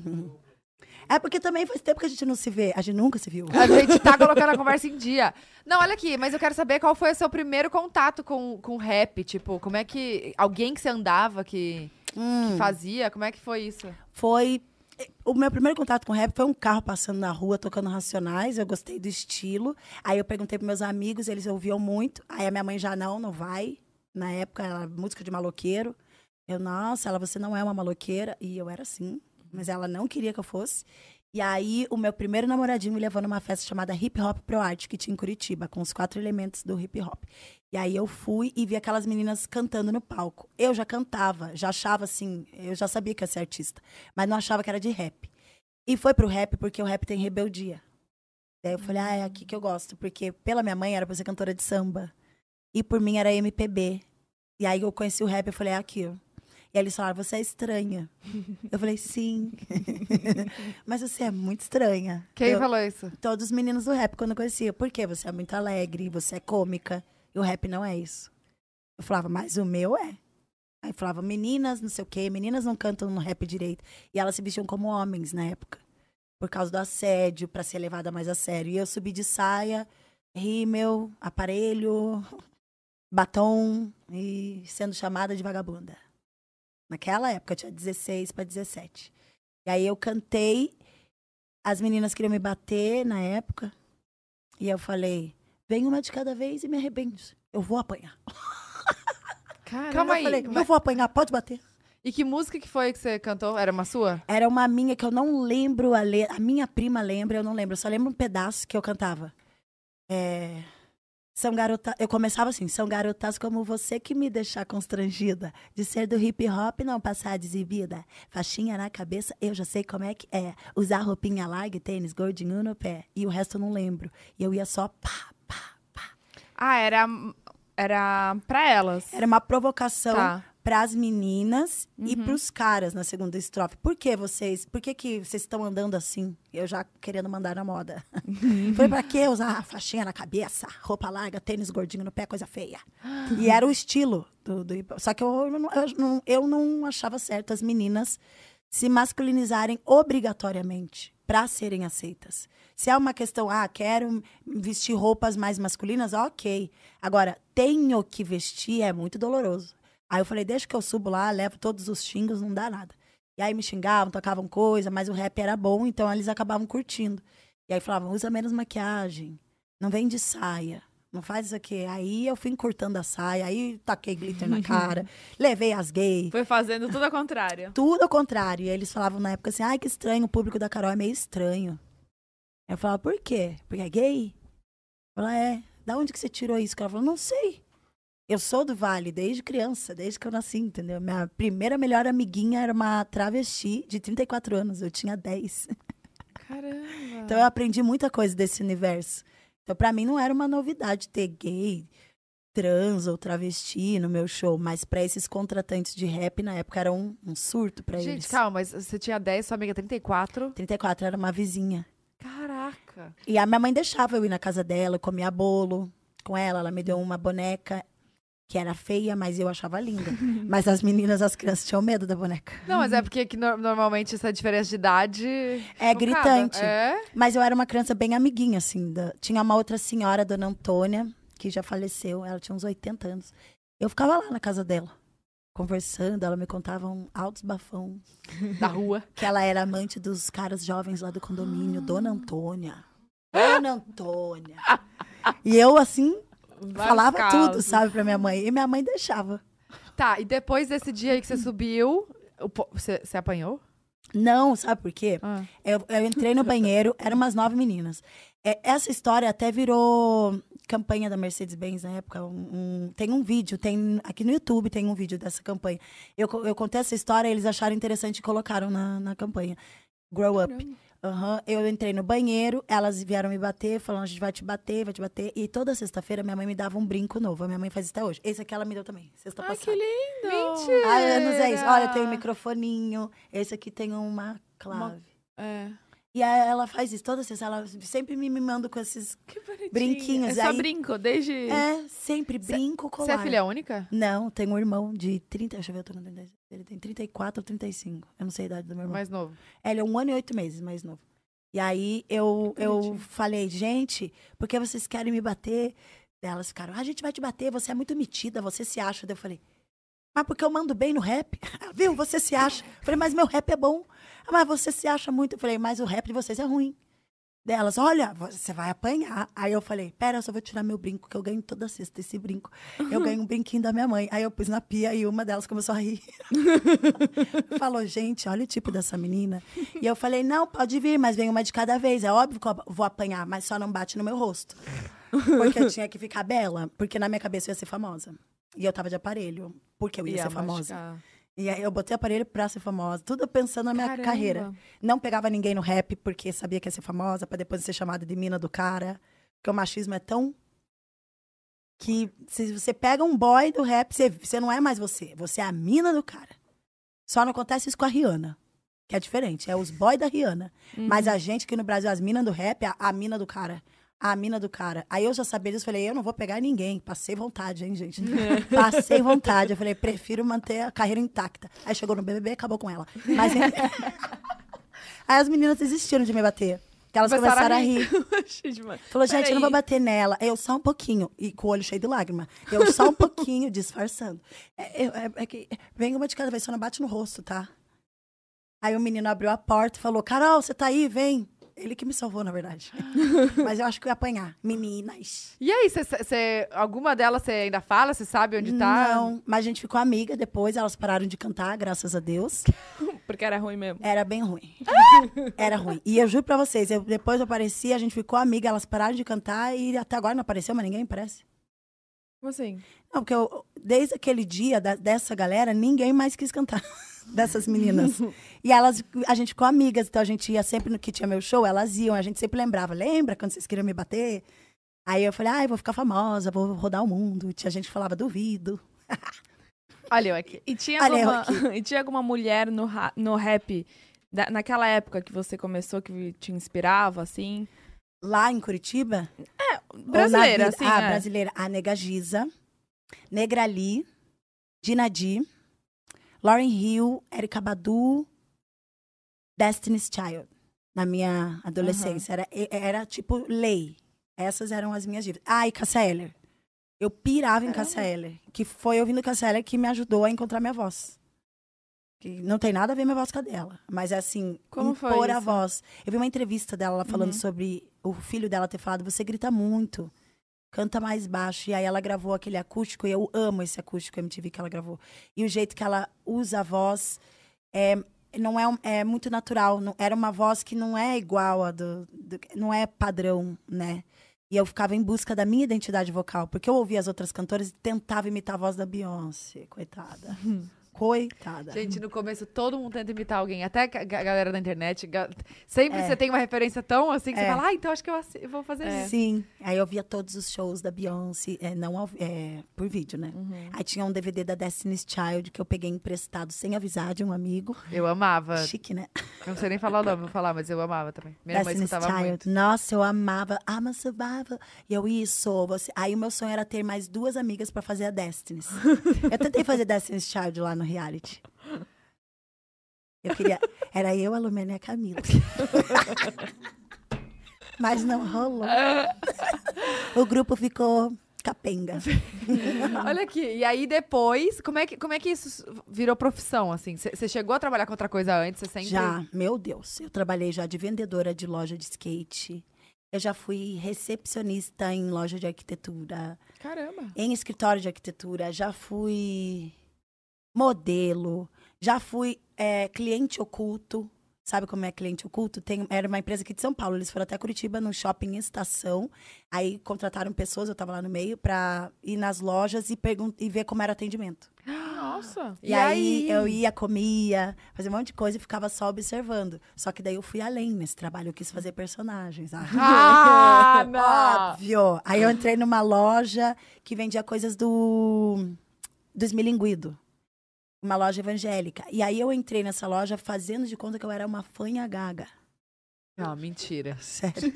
É porque também faz tempo que a gente não se vê. A gente nunca se viu. A gente tá colocando a conversa em dia. Não, olha aqui, mas eu quero saber qual foi o seu primeiro contato com, com rap. Tipo, como é que. Alguém que você andava que, Hum. que fazia? Como é que foi isso? Foi O meu primeiro contato com rap foi um carro passando na rua, tocando Racionais. Eu gostei do estilo. Aí eu perguntei pros meus amigos, eles ouviam muito. Aí a minha mãe já, não, não vai. Na época, ela, música de maloqueiro. Eu, nossa, ela, você não é uma maloqueira. E eu era assim, mas ela não queria que eu fosse. E aí, o meu primeiro namoradinho me levou numa festa chamada Hip Hop Pro Art, que tinha em Curitiba, com os quatro elementos do hip hop. E aí eu fui e vi aquelas meninas cantando no palco. Eu já cantava, já achava assim, eu já sabia que ia ser artista, mas não achava que era de rap. E foi pro rap porque o rap tem rebeldia. Daí eu falei, ah, é aqui que eu gosto, porque pela minha mãe era pra ser cantora de samba. E por mim era MPB. E aí eu conheci o rap e falei, é aquilo. E eles falaram, você é estranha. eu falei, sim. Mas você é muito estranha. Quem eu, falou isso? Todos os meninos do rap, quando eu conhecia. Por quê? Você é muito alegre, você é cômica. E o rap não é isso. Eu falava, mas o meu é. Aí falava, meninas, não sei o quê, meninas não cantam no rap direito. E elas se vestiam como homens na época. Por causa do assédio, para ser levada mais a sério. E eu subi de saia, rímel, aparelho, batom e sendo chamada de vagabunda. Naquela época, eu tinha 16 para 17. E aí eu cantei, as meninas queriam me bater na época. E eu falei, vem uma de cada vez e me arrebente. Eu vou apanhar. Caramba, Calma aí. Eu, falei, eu vou apanhar, pode bater. E que música que foi que você cantou? Era uma sua? Era uma minha que eu não lembro a letra. A minha prima lembra, eu não lembro. Eu só lembro um pedaço que eu cantava. É... São garotas. Eu começava assim: são garotas como você que me deixa constrangida. De ser do hip hop não passar desibida. Faixinha na cabeça, eu já sei como é que é. Usar roupinha larga tênis gordinho no pé. E o resto eu não lembro. E eu ia só pá, pá, pá. Ah, era, era pra elas. Era uma provocação Tá. Para as meninas e Uhum. para os caras na segunda estrofe. Por que vocês? Por que, que vocês estão andando assim? Eu já querendo mandar na moda. Foi para que usar faixinha na cabeça, roupa larga, tênis gordinho no pé, coisa feia. E era o estilo do, do. Só que eu não, eu, não, eu não achava certo as meninas se masculinizarem obrigatoriamente para serem aceitas. Se é uma questão, ah, quero vestir roupas mais masculinas, ok. Agora, tenho que vestir é muito doloroso. Aí eu falei, deixa que eu subo lá, levo todos os xingos, não dá nada. E aí me xingavam, tocavam coisa, mas o rap era bom, então eles acabavam curtindo. E aí falavam, usa menos maquiagem, não vem de saia, não faz isso aqui. Aí eu fui encurtando a saia, aí taquei glitter na cara, levei as gays. Foi fazendo tudo ao contrário. Tudo ao contrário. E eles falavam na época assim, ai, que estranho, o público da Carol é meio estranho. Eu falava, por quê? Porque é gay? Ela é. Da onde que você tirou isso? Ela falou, não sei. Eu sou do Vale desde criança, desde que eu nasci, entendeu? Minha primeira melhor amiguinha era uma travesti de 34 anos, eu tinha 10. Caramba. Então eu aprendi muita coisa desse universo. Então pra mim não era uma novidade ter gay, trans ou travesti no meu show, mas pra esses contratantes de rap na época era um, um surto pra Gente, eles. calma, mas você tinha 10, sua amiga 34. 34 era uma vizinha. Caraca. E a minha mãe deixava eu ir na casa dela, eu comia bolo com ela, ela me deu uma boneca que era feia, mas eu achava linda. mas as meninas, as crianças tinham medo da boneca. Não, mas é porque que no- normalmente essa diferença de idade. É gritante. É? Mas eu era uma criança bem amiguinha, assim. da- Tinha uma outra senhora, dona Antônia, que já faleceu. Ela tinha uns 80 anos. Eu ficava lá na casa dela, conversando. Ela me contava um altos bafão. Da rua. Que ela era amante dos caras jovens lá do condomínio, Dona Antônia. Dona Antônia. E eu, assim, Vários falava casos. tudo, sabe, pra minha mãe. E minha mãe deixava. Tá, e depois desse dia aí que você subiu, você, você apanhou? Não, sabe por quê? Ah. Eu, eu entrei no banheiro, eram umas nove meninas. É, essa história até virou campanha da Mercedes-Benz na época. um- um- tem um vídeo, tem aqui no YouTube tem um vídeo dessa campanha. Eu, eu contei essa história, eles acharam interessante e colocaram na, na campanha. Grow Up. Aham, Eu entrei no banheiro, elas vieram me bater, falando, a gente vai te bater, vai te bater. E toda sexta-feira minha mãe me dava um brinco novo. A minha mãe faz isso até hoje. Esse aqui ela me deu também, sexta Ai, passada. que lindo! Mentira! Há anos é isso. Olha, tem um microfoninho. Esse aqui tem uma clave. É. E aí ela faz isso toda sexta. Ela sempre me mimando com esses brinquinhos. É só aí, brinco, desde... É, sempre brinco, colar. Você é filha única? Não, tem um irmão de 30. Deixa eu ver, eu tô no 30, ele tem 34 ou 35. Eu não sei a idade do meu irmão. Mais novo. É, Ele é um ano e oito meses mais novo. E aí eu, eu falei, gente, por que vocês querem me bater? Elas ficaram, "Ah, a gente vai te bater, você é muito metida, você se acha. Daí eu falei, mas porque eu mando bem no rap? Viu? Você se acha. Eu falei, mas meu rap é bom. Ah, mas você se acha muito. Eu falei, mas o rap de vocês é ruim. Delas, olha, você vai apanhar. Aí eu falei, pera, eu só vou tirar meu brinco, que eu ganho toda sexta esse brinco. Eu ganho um brinquinho da minha mãe. Aí eu pus na pia e uma delas começou a rir. Falou, gente, olha o tipo dessa menina. E eu falei, não, pode vir, mas vem uma de cada vez. É óbvio que eu vou apanhar, mas só não bate no meu rosto. Porque eu tinha que ficar bela, porque na minha cabeça eu ia ser famosa. E eu tava de aparelho, porque eu ia, Ia ser famosa. E aí eu botei aparelho pra ser famosa, tudo pensando na minha Caramba. carreira. Não pegava ninguém no rap porque sabia que ia ser famosa, pra depois ser chamada de mina do cara. Porque o machismo é tão. Que se você pega um boy do rap, você, você não é mais você. Você é a mina do cara. Só não acontece isso com a Rihanna. Que é diferente. É os boys da Rihanna. Mas a gente aqui no Brasil, as minas do rap, a, a mina do cara. A mina do cara. Aí eu já sabia disso, falei, eu não vou pegar ninguém. Passei vontade, hein, gente? Passei vontade. Eu falei, prefiro manter a carreira intacta. Aí chegou no BBB, acabou com ela. Mas Aí as meninas desistiram de me bater. Que elas Começaram começaram a a rir. Gente, mano. Falou, gente, eu não vou bater nela. Eu só um pouquinho. E com o olho cheio de lágrima. Eu só um pouquinho, disfarçando. É, é- é- é que vem uma de cada vez, só não bate no rosto, tá? Aí o menino abriu a porta e falou, Carol, você tá aí? Vem. Ele que me salvou, na verdade. Mas eu acho que eu ia apanhar. Meninas. E aí, cê, cê- alguma delas você ainda fala? Você sabe onde tá? Não, mas a gente ficou amiga depois. Elas pararam de cantar, graças a Deus. Porque era ruim mesmo. Era bem ruim. Era ruim. E eu juro pra vocês, eu- depois eu apareci, a gente ficou amiga, elas pararam de cantar e até agora não apareceu, mas ninguém parece. Como assim? Não, porque eu- desde aquele dia da- dessa galera, ninguém mais quis cantar. Dessas meninas. e elas, a gente ficou amigas, então a gente ia sempre no que tinha meu show, elas iam, a gente sempre lembrava, lembra quando vocês queriam me bater? Aí eu falei, ai, vou ficar famosa, vou rodar o mundo. Tinha gente que falava, duvido. Olha eu aqui. E tinha, Olha alguma, e tinha alguma mulher no, no rap, da- naquela época que você começou, que te inspirava, assim? Lá em Curitiba, na Brasileira, vida- assim, Ah, é. brasileira. A Nega Giza, Negrali, Dinadi, Lauren Hill, Erika Badu, Destiny's Child. Na minha adolescência. Era, e- era tipo lei. Essas eram as minhas dívidas. Ah, e Cassia Eller. Eu pirava em Cassia Eller. Que foi ouvindo Cassia Eller que me ajudou a encontrar minha voz. Que não tem nada a ver minha voz com a dela. Mas é assim, Como foi a voz. Eu vi uma entrevista dela ela falando Uhum. sobre o filho dela ter falado, você grita muito, canta mais baixo. E aí ela gravou aquele acústico, e eu amo esse acústico MTV que ela gravou. E o jeito que ela usa a voz é, não é, é muito natural. Não, era uma voz que não é igual a do, do- Não é padrão, né? E eu ficava em busca da minha identidade vocal, porque eu ouvia as outras cantoras e tentava imitar a voz da Beyoncé, coitada. Coitada. Gente, no começo todo mundo tenta imitar alguém, até a ga- galera da internet. ga- Sempre É. você tem uma referência tão assim que você É. fala, ah, então acho que eu, vou fazer isso. Sim. Aí eu via todos os shows da Beyoncé, é, não ao- é, por vídeo, né? Aí tinha um DVD da Destiny's Child que eu peguei emprestado sem avisar de um amigo. Eu amava. Chique, né? Eu não sei nem falar o nome, vou falar, mas eu amava também. Minha mãe Destiny's escutava Child. muito. Nossa, eu amava. I'm a survivor. E eu, isso, você. Aí o meu sonho era ter mais duas amigas pra fazer a Destiny's. eu tentei fazer Destiny's Child lá no reality. Eu queria. Era eu, a Lumena e a Camila. Mas não rolou. o grupo ficou capenga. Olha aqui, e aí depois, como é que, como é que isso virou profissão, assim? Você chegou a trabalhar com outra coisa antes? Você sempre... Já, meu Deus. Eu trabalhei já de vendedora de loja de skate. Eu já fui recepcionista em loja de arquitetura. Caramba. em escritório de arquitetura, já fui modelo, já fui é, cliente oculto. Sabe como é cliente oculto? Tem, era uma empresa aqui de São Paulo. Eles foram até Curitiba, no shopping Estação. Aí contrataram pessoas, eu estava lá no meio, para ir nas lojas e, e ver como era o atendimento. Nossa. E, aí? eu ia, comia, fazia um monte de coisa e ficava só observando. Só que daí eu fui além nesse trabalho, eu quis fazer personagens. Ah, não! Óbvio! Aí eu entrei numa loja que vendia coisas do, do esmilinguido. Uma loja evangélica. E aí eu entrei nessa loja fazendo de conta que eu era uma fanha gaga. Não, mentira. Sério.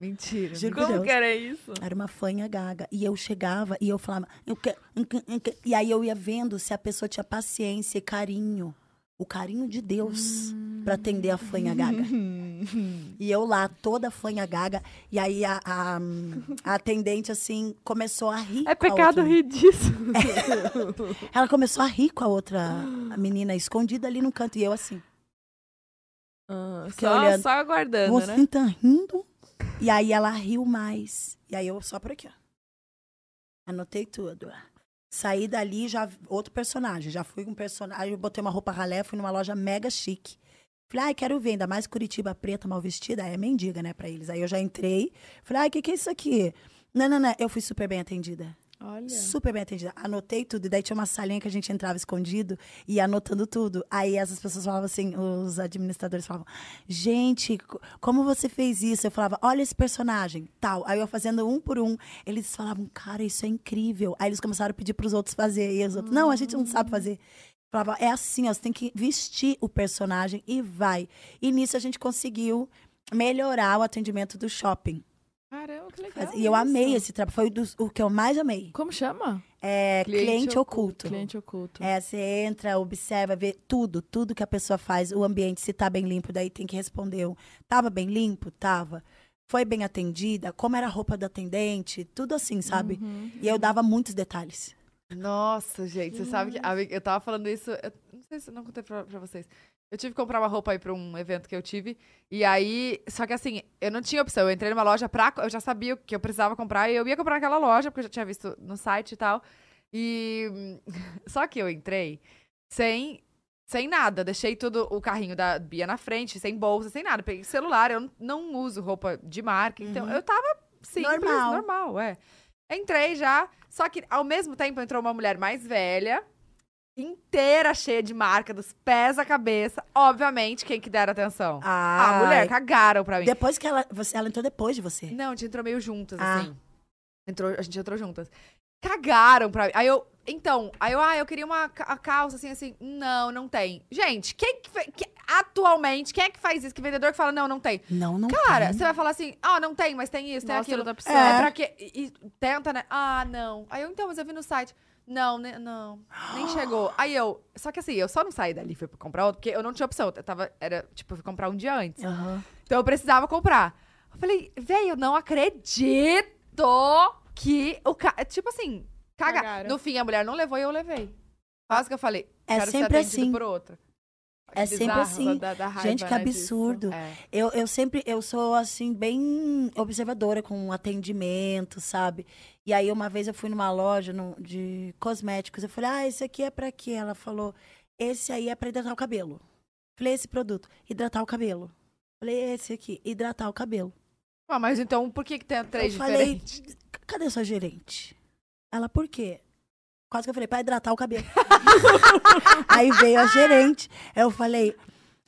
Mentira. Juro Como Deus. que era isso? Era uma fanha gaga. E eu chegava e eu falava. "Eu quero", E aí eu ia vendo se a pessoa tinha paciência e carinho. O carinho de Deus pra atender a fanha gaga. E eu lá, toda fanha gaga. E aí a, a, a atendente, assim, começou a rir. É pecado outra. rir disso. Ela começou a rir com a outra menina, escondida ali no canto. E eu assim. Ah, só, olhando. só aguardando, Você né? tá rindo? E aí ela riu mais. E aí eu só por aqui, ó. Anotei tudo. Saí dali, já outro personagem. Já fui um personagem, eu botei uma roupa ralé, fui numa loja mega chique. Falei, ai, quero ver, ainda mais Curitiba preta, mal vestida, é mendiga, né, pra eles. Aí eu já entrei, falei, ai, o que que é isso aqui? Não, não, não, eu fui super bem atendida. Olha. Super bem atendida. Anotei tudo. E daí tinha uma salinha que a gente entrava escondido e ia anotando tudo. Aí essas pessoas falavam assim, os administradores falavam, gente, co- como você fez isso? Eu falava, olha esse personagem, tal. Aí eu fazendo um por um. Eles falavam, cara, isso é incrível. Aí eles começaram a pedir pros outros fazer. E os outros, não, a gente não sabe fazer. Falava, é assim, ó, você tem que vestir o personagem e vai. E nisso a gente conseguiu melhorar o atendimento do shopping. Caramba, que legal. E eu amei isso. esse trabalho. Foi o dos- o que eu mais amei. Como chama? É Cliente cliente, oculto. Cliente oculto. É, você entra, observa, vê tudo, tudo que a pessoa faz, o ambiente, se tá bem limpo, daí tem que responder. um, Tava bem limpo? Tava. Foi bem atendida? Como era a roupa da atendente? Tudo assim, sabe? Uhum. E eu dava muitos detalhes. Nossa, gente, você sabe que. Eu tava falando isso. Eu não sei se eu não contei pra, pra vocês. Eu tive que comprar uma roupa aí pra um evento que eu tive. E aí. Só que assim, eu não tinha opção. Eu entrei numa loja pra. Eu já sabia o que eu precisava comprar. E eu ia comprar naquela loja, porque eu já tinha visto no site e tal. E. Só que eu entrei sem. Sem nada, deixei tudo o carrinho da Bia na frente, sem bolsa, sem nada. Peguei celular, eu não, uso roupa de marca, então Uhum. eu tava simples, Normal. normal, é. Entrei já, só que ao mesmo tempo entrou uma mulher mais velha, inteira cheia de marca, dos pés à cabeça. Obviamente, quem que deram atenção? A Ah, mulher, cagaram pra mim. Depois que ela. Você, ela entrou depois de você. Não, a gente entrou meio juntas, Ah. assim. Entrou, a gente entrou juntas. Cagaram pra mim. Aí eu. Então, aí eu, ah, eu queria uma ca- a calça assim, assim. Não, não tem. Gente, quem que, que- atualmente, quem é que faz isso? Que vendedor que fala, não, não tem. Não, não Cara, tem. você vai falar assim, ah, não tem, mas tem isso, tem Mostra aquilo. outra opção. É É. pra quê? E, e tenta, né? Ah, não. Aí eu, então, mas eu vi no site. Não, né, não, nem chegou. Aí eu, só que assim, eu só não saí dali, fui pra comprar outro, porque eu não tinha opção. Eu tava, era, tipo, eu fui comprar um dia antes. Aham. Então eu precisava comprar. Eu falei, velho, eu não acredito que o cara. Tipo assim, caga. Cagaram. No fim, a mulher não levou e eu levei. Quase que eu falei. É sempre assim. por outra. É Que sempre bizarro. assim. Da- da raiva, Gente, que né, absurdo. É. Eu, eu sempre, eu sou assim, bem observadora com atendimento, sabe? E aí, uma vez eu fui numa loja no- de cosméticos, eu falei, ah, esse aqui é pra quê? Ela falou, esse aí é pra hidratar o cabelo. Falei, esse produto, hidratar o cabelo. Falei, esse aqui, hidratar o cabelo. Ah, mas então por que, que tem três eu falei, diferentes? cadê sua gerente? Ela, por quê? Quase que eu falei, pra hidratar o cabelo. Aí veio a gerente. Eu falei,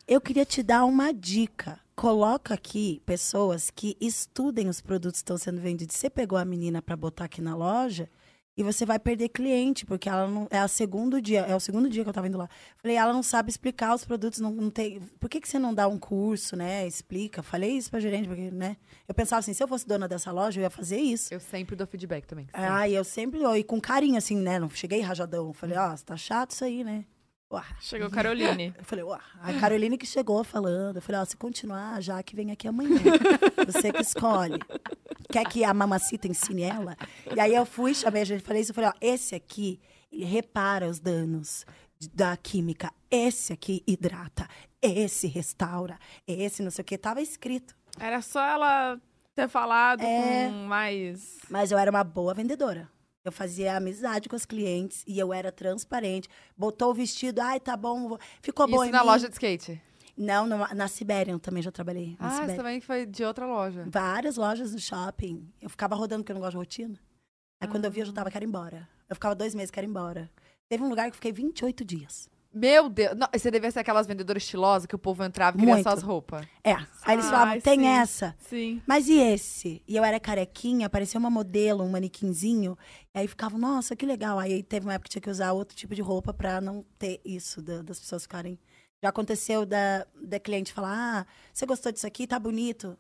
eu queria te dar uma dica. Coloca aqui pessoas que estudem os produtos que estão sendo vendidos. Você pegou a menina para botar aqui na loja e você vai perder cliente, porque ela não. É o segundo dia, é o segundo dia que eu tava indo lá. Falei, ela não sabe explicar os produtos, não, não tem. Por que, que você não dá um curso, né? Explica. Falei isso pra gerente, porque, né? Eu pensava assim, se eu fosse dona dessa loja, eu ia fazer isso. Eu sempre dou feedback também. sempre. Ah, e eu sempre, e com carinho, assim, né? Não cheguei rajadão. Falei, ó, tá chato isso aí, né? Uá. Chegou Caroline. Eu falei, uá. A Caroline que chegou falando. Eu falei, ó, se continuar, já que vem aqui amanhã. Você que escolhe. Quer que a mamacita ensine ela? E aí eu fui, chamei a gente, falei isso. Eu falei, ó, esse aqui, ele repara os danos da química. Esse aqui hidrata. Esse restaura. Esse não sei o que. Tava escrito. Era só ela ter falado É. com mais. Mas eu era uma boa vendedora. Eu fazia amizade com os clientes e eu era transparente. Botou o vestido, ai, tá bom. vou- Ficou bom Isso na mim. loja de skate. Não, numa- na Siberian também já trabalhei. Ah, isso Siberian. também foi de outra loja. Várias lojas do shopping. Eu ficava rodando porque eu não gosto de rotina. Aí quando eu via, eu já tava, quero ir embora. Eu ficava dois meses, quero ir embora. Teve um lugar que eu fiquei 28 dias. Meu Deus. Não, você devia ser aquelas vendedoras estilosas que o povo entrava e queria Muito. só as roupas. É. Aí eles Ah, falavam, tem sim. essa. Sim. Mas e esse? E eu era carequinha, parecia uma modelo, um manequinzinho. E aí ficavam, nossa, que legal. Aí teve uma época que tinha que usar outro tipo de roupa pra não ter isso, da- das pessoas ficarem. Já aconteceu da, da cliente falar, ah, você gostou disso aqui? Tá bonito.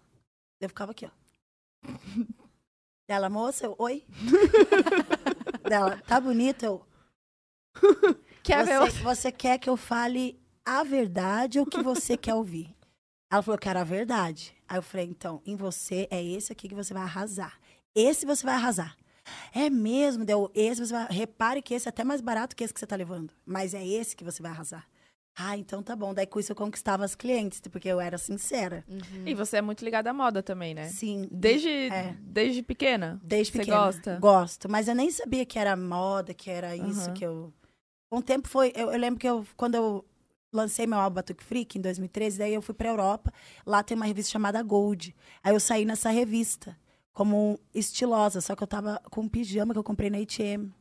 Eu ficava aqui, ó. Dela, moça, eu, oi? Dela, tá bonito? Eu, Quer ver você, você quer que eu fale a verdade ou o que você quer ouvir? Ela falou que era a verdade. Aí eu falei, então, em você é esse aqui que você vai arrasar. Esse você vai arrasar. É mesmo, deu esse você vai. Repare que esse é até mais barato que esse que você tá levando. Mas é esse que você vai arrasar. Ah, então tá bom. Daí com isso eu conquistava as clientes, porque eu era sincera. E você é muito ligada à moda também, né? Sim. Desde, É. desde pequena? Desde Você pequena. gosta? Gosto. Mas eu nem sabia que era moda, que era isso Aham. que eu. O tempo foi. Eu, eu lembro que eu, quando eu lancei meu álbum Batuque Freak em 2013, daí eu fui pra Europa. Lá tem uma revista chamada Gold. Aí eu saí nessa revista como estilosa, só que eu tava com um pijama que eu comprei na ATM.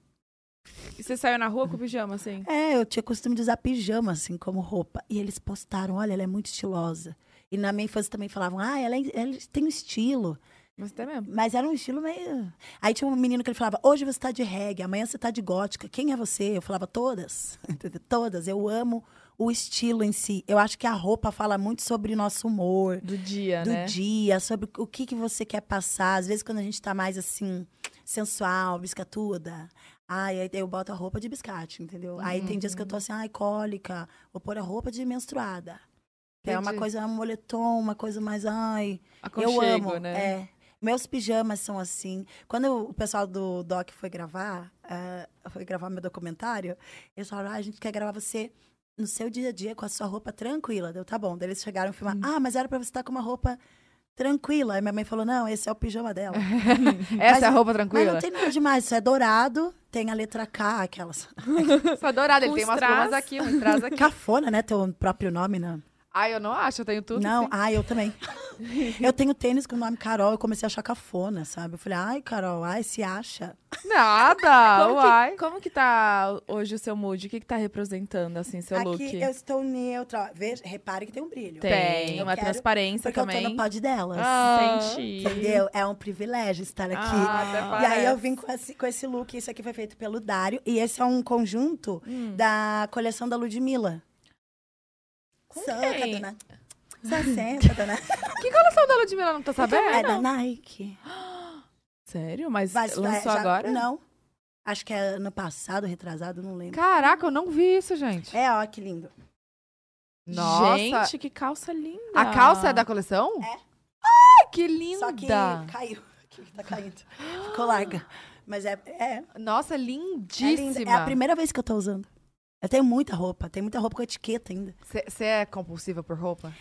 E você saiu na rua com pijama, assim? É, eu tinha costume de usar pijama, assim, como roupa. E eles postaram, olha, ela é muito estilosa. E na minha infância também falavam, ah, ela, é- ela tem um estilo. Mas até mesmo. Mas era um estilo meio. Aí tinha um menino que ele falava: hoje você tá de reggae, amanhã você tá de gótica. Quem é você? Eu falava: todas. Todas. Eu amo o estilo em si. Eu acho que a roupa fala muito sobre o nosso humor. Do dia, do né? dia, sobre o que, que você quer passar. Às vezes, quando a gente tá mais assim, sensual, biscatuda. Ai, aí eu boto a roupa de biscate, entendeu? Aí tem dias que eu tô assim, ai, cólica, vou pôr a roupa de menstruada. Que é uma Entendi. coisa, um moletom, uma coisa mais, ai, eu Aconchego, amo. né? É. Meus pijamas são assim. Quando o pessoal do Doc foi gravar, eh, foi gravar meu documentário, eles falaram: ah, a gente quer gravar você no seu dia a dia com a sua roupa tranquila. Deu, tá bom. Daí eles chegaram e filmar: Hum. ah, mas era pra você estar com uma roupa tranquila. Aí minha mãe falou: não, esse é o pijama dela. Essa Mas- é a roupa Mas tranquila? não tem nada demais, isso é dourado, tem a letra K, aquelas. Sou adorada, ele tem umas strass. plumas aqui, um strass aqui. Cafona, né? Teu próprio nome, né? Ai, eu não acho, eu tenho tudo. Não, assim. ai, eu também. eu tenho tênis com o nome Carol, eu comecei a achar cafona, sabe? Eu falei, ai, Carol, ai, se acha. Nada, Como uai. que, como que tá hoje o seu mood? O que que tá representando, assim, seu Aqui look? eu estou neutra. Veja, repare que tem um brilho. Tem, Eu uma quero- transparência Porque eu também. tô no pod delas. Ah. Senti. Entendeu? É um privilégio estar aqui. Ah, até e aí eu vim com esse, com esse look. Isso aqui foi feito pelo Dário. E esse é um conjunto Hum. da coleção da Ludmilla. Com Soca, quem? dona. Só senta, dona. Que coleção da Ludmilla não tá sabendo? É da Nike. Sério? Mas Vai- vai- lançou já- agora? Não. Acho que é ano passado, retrasado, não lembro. Caraca, eu não vi isso, gente. É, ó, que lindo. Nossa. Gente, que calça linda. A calça é da coleção? É. Ai, que linda. Só que caiu. Aqui, tá caindo. Ficou larga. Mas é, é, Nossa, é linda. lindíssima. É a primeira vez que eu tô usando. Eu tenho muita roupa. Tem muita roupa com etiqueta ainda. Você é compulsiva por roupa?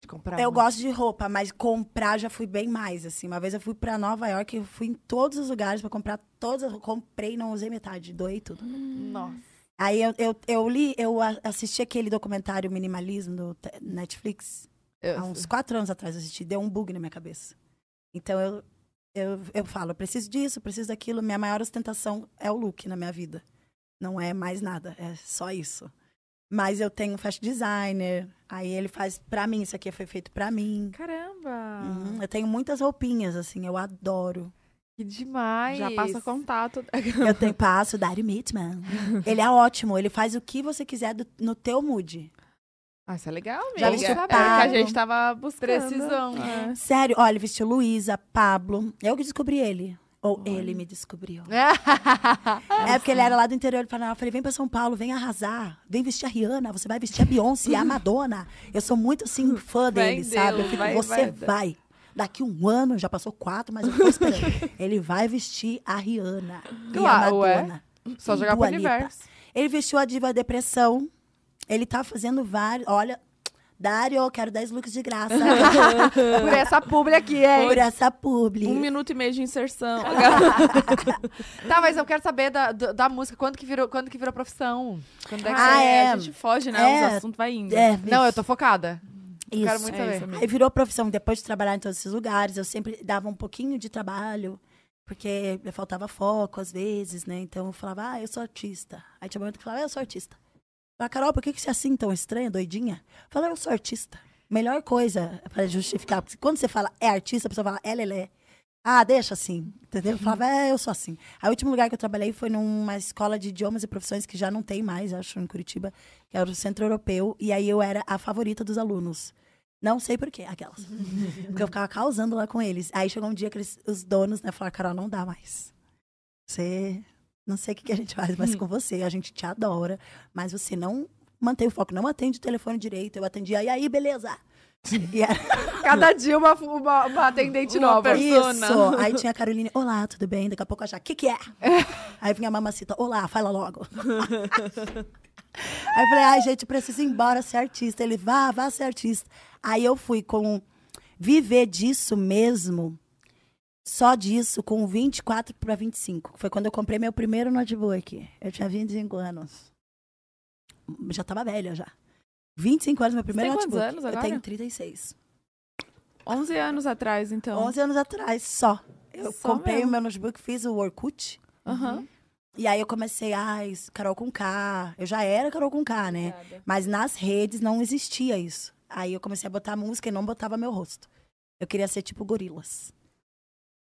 De comprar? Eu muito? gosto de roupa, mas comprar já fui bem mais, assim. Uma vez eu fui pra Nova York, eu fui em todos os lugares pra comprar todas. Eu comprei, não usei metade, doei tudo. Nossa. Aí eu, eu, eu li, eu assisti aquele documentário Minimalismo do Netflix. Eu- Há uns quatro anos atrás eu assisti, deu um bug na minha cabeça. Então eu, eu, eu falo, eu preciso disso, eu preciso daquilo. Minha maior ostentação é o look na minha vida. Não é mais nada, é só isso. Mas eu tenho um fashion designer, aí ele faz pra mim, isso aqui foi feito pra mim. Caramba. Uhum, Eu tenho muitas roupinhas, assim, eu adoro. Que demais. Já passa contato. Eu tenho passo, Dario Mitman. Ele é ótimo, ele faz o que você quiser do- no teu mood. Ah, isso é legal mesmo. Já vestiu que a gente tava buscando. Precisando. É. Sério, olha, ele vestiu Luísa, Pablo. Eu que descobri ele. Ou ele me descobriu. É porque ele era lá do interior do Paraná. Eu falei, vem pra São Paulo, vem arrasar. Vem vestir a Rihanna, você vai vestir a Beyoncé, a Madonna. Eu sou muito, assim, fã dele, Vendeu, sabe? Eu fico, vai, você vai. vai. Daqui um ano, já passou quatro, mas eu tô esperando. ele vai vestir a Rihanna e a Claro, ué. Madonna. Só e jogar pro universo. Ele vestiu a Diva Depressão. Ele tá fazendo vários... Olha, Dário, quero 10 looks de graça. Por essa publi aqui, hein? Por essa publi. Um minuto e meio de inserção. Tá, mas eu quero saber da, da música. Quando que virou, quando que virou profissão? Quando é que Ah, você- é. A gente foge, né? É. Os assuntos vai indo. É, Não, eu tô focada. Isso. Quero muito É saber. Aí virou profissão. Depois de trabalhar em todos esses lugares, eu sempre dava um pouquinho de trabalho, porque me faltava foco às vezes, né? Então eu falava, ah, eu sou artista. Aí tinha um momento que eu falava, ah, eu sou artista. Eu falava, Carol, por que, que você é assim tão estranha, doidinha? Eu falava, eu sou artista. Melhor coisa pra justificar. Porque quando você fala é artista, a pessoa fala, é. Ah, deixa assim, entendeu? Eu falava, é, eu sou assim. Aí o último lugar que eu trabalhei foi numa escola de idiomas e profissões que já não tem mais, acho, em Curitiba, que era o Centro Europeu. E aí eu era a favorita dos alunos. Não sei por quê, aquelas. Porque eu ficava causando lá com eles. Aí chegou um dia que eles- os donos, né, falaram, Carol, não dá mais. Você. Não sei o que, que a gente faz mais com você. A gente te adora, mas você não mantém o foco, não atende o telefone direito. Eu atendia, e aí, beleza? E era- Cada dia uma, uma, uma atendente Uma nova. persona. Isso. Aí tinha a Caroline, olá, tudo bem? Daqui a pouco eu já, o que que é? Aí vinha a mamacita, olá, fala logo. Aí eu falei, ai, gente, preciso ir embora ser artista. Ele, vá, vá ser artista. Aí eu fui com viver disso mesmo, só disso, com 24 para 25. Foi quando eu comprei meu primeiro notebook. Eu tinha 25 anos. Já tava velha já. 25 anos, meu primeiro tem quantos notebook. anos Eu agora? tenho 36. 11 anos atrás, então. 11 anos atrás, só. Eu Só comprei mesmo. o meu notebook, fiz o Orkut. Aham. E aí eu comecei, ai, Carol com K. Eu já era Carol com K, né? Obrigada. Mas nas redes não existia isso. Aí eu comecei a botar música e não botava meu rosto. Eu queria ser tipo gorilas.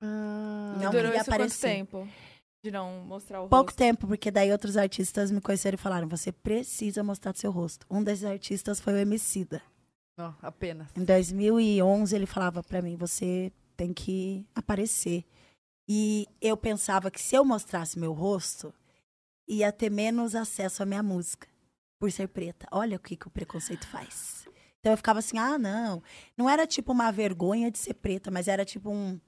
Ah, Não Durou isso quanto aparecer. tempo? De não mostrar o Pouco rosto? tempo, porque daí outros artistas me conheceram e falaram: você precisa mostrar seu rosto. Um desses artistas foi o Emicida. não, apenas. Em 2011, ele falava pra mim: você tem que aparecer. E eu pensava que se eu mostrasse meu rosto, ia ter menos acesso à minha música, por ser preta. Olha o que, que o preconceito faz. Então eu ficava assim: ah, não. Não era tipo uma vergonha de ser preta, mas era tipo um.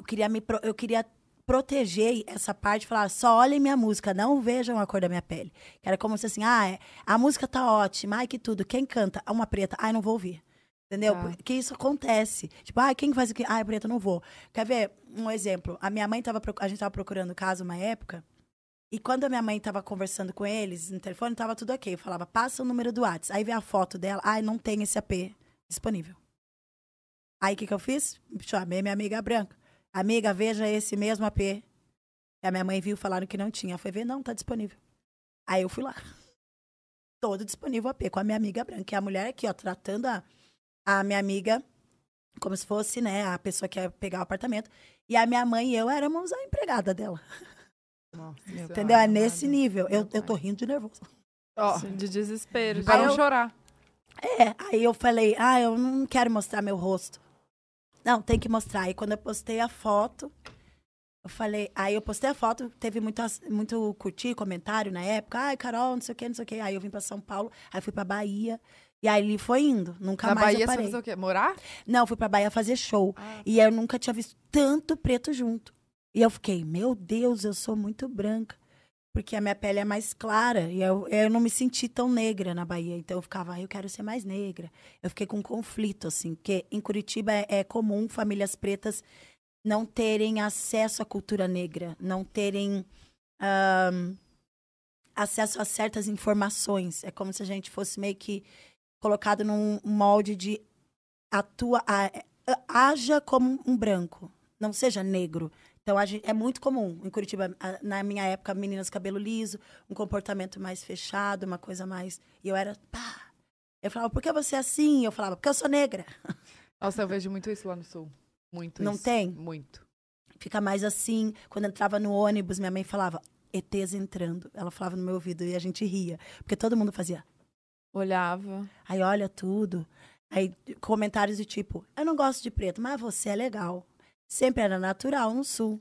Eu queria me. pro- Eu queria proteger essa parte, falar, só olhem minha música, não vejam a cor da minha pele. Que Era como se assim, ah, é, a música tá ótima, ai que tudo, quem canta? Ah, Uma preta, ai não vou ouvir. Entendeu? Tá. Porque isso acontece. Tipo, ai, quem faz o quê? Ai, preta, não vou. Quer ver um exemplo? A minha mãe tava, a gente tava procurando casa uma época, e quando a minha mãe tava conversando com eles no telefone, tava tudo ok. Eu falava, passa o número do WhatsApp. Aí vê a foto dela, ai, não tem esse AP disponível. Aí o que, que eu fiz? Chamei minha amiga branca. Amiga, veja esse mesmo AP. E a minha mãe viu, falaram que não tinha. Falei, vê, não, tá disponível. Aí eu fui lá. Todo disponível o AP com a minha amiga branca. E a mulher aqui, ó, tratando a, a minha amiga como se fosse, né, a pessoa que ia pegar o apartamento. E a minha mãe e eu éramos a empregada dela. Nossa, Entendeu? É nesse nível. Eu, eu tô rindo de nervoso. Ó, De desespero. Aí não eu- chorar. É, aí eu falei, ah, eu não quero mostrar meu rosto. Não, tem que mostrar. Aí quando eu postei a foto, eu falei, aí eu postei a foto, teve muito, muito curtir, comentário na época, ai, Carol, não sei o que, não sei o que. Aí eu vim pra São Paulo, aí fui pra Bahia. E aí ele foi indo, nunca Na mais Bahia eu você parei. vai fazer o quê? Morar? Não, fui pra Bahia fazer show. Ah, E eu nunca tinha visto tanto preto junto. E eu fiquei, meu Deus, eu sou muito branca. Porque a minha pele é mais clara. E eu, eu não me senti tão negra na Bahia. Então eu ficava, ah, eu quero ser mais negra. Eu fiquei com um conflito, assim. Porque em Curitiba é, é comum famílias pretas não terem acesso à cultura negra. Não terem ahn, acesso a certas informações. É como se a gente fosse meio que colocado num molde de atua, a- haja como um branco, não seja negro. Então, a gente- é muito comum em Curitiba, a- na minha época, meninas cabelo liso, um comportamento mais fechado, uma coisa mais. E eu era, pá. Eu falava, por que você é assim? Eu falava, porque eu sou negra. Nossa, eu vejo muito isso lá no sul. Muito Não isso. tem? Muito. Fica mais assim. Quando entrava no ônibus, minha mãe falava, ETs entrando. Ela falava no meu ouvido e a gente ria. Porque todo mundo fazia. Olhava. Aí olha tudo. Aí comentários do tipo, eu não gosto de preto, mas você é legal. Sempre era natural no sul.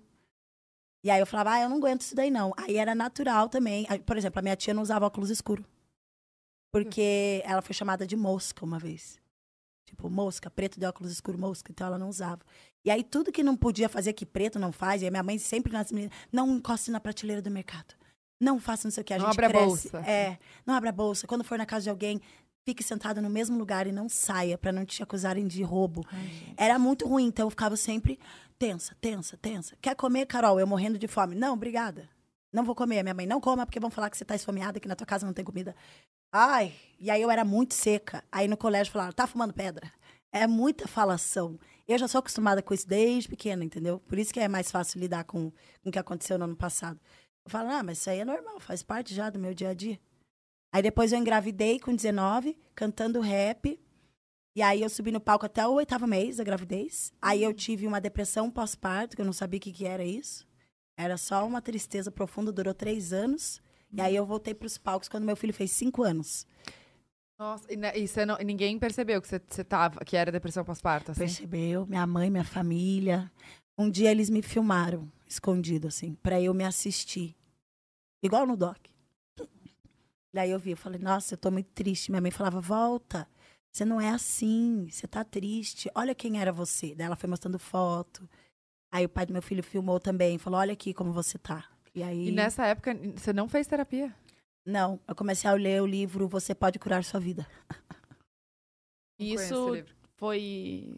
E aí eu falava, ah, eu não aguento isso daí não. Aí era natural também. Por exemplo, a minha tia não usava óculos escuro. Porque ela foi chamada de mosca uma vez. Tipo, mosca, preto de óculos escuro, mosca. Então ela não usava. E aí tudo que não podia fazer que preto não faz, e a minha mãe sempre nas meninas, não encoste na prateleira do mercado. Não faça não sei o que, a Não gente abre a cresce. bolsa. É, não abra a bolsa. Quando for na casa de alguém, fique sentado no mesmo lugar e não saia para não te acusarem de roubo. Era muito ruim, então eu ficava sempre tensa, tensa, tensa. Quer comer, Carol? Eu morrendo de fome. Não, obrigada. Não vou comer. Minha mãe, não coma, porque vão falar que você tá esfomeada, que na tua casa não tem comida. Ai, e aí eu era muito seca. Aí no colégio falaram, tá fumando pedra. É muita falação. Eu já sou acostumada com isso desde pequena, entendeu? Por isso que é mais fácil lidar com, com o que aconteceu no ano passado. Eu falo, ah, mas isso aí é normal, faz parte já do meu dia a dia. Aí depois eu engravidei com 19, cantando rap. E aí eu subi no palco até o oitavo mês da gravidez. Aí eu tive uma depressão pós-parto, que eu não sabia o que, que era isso. Era só uma tristeza profunda, durou três anos. E aí eu voltei para os palcos quando meu filho fez cinco anos. Nossa, e, e não- ninguém percebeu que você, você tava, que era depressão pós-parto, assim? Percebeu? Minha mãe, minha família. Um dia eles me filmaram, escondido, assim, pra eu me assistir. Igual no doc. Daí eu vi, eu falei, nossa, eu tô muito triste. Minha mãe falava, volta. Você não é assim, você tá triste. Olha quem era você. Daí ela foi mostrando foto. Aí o pai do meu filho filmou também, falou: "Olha aqui como você tá". E aí E nessa época, você não fez terapia? Não, eu comecei a ler o livro Você pode curar sua vida. Isso livro. foi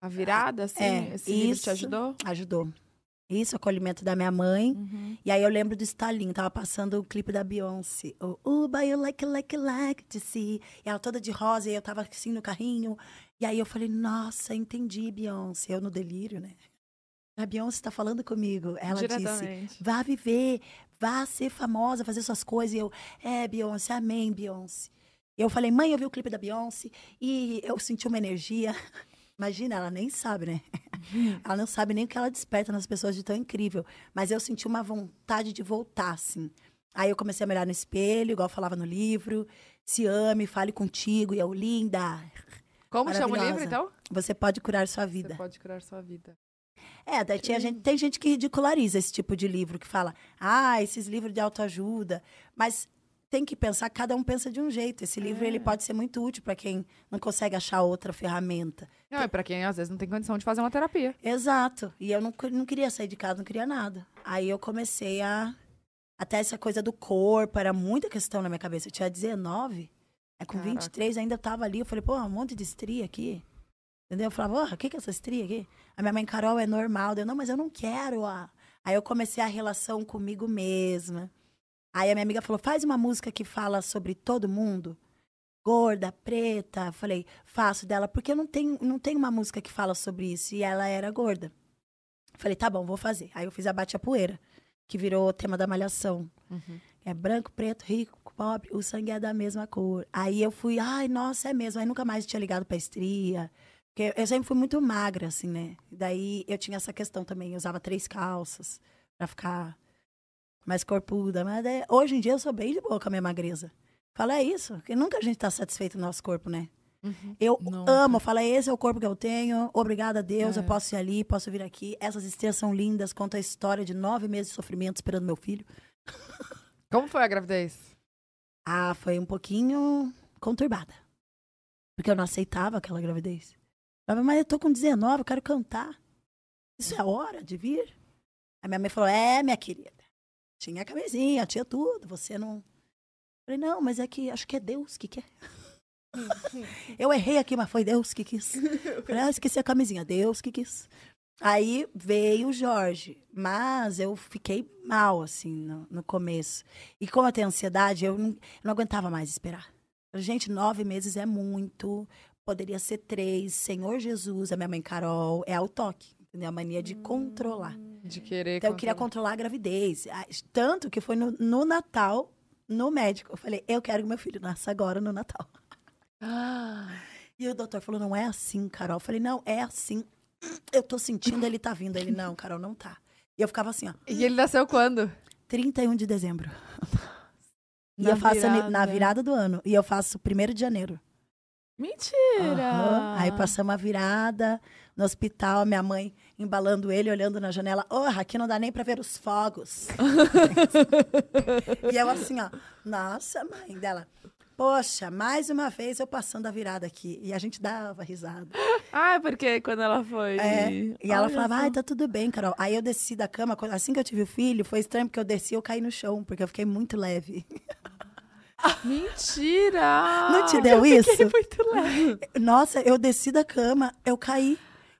a virada, assim? É, Esse livro isso. te ajudou? Ajudou. Isso, acolhimento da minha mãe. Uhum. E aí eu lembro do Stalin, tava passando o clipe da Beyoncé. O Uba, you like, like, like to see. E ela toda de rosa, e eu tava assim no carrinho. E aí eu falei, nossa, entendi, Beyoncé. Eu no delírio, né? A Beyoncé tá falando comigo. Ela disse, vá viver, vá ser famosa, fazer suas coisas. E eu, é, Beyoncé, amém, Beyoncé. Eu falei, mãe, eu vi o clipe da Beyoncé e eu senti uma energia. Imagina, ela nem sabe, né? ela não sabe nem o que ela desperta nas pessoas de tão incrível. Mas eu senti uma vontade de voltar, assim. Aí eu comecei a me olhar no espelho, igual eu falava no livro. Se ame, fale contigo. E eu, linda. Como chama o livro, então? Você pode curar sua Você vida. pode curar sua vida. É, daí tinha gente, tem gente que ridiculariza esse tipo de livro, que fala, ah, esses livros de autoajuda. Mas tem que pensar, cada um pensa de um jeito. Esse livro ele pode ser muito útil para quem não consegue achar outra ferramenta. Não, é pra quem às vezes não tem condição de fazer uma terapia. Exato. E eu não, não queria sair de casa, não queria nada. Aí eu comecei a. Até essa coisa do corpo, era muita questão na minha cabeça. Eu tinha 19, aí com Caraca. 23 ainda tava ali. Eu falei, pô, um monte de estria aqui. Entendeu? Eu falava, porra, o que, que é essa estria aqui? A minha mãe, Carol, é normal. Eu, não, mas eu não quero. Ah. Aí eu comecei a relação comigo mesma. Aí a minha amiga falou, faz uma música que fala sobre todo mundo. Gorda, preta. Falei, faço dela, porque não tenho, não tenho uma música que fala sobre isso. E ela era gorda. Falei, tá bom, vou fazer. Aí eu fiz a Bate a Poeira, que virou o tema da malhação. É branco, preto, rico, pobre, o sangue é da mesma cor. Aí eu fui, ai, nossa, é mesmo. Aí nunca mais tinha ligado pra estria. Porque eu sempre fui muito magra, assim, né? Daí eu tinha essa questão também. Eu usava três calças pra ficar mais corpuda. Mas é, hoje em dia eu sou bem de boa com a minha magreza. Fala, é isso. Porque nunca a gente tá satisfeito no nosso corpo, né? Eu Nunca. amo, fala, esse é o corpo que eu tenho. Obrigada a Deus, É. eu posso ir ali, posso vir aqui. Essas estrias são lindas, conta a história de nove meses de sofrimento esperando meu filho. Como foi a gravidez? Ah, foi um pouquinho conturbada. Porque eu não aceitava aquela gravidez. Falava, mas eu tô com 19, eu quero cantar. Isso é hora de vir? A minha mãe falou, é, minha querida. Tinha camisinha, tinha tudo, você não... Falei, não, mas é que acho que é Deus que quer. eu errei aqui, mas foi Deus que quis. Falei, ah, esqueci a camisinha, Deus que quis. Aí veio o Jorge, mas eu fiquei mal, assim, no, no começo. E como eu tenho ansiedade, eu não, eu não aguentava mais esperar. Gente, nove meses é muito. Poderia ser três. Senhor Jesus, a minha mãe Carol, é o toque. Entendeu? A mania de controlar. De querer. Então, eu queria controlar a gravidez. Tanto que foi no, no Natal, no médico. Eu falei, eu quero que meu filho nasça agora no Natal. E o doutor falou, não é assim, Carol. Eu falei, não, é assim. Eu tô sentindo, ele tá vindo. Ele, não, Carol, não tá. E eu ficava assim, ó. E ele nasceu quando? 31 de dezembro. E Na eu faço virada. na virada do ano. E eu faço 1 de janeiro. Mentira! Aham. Aí passamos a virada no hospital, minha mãe embalando ele, olhando na janela. Oh, aqui não dá nem pra ver os fogos. e eu assim, ó. Nossa, mãe dela. Poxa, mais uma vez eu passando a virada aqui. E a gente dava risada. Ah, porque quando ela foi. É, e ela falava, ai, tá tudo bem, Carol. Aí eu desci da cama, assim que eu tive o filho, foi estranho, porque eu desci eu caí no chão, porque eu fiquei muito leve. Mentira! Não te deu Eu fiquei isso? muito leve. Nossa, eu desci da cama, eu caí.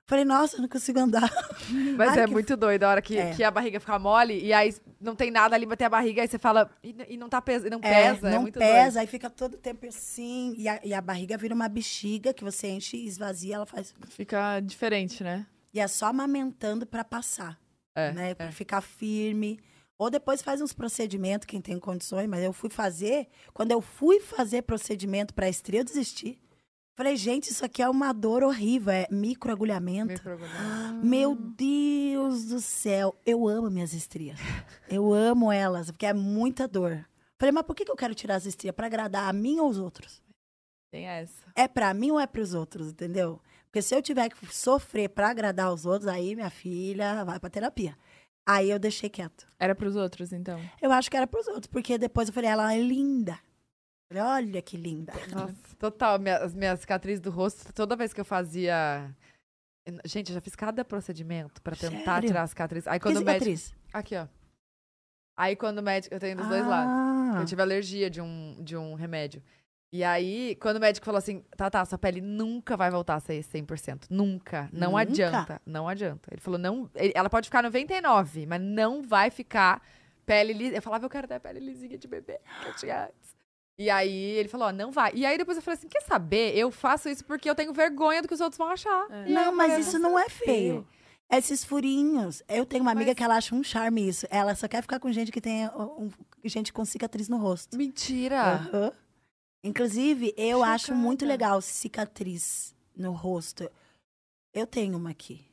Falei, nossa, eu não consigo andar. Mas Ai, é que- muito doido a hora que, É. que a barriga fica mole e aí não tem nada ali bater a barriga, aí você fala. E, e não tá pesa, e não É, pesa. É, não muito pesa, aí fica todo tempo assim. E a, e a barriga vira uma bexiga que você enche e esvazia, ela faz. Fica diferente, né? E é só amamentando pra passar. É, né? é. Pra ficar firme. Ou depois faz uns procedimentos, quem tem condições, mas eu fui fazer. Quando eu fui fazer procedimento pra estria, eu desisti. Falei, gente, isso aqui é uma dor horrível, é microagulhamento. Microagulhamento. Meu Deus do céu, eu amo minhas estrias. Eu amo elas, porque é muita dor. Falei, mas por que que eu quero tirar as estrias? Pra agradar a mim ou os outros? Tem essa. É pra mim ou é pros outros, entendeu? Porque se eu tiver que sofrer pra agradar os outros, aí minha filha vai pra terapia. Aí eu deixei quieto. Era pros outros, então. Eu acho que era pros outros, porque depois eu falei, ela é linda. Olha que linda. Nossa, total. Minha, as minhas cicatrizes do rosto, toda vez que eu fazia. Gente, eu já fiz cada procedimento pra tentar Sério? tirar a cicatriz. Aí Que quando médico. cicatriz? Aqui, ó. Aí quando o médico. Eu tenho dos dois lados. Ah. Eu tive alergia de um, de um remédio. E aí, quando o médico falou assim, tá, tá, sua pele nunca vai voltar a ser 100%. Nunca. Não Nunca? adianta. Não adianta. Ele falou, não. ele- ela pode ficar 99, mas não vai ficar pele lisa. Eu falava, eu quero ter pele lisinha de bebê, que eu tinha antes. E aí ele falou, ó, não vai. E aí depois eu falei assim, quer saber? Eu faço isso porque eu tenho vergonha do que os outros vão achar. Aí Não, mas isso "Vou não é saber." feio. Esses furinhos. Eu tenho uma amiga Mas- que ela acha um charme isso. Ela só quer ficar com gente que tem um- gente com cicatriz no rosto. Mentira. Aham. Inclusive, eu acho muito legal cicatriz no rosto. Eu tenho uma aqui,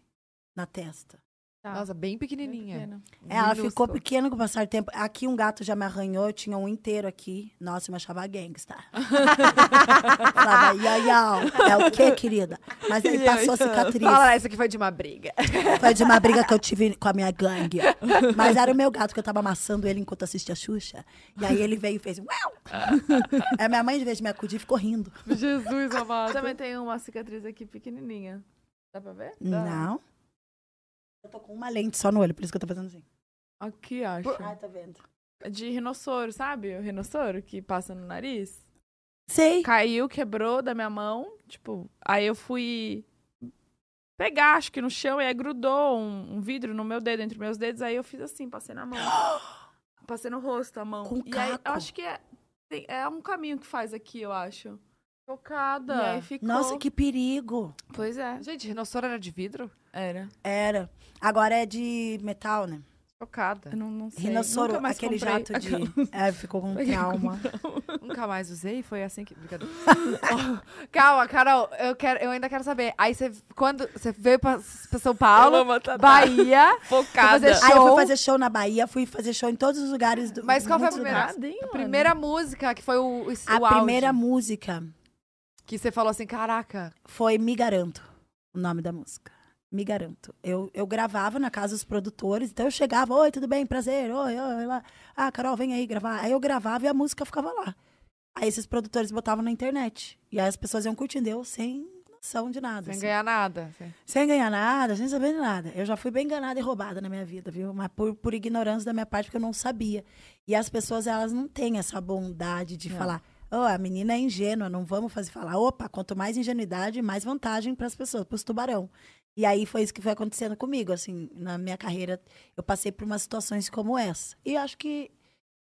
na testa. Tá. Nossa, bem pequenininha. Ela ficou pequena com o passar do tempo. Aqui um gato já me arranhou, eu tinha um inteiro aqui. Nossa, eu me achava gangsta. Falava, iau, iau. É o quê, querida? Mas aí passou a cicatriz. Fala, isso aqui foi de uma briga. Foi de uma briga que eu tive com a minha gangue. Mas era o meu gato que eu tava amassando ele enquanto assistia a Xuxa. E aí ele veio e fez. Uau! Aí minha mãe, de vez de me acudir, ficou rindo. Jesus amado. Também tem uma cicatriz aqui pequenininha. Dá pra ver? Dá. Não. Eu tô com uma lente só no olho, por isso que eu tô fazendo assim. Aqui, acho. Ai, tá vendo? De rinossoro, sabe? O rinossoro que passa no nariz. Sei. Caiu, quebrou da minha mão. Tipo, aí eu fui pegar, acho que no chão, e aí grudou um, um vidro no meu dedo, entre meus dedos. Aí eu fiz assim, passei na mão. passei no rosto a mão. Com e aí, eu caco. acho que é, é um caminho que faz aqui, eu acho. Chocada. E aí ficou. Nossa, que perigo. Pois é. Gente, rinossoro era de vidro? Era. Era. Agora é de metal, né? Chocada. Eu não, não sei. Rinossoro, Nunca mais aquele comprei. jato de. É, ficou com trauma. Nunca mais usei, foi assim que. Brincadeira. Oh, calma, Carol, eu, quero, eu ainda quero saber. Aí você, quando você veio pra, pra São Paulo. Bahia, Focada. Aí eu fui fazer show na Bahia, fui fazer show em todos os lugares do Mas qual foi a primeira, lugares. A primeira música que foi o, o, A o primeira música Que você falou assim, caraca. foi Me Garanto, o nome da música. Me Garanto. Eu, eu gravava na casa dos produtores, então eu chegava, oi, tudo bem, prazer, oi, oi, lá. Ah, Carol, vem aí gravar. Aí eu gravava e a música ficava lá. Aí esses produtores botavam na internet. E aí as pessoas iam curtindo, eu sem noção de nada. Sem assim. ganhar nada. assim. Sem ganhar nada, sem saber de nada. Eu já fui bem enganada e roubada na minha vida, viu? Mas por, por ignorância da minha parte, porque eu não sabia. E as pessoas, elas não têm essa bondade de falar, oh, a menina é ingênua, não vamos fazer falar. Opa, quanto mais ingenuidade, mais vantagem para as pessoas, para os tubarão. E aí foi isso que foi acontecendo comigo, assim, na minha carreira, eu passei por umas situações como essa. E acho que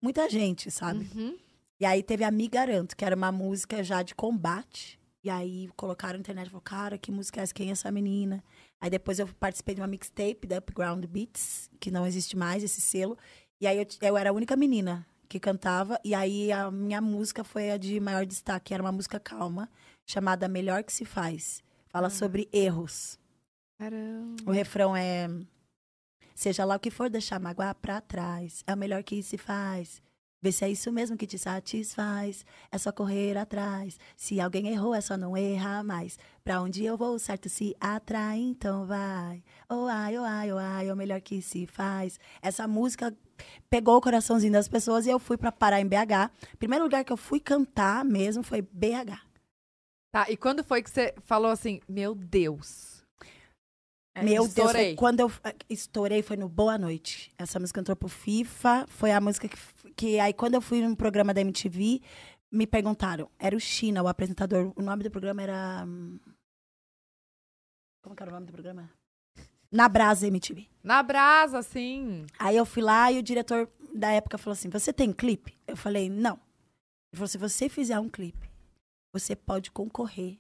muita gente, sabe? Uhum. E aí teve a Me Garanto, que era uma música já de combate. E aí colocaram na internet e falaram, cara, que música é essa? Quem é essa menina? Aí depois eu participei de uma mixtape da Upground Beats, que não existe mais esse selo. E aí eu, eu era a única menina que cantava. E aí a minha música foi a de maior destaque. Era uma música calma, chamada Melhor Que Se Faz. Fala sobre erros. Caramba. O refrão é... Seja lá o que for, deixar mágoa pra trás. É o melhor que se faz. Vê se é isso mesmo que te satisfaz. É só correr atrás. Se alguém errou, é só não errar mais. Pra onde eu vou, certo se atrai, então vai. Oh ai, oh ai, oh ai, é o melhor que se faz. Essa música pegou o coraçãozinho das pessoas e eu fui pra parar em BH. Primeiro lugar que eu fui cantar mesmo foi BH. Tá, e quando foi que você falou assim, meu Deus? Meu Deus, foi estourei. quando eu eh, estourei foi no Boa Noite. Essa música entrou pro FIFA, foi a música que, que aí quando eu fui num programa da MTV, me perguntaram, era o China, o apresentador, o nome do programa era hum, Como que era o nome do programa? Na Brasa MTV. Na brasa, assim. Aí eu fui lá e o diretor da época falou assim: "Você tem clipe?" Eu falei: "Não". Ele falou: "Se você fizer um clipe, você pode concorrer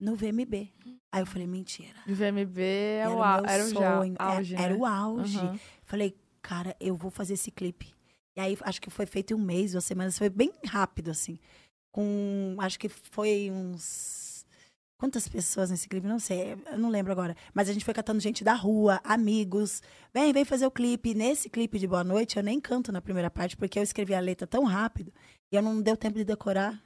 no VMB". Aí eu falei: "Mentira". O VMB é Era o, au- era o sonho, é- auge, era né? o auge. Aham. Falei, cara, eu vou fazer esse clipe. E aí, acho que foi feito em um mês, duas semanas. Foi bem rápido, assim. Com, acho que foi uns... Quantas pessoas nesse clipe? Não sei, eu não lembro agora. Mas a gente foi catando gente da rua, amigos. Vem, vem fazer o clipe. Nesse clipe de Boa Noite, eu nem canto na primeira parte, porque eu escrevi a letra tão rápido. E eu não deu tempo de decorar.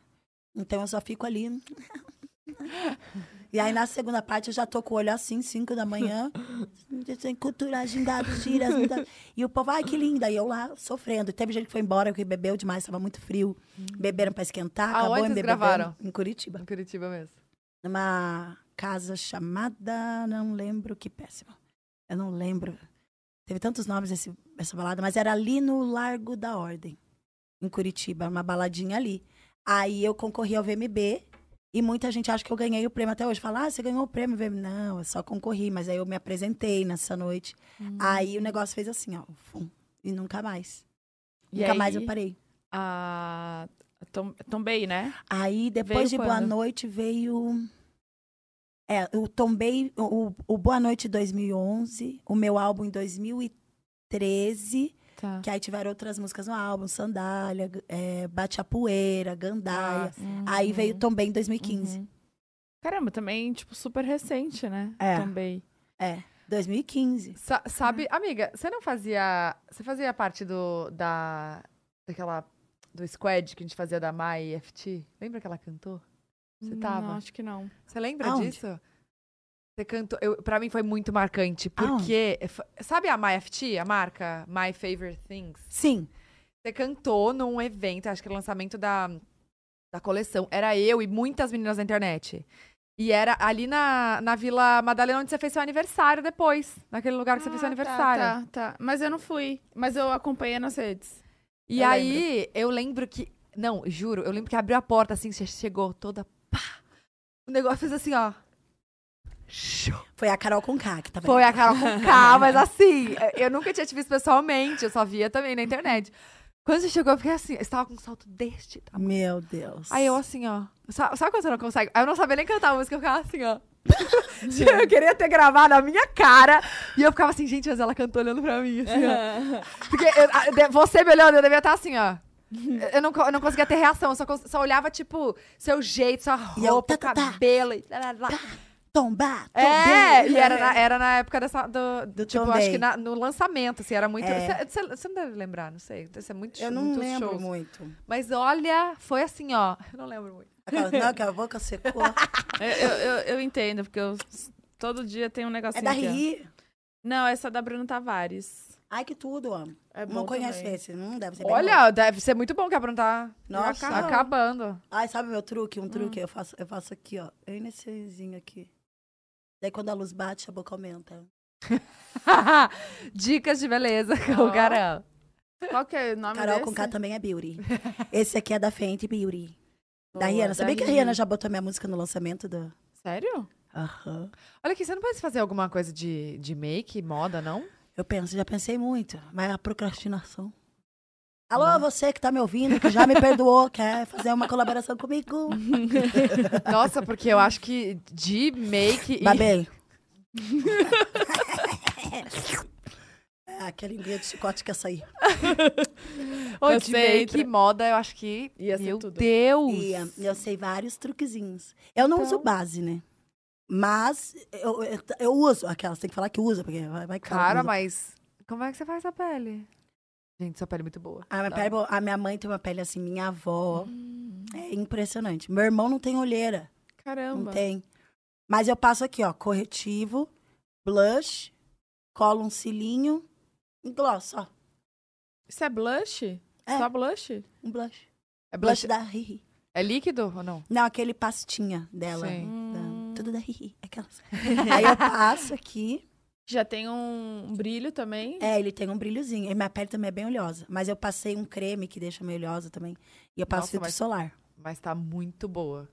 Então, eu só fico ali... E aí, na segunda parte, eu já tô com o olho assim, 5 da manhã. Cultura, gindados, tiras. muita- E o povo, ai, que linda. E eu lá, sofrendo. Teve gente que foi embora, que bebeu demais, tava muito frio. Beberam pra esquentar, acabou em bebendo. gravaram? Em Curitiba. Em Curitiba mesmo. Numa casa chamada... Não lembro, que péssimo. Eu não lembro. Teve tantos nomes esse, essa balada, mas era ali no Largo da Ordem, em Curitiba, uma baladinha ali. Aí eu concorri ao VMB e muita gente acha que eu ganhei o prêmio até hoje. Fala, ah, você ganhou o prêmio VMB. Não, eu só concorri, mas aí eu me apresentei nessa noite. Hum. Aí o negócio fez assim, ó, fum, e nunca mais. E nunca mais aí? eu parei. A Tom, Tombei, né? Aí depois Veio de Boa quando? Noite veio. É, o Tombei, o, o Boa Noite 2011, o meu álbum em 2013. Tá. Que aí tiveram outras músicas no álbum, Sandália, é, Bate a Poeira, Gandaia. Aí veio Tombei em 2015. Uhum. Caramba, também, tipo, super recente, né? É. Tombei. É, 2015. Sa- sabe, amiga, você não fazia. Você fazia parte do. da. daquela. do squad que a gente fazia da Mai FT? Lembra que ela cantou? Você Hum, tava? Não, acho que não. Você lembra Aonde? disso? Você cantou. Eu, pra mim foi muito marcante. Porque. f- Sabe a My FT, a marca? My Favorite Things? Sim. Você cantou num evento, acho que era o lançamento da, da coleção. Era eu e muitas meninas da internet. E era ali na, na Vila Madalena, onde você fez seu aniversário depois. Naquele lugar que você fez seu Ah, tá, aniversário. Tá, tá. Mas eu não fui. Mas eu acompanhei nas redes. E Eu aí, eu lembro que. Não, juro, eu lembro que abriu a porta assim, você chegou toda. Pá! O negócio fez assim, ó. Foi a Carol com K que tava Foi ali. a Carol com K, mas assim, eu nunca tinha te visto pessoalmente, eu só via também na internet. Quando você chegou, eu fiquei assim, você tava com um salto deste tamanho. Meu Deus. Aí eu assim, ó. Sabe, sabe quando você não consegue? Aí eu não sabia nem cantar a música, eu ficava assim, ó. eu queria ter gravado a minha cara. E eu ficava assim, gente, mas ela cantou olhando pra mim, assim, ó. Porque eu- você me olhando, eu devia estar assim, ó. Eu não, eu não conseguia ter reação, eu só, só olhava, tipo, seu jeito, sua E eu, roupa, tá, tá, tá. cabelo e lá, lá, lá. Tombar, É, e era na, era na época dessa, do, Do tipo, Tombei. acho que na- no lançamento, assim, era muito... É. Você você não deve lembrar, não sei, deve ser muito Eu não muitos lembro shows. muito. Mas olha, foi assim, ó, eu não lembro muito. Aquela- Não, que a boca secou. Eu, eu, eu- eu entendo, porque eu todo dia tem um negocinho É da. Riri. Não, essa é da Bruna Tavares. Ai, que tudo, ó. É bom não conheço também. esse. Não deve ser bem Olha, deve ser muito bom que a Bruna tá Nossa. tá acabando. Ai, sabe meu truque? Um truque, eu, faço, eu faço aqui, ó. Eu nessezinho aqui. Daí quando a luz bate, a boca aumenta. Dicas de beleza com Ó. o Carol. Qual que é o nome Carol desse? com K também é Beauty. Esse aqui é da Fenty Beauty. da Boa, Rihanna. da Sabia que a. Rihanna já botou minha música no lançamento do... Sério? Aham. Olha aqui, você não pode fazer alguma coisa de, de make, moda, não? Eu penso, já pensei muito, mas a procrastinação. Alô, você que tá me ouvindo, que já me perdoou, quer fazer uma colaboração comigo? Nossa, porque eu acho que de make e... Babei. Ah, aquele linguinha de chicote que ia sair. Ô, Eu de sei, make e tra- moda, eu acho que... Ia ser Meu tudo. Deus! E ah, eu sei vários truquezinhos. Eu não uso base, né? Mas eu, eu, eu uso. Aquelas, tem que falar que usa, porque vai, vai Cara, usa. mas como é que você faz a pele? Gente, sua pele é muito boa. A minha, Tá. pele, a minha mãe tem uma pele assim, minha avó. Hum. É impressionante. Meu irmão não tem olheira. Caramba. Não tem. Mas eu passo aqui, ó, corretivo, blush, colo um cílinho e gloss, ó. Isso é blush? É. Só blush? Um blush. É Blush blush... da Riri. É líquido ou não? Não, aquele pastinha dela. Sim. da- tudo da Riri. Aquelas. Aí eu passo aqui. Já tem um brilho também? É, ele tem um brilhozinho. E minha pele também é bem oleosa. Mas eu passei um creme que deixa meio oleosa também. E eu passo Nossa, filtro mas- solar. Mas tá muito boa.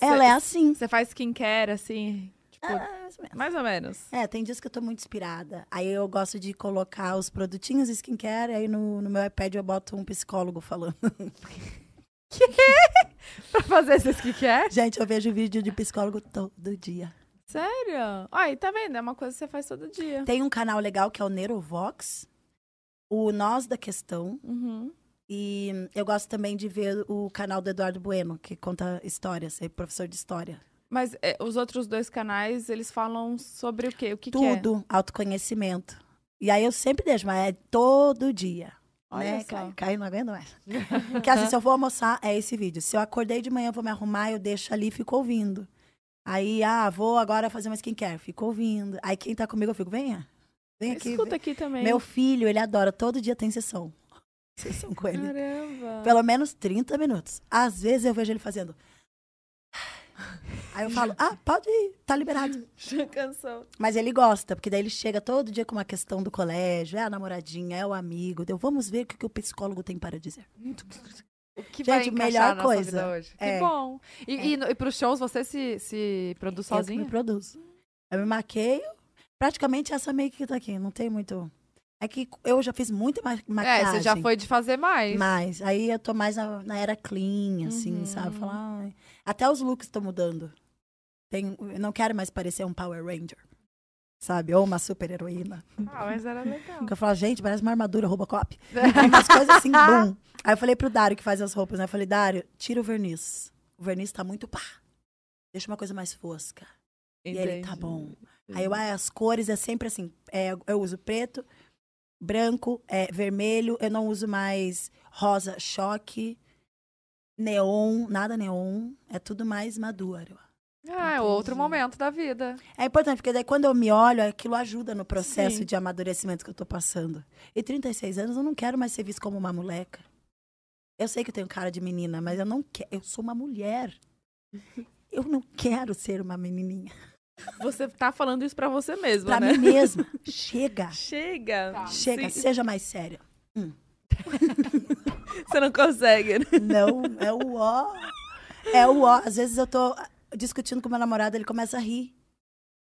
Ela é assim. Você faz skincare, assim? Tipo, Ah, mais ou menos. mais ou menos. É, tem dias que eu tô muito inspirada. Aí eu gosto de colocar os produtinhos skincare, aí no, no meu iPad eu boto um psicólogo falando. Pra fazer esse skincare? Gente, eu vejo vídeo de psicólogo todo dia. Sério? Aí, tá vendo? É uma coisa que você faz todo dia. Tem um canal legal que é o Neurovox, o Nós da Questão. Uhum. E eu gosto também de ver o canal do Eduardo Bueno, que conta histórias, é professor de história. Mas é, os outros dois canais, eles falam sobre o quê? O que, que é? Tudo, autoconhecimento. E aí eu sempre deixo, mas é todo dia. Olha né? Caio, Caio não aguento mais. Porque assim, se eu vou almoçar, é esse vídeo. Se eu acordei de manhã, vou me arrumar, eu deixo ali e fico ouvindo. Aí, ah, vou agora fazer uma skincare. Fico ouvindo. Aí quem tá comigo, eu fico, venha. Vem aqui. Escuta vem. aqui também. Meu filho, ele adora. Todo dia tem sessão. Sessão com ele. Caramba. Pelo menos 30 minutos. Às vezes eu vejo ele fazendo. Aí eu falo, ah, pode ir, tá liberado. Já cansou. Mas ele gosta, porque daí ele chega todo dia com uma questão do colégio, é a namoradinha, é o amigo. Deu, vamos ver o que, que o psicólogo tem para dizer. O que Gente, vai encaixar melhor na coisa. Sua vida hoje? Que É. bom. E, e, no- e pros shows você se, se produz Eu que sozinha? me produzo. Eu me maqueio. Praticamente essa make que tá aqui. Não tem muito. É que eu já fiz muita ma É, maquiagem. você já foi de fazer mais. Mas aí eu tô mais na, na era clean, assim, Uhum. sabe? Falar, ai. Até os looks estão mudando. Tem, eu não quero mais parecer um Power Ranger. Sabe? Ou uma super heroína. Ah, mas era legal. Porque eu falo, gente, parece uma armadura Robocop. Umas coisas assim, bum. Aí eu falei pro Dário que faz as roupas, né? Eu falei, Dário, tira o verniz. O verniz tá muito pá. Deixa uma coisa mais fosca. E ele tá Entendi. bom. Aí eu, ah, as cores é sempre assim. é, eu uso preto, branco, é, vermelho. Eu não uso mais rosa choque, neon, nada neon. É tudo mais maduro. Ah, é outro momento da vida. É importante, porque daí quando eu me olho, aquilo ajuda no processo Sim. de amadurecimento que eu tô passando. E 36 anos, eu não quero mais ser vista como uma moleca. Eu sei que eu tenho cara de menina, mas eu não quero. Eu sou uma mulher. Eu não quero ser uma menininha. Você tá falando isso pra você mesma, Pra né? mim mesma. Chega. Chega. Chega, Sim. seja mais séria. Você não consegue, né? Não, é o ó. É o ó. Às vezes eu tô discutindo com meu namorado, ele começa a rir.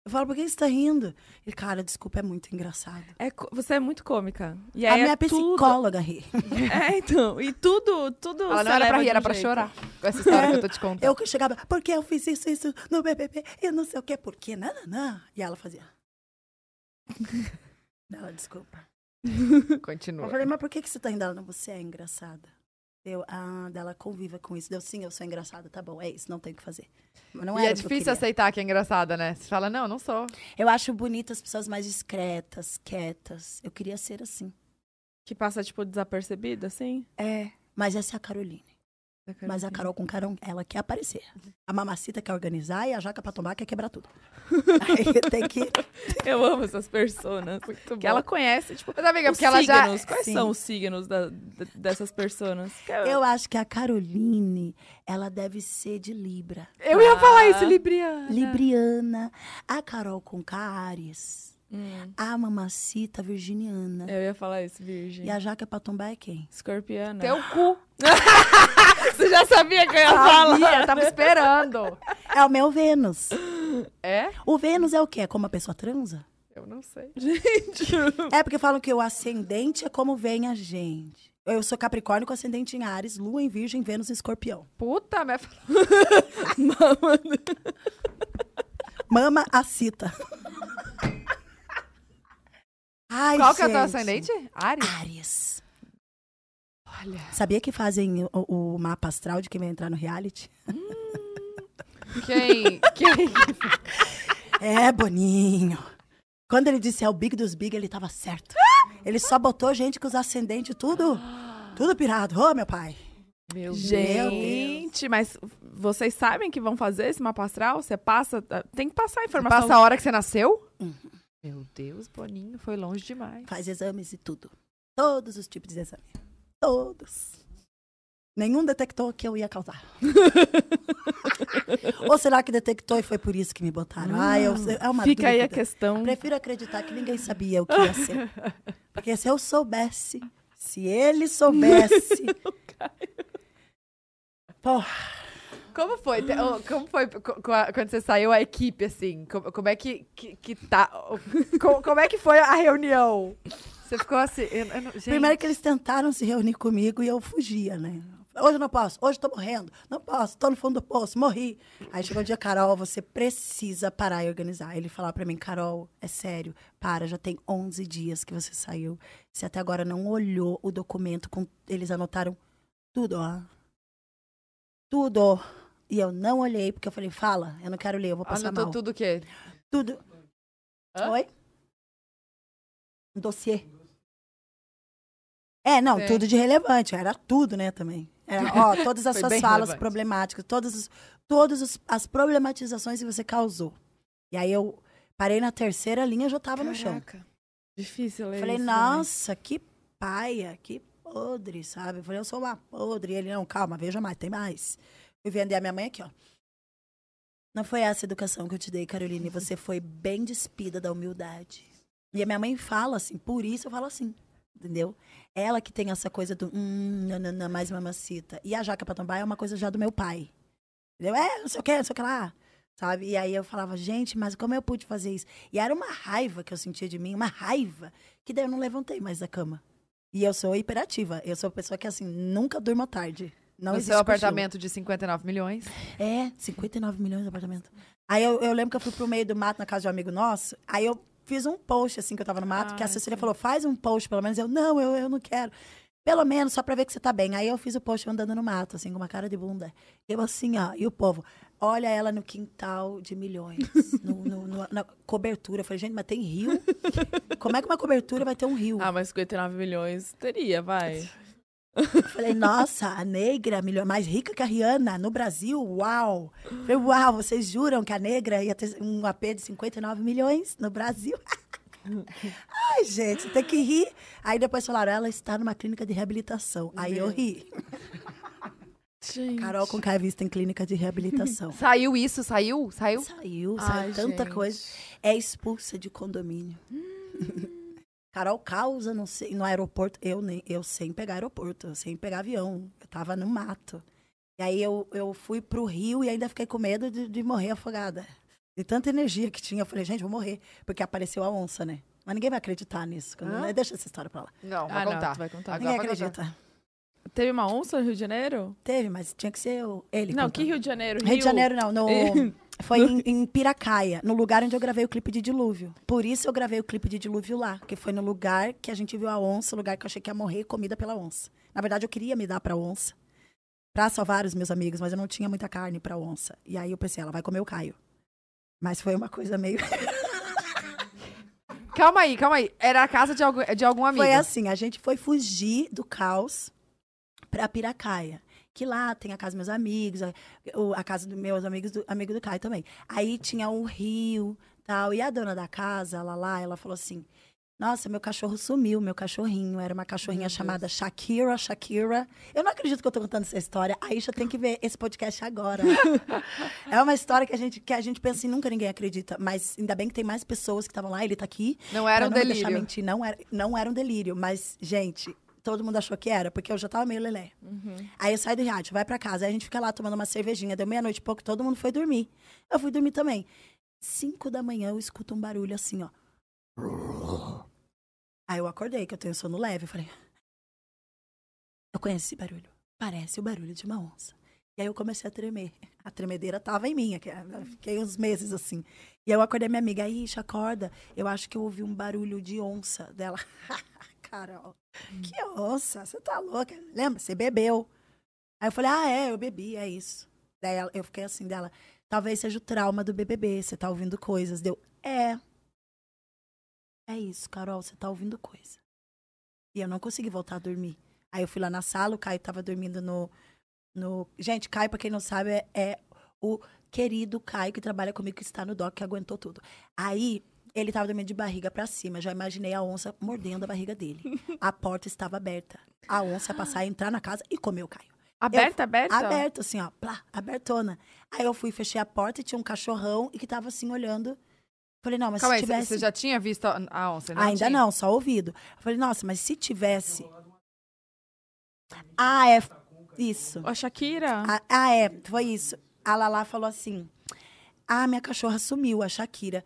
Eu falo, por que você tá rindo? Ele, cara, desculpa, é muito engraçado. É você é muito cômica. E a aí minha é tudo... psicóloga ri. É, então. E tudo, tudo Ela não era pra rir, era pra jeito. chorar. Com essa história que eu tô te contando. Eu que chegava, porque eu fiz isso, isso no BBB, e não sei o quê, por quê, não, não, não. E ela fazia. Ela, desculpa. Eu Continua. falei, mas por que, que você tá rindo? Ela, não, você é engraçada. Eu, ah, dela conviva com isso. Deu, sim, eu sou engraçada, tá bom, é isso, não tem o que fazer. Não e é que difícil queria. aceitar que é engraçada, né? Você fala, não, não sou. Eu acho bonito as pessoas mais discretas, quietas. Eu queria ser assim. Que passa, tipo, desapercebida, assim? É. Mas essa é a Mas a Carol com Carol, ela quer aparecer. A mamacita quer organizar e a jaca pra tomar quer quebrar tudo. Aí tem que. Eu amo essas personas. Muito Que ela conhece, tipo, Mas, amiga, os porque ela já... signos. Quais Sim. são os signos da- dessas personas? Eu acho que a Caroline, ela deve ser de Libra. Eu ia falar Ah. isso, Libriana. Libriana. A Carol com Ares. Hum, A mamacita virginiana. eu ia falar isso, virgem. E a jaca pra tombar é quem? Escorpiana. Teu cu. Você já sabia que eu ia falar? Sabia, tava esperando. É o meu Vênus. É? O Vênus é o quê? É como a pessoa transa? Eu não sei. Gente, É porque falam que o ascendente é como vem a gente. Eu sou Capricórnio com ascendente em Ares, Lua em Virgem, Vênus em Escorpião. Puta, minha... Mama a cita. Ai, Qual que é o teu ascendente? Ares? Ares. Olha. Sabia que fazem o, o mapa astral de quem vai entrar no reality? Quem? Quem? É, Boninho. Quando ele disse é o Big dos Big, ele tava certo. Ele só botou gente com os ascendentes tudo, tudo pirado. Ô, meu pai. Meu Gente, mas vocês sabem que vão fazer esse mapa astral? Você passa. Tem que passar a Você informação. passa a hora que você nasceu? Uhum. Meu Deus, Boninho, foi longe demais. Faz exames e tudo. Todos os tipos de exame. Todos. Nenhum detectou que eu ia causar. Ou será que detectou e foi por isso que me botaram? ah, eu, é uma Fica aí a dúvida. questão. Prefiro acreditar que ninguém sabia o que ia ser. Porque se eu soubesse, se ele soubesse. Porra, Como foi? Oh, Como foi quando você saiu a equipe, assim? Como, é que, que, que tá? Como, é que foi a reunião? Você ficou assim... eu- eu primeiro que eles tentaram se reunir comigo e eu fugia, né? Hoje eu não posso, hoje eu tô morrendo, não posso, tô no fundo do poço, morri. Aí chegou o dia, Carol, você precisa parar e organizar. Ele falou pra mim, Carol, é sério, para, já tem 11 dias que você saiu. Você até agora não olhou o documento, com eles anotaram tudo, ó. Tudo. E eu não olhei, porque eu falei, fala, eu não quero ler, eu vou passar Anotou mal. tudo o quê? Tudo. Hã? Oi? Um dossiê. É, não, Sim. tudo de relevante. Era tudo, né, também. Era, ó, todas as suas falas relevante. problemáticas, todas, os- todas os- as problematizações que você causou. E aí eu parei na terceira linha, já tava no chão. Caraca. Difícil ler Falei, isso nossa, que paia, que podre, sabe? Eu falei, eu sou uma podre. E ele, não, calma, veja mais, tem mais. Fui vender a minha mãe aqui, ó. Não foi essa educação que eu te dei, Caroline. Você foi bem despida da humildade. E a minha mãe fala assim, por isso eu falo assim, entendeu? Ela que tem essa coisa do, hum, não, mais mamacita. E a jaca pra tombar é uma coisa já do meu pai. Entendeu? É, não sei o que, não sei o que lá. Sabe? E aí eu falava, gente, mas como eu pude fazer isso? E era uma raiva que eu sentia de mim, uma raiva, que daí eu não levantei mais da cama. E eu sou hiperativa. Eu sou uma pessoa que, assim, nunca durmo tarde. Não no seu cochilo. apartamento de 59 milhões. É, 59 milhões de apartamento. Aí eu, eu lembro que eu fui pro meio do mato na casa de um amigo nosso. Aí eu fiz um post, assim, que eu tava no mato, que a Ah, Cecília sim. falou, faz um post, pelo menos. Eu, não, eu, eu não quero. Pelo menos, só pra ver que você tá bem. Aí eu fiz o post andando no mato, assim, com uma cara de bunda. Eu assim, ó, e o povo, olha ela no quintal de milhões, no- no- no- na cobertura. Eu falei, gente, mas tem rio? Como é que uma cobertura vai ter um rio? Ah, mas 59 milhões teria, vai. Eu falei, nossa, a negra milho- mais rica que a Rihanna no Brasil? Uau! Eu Falei, uau, vocês juram que a negra ia ter um AP de 59 milhões no Brasil? Ai, gente, tem que rir. Aí depois falaram, ela está numa clínica de reabilitação. Aí eu ri. Gente. Carol com Vista em clínica de reabilitação. Saiu isso? Saiu? Saiu? Saiu, Ai, saiu tanta gente. coisa. É expulsa de condomínio. Carol causa no, no aeroporto. Eu, nem, eu sem pegar aeroporto, sem pegar avião. Eu tava no mato. E aí eu, eu fui pro Rio e ainda fiquei com medo de, de morrer afogada. De tanta energia que tinha. Eu falei, gente, vou morrer. Porque apareceu a onça, né? Mas ninguém vai acreditar nisso. Deixa essa história pra lá. Não, vai Ah, não, contar. tu vai contar. Agora ninguém contar. acredita. Teve uma onça no Rio de Janeiro? Teve, mas tinha que ser o- ele. não, contando. que Rio de Janeiro? Rio de Janeiro, não. No, Eh, foi em, em Piracaia, no lugar onde eu gravei o clipe de Dilúvio. Por isso eu gravei o clipe de Dilúvio lá, que foi no lugar que a gente viu a onça, o lugar que eu achei que ia morrer comida pela onça. Na verdade, eu queria me dar pra onça, pra salvar os meus amigos, mas eu não tinha muita carne pra onça. E aí eu pensei, ela vai comer o Caio. Mas foi uma coisa meio. Calma aí, calma aí. Era a casa de algum, de algum amigo. Foi assim, a gente foi fugir do caos pra Piracaia. Que lá tem a casa dos meus amigos, a, a casa dos meus amigos, do, amigo do Caio também. Aí tinha um rio, tal. E a dona da casa, ela lá, ela falou assim, nossa, meu cachorro sumiu, meu cachorrinho. Era uma cachorrinha chamada Shakira, Shakira. Eu não acredito que eu tô contando essa história. A Isha tem que ver esse podcast agora. é uma história que a gente, que a gente pensa assim, nunca ninguém acredita. Mas ainda bem que tem mais pessoas que estavam lá, ele tá aqui. Não era um não delírio. mentir, não era, não era um delírio, mas, gente, todo mundo achou que era, porque eu já tava meio lelé. Aí eu saio do riacho, vai pra casa, aí a gente fica lá tomando uma cervejinha, deu meia-noite e pouco, todo mundo foi dormir. Eu fui dormir também. Cinco da manhã eu escuto um barulho assim, ó. Aí eu acordei, que eu tenho sono leve, eu falei... Eu conheço esse barulho. Parece o barulho de uma onça. E aí eu comecei a tremer. A tremedeira tava em mim, fiquei uns meses assim. E aí eu acordei minha amiga, Ixi, acorda. Eu acho que eu ouvi um barulho de onça dela. Carol, que onça? Você tá louca? Lembra? Você bebeu. Aí eu falei, ah, é, eu bebi, é isso. Daí ela- eu fiquei assim dela, talvez seja o trauma do BBB, você tá ouvindo coisas. Deu, é. É isso, Carol, você tá ouvindo coisa. E eu não consegui voltar a dormir. Aí eu fui lá na sala, o Caio tava dormindo no. no... Gente, Caio, pra quem não sabe, é, é o querido Caio que trabalha comigo, que está no DOC, que aguentou tudo. Aí ele tava dormindo de barriga pra cima. Já imaginei a onça mordendo a barriga dele. A porta estava aberta. A onça ia passar, entrar na casa e comer o Caio. Aberta, aberta? Aberto, assim, ó, plá, abertona. Aí eu fui, fechei a porta e tinha um cachorrão e que tava assim olhando. Falei, não, mas Calma se aí, tivesse. você já tinha visto a a onça? Não Ainda tinha? não, só ouvido. Eu falei, nossa, mas se tivesse. Ah, é. Isso. A Shakira? Ah, ah, é, foi isso. A Lala falou assim: Ah, minha cachorra sumiu, a Shakira.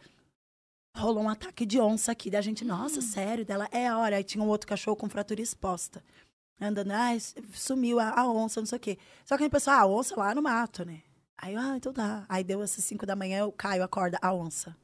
Rolou um ataque de onça aqui. Da gente, nossa, sério? Dela, é, olha, aí tinha um outro cachorro com fratura exposta. Andando, ah, sumiu a, a onça, não sei o quê. Só que a gente pensou, ah, a onça lá no mato, né? Aí, eu, ah, então tá. Aí deu essas cinco da manhã, o Caio acorda, a onça.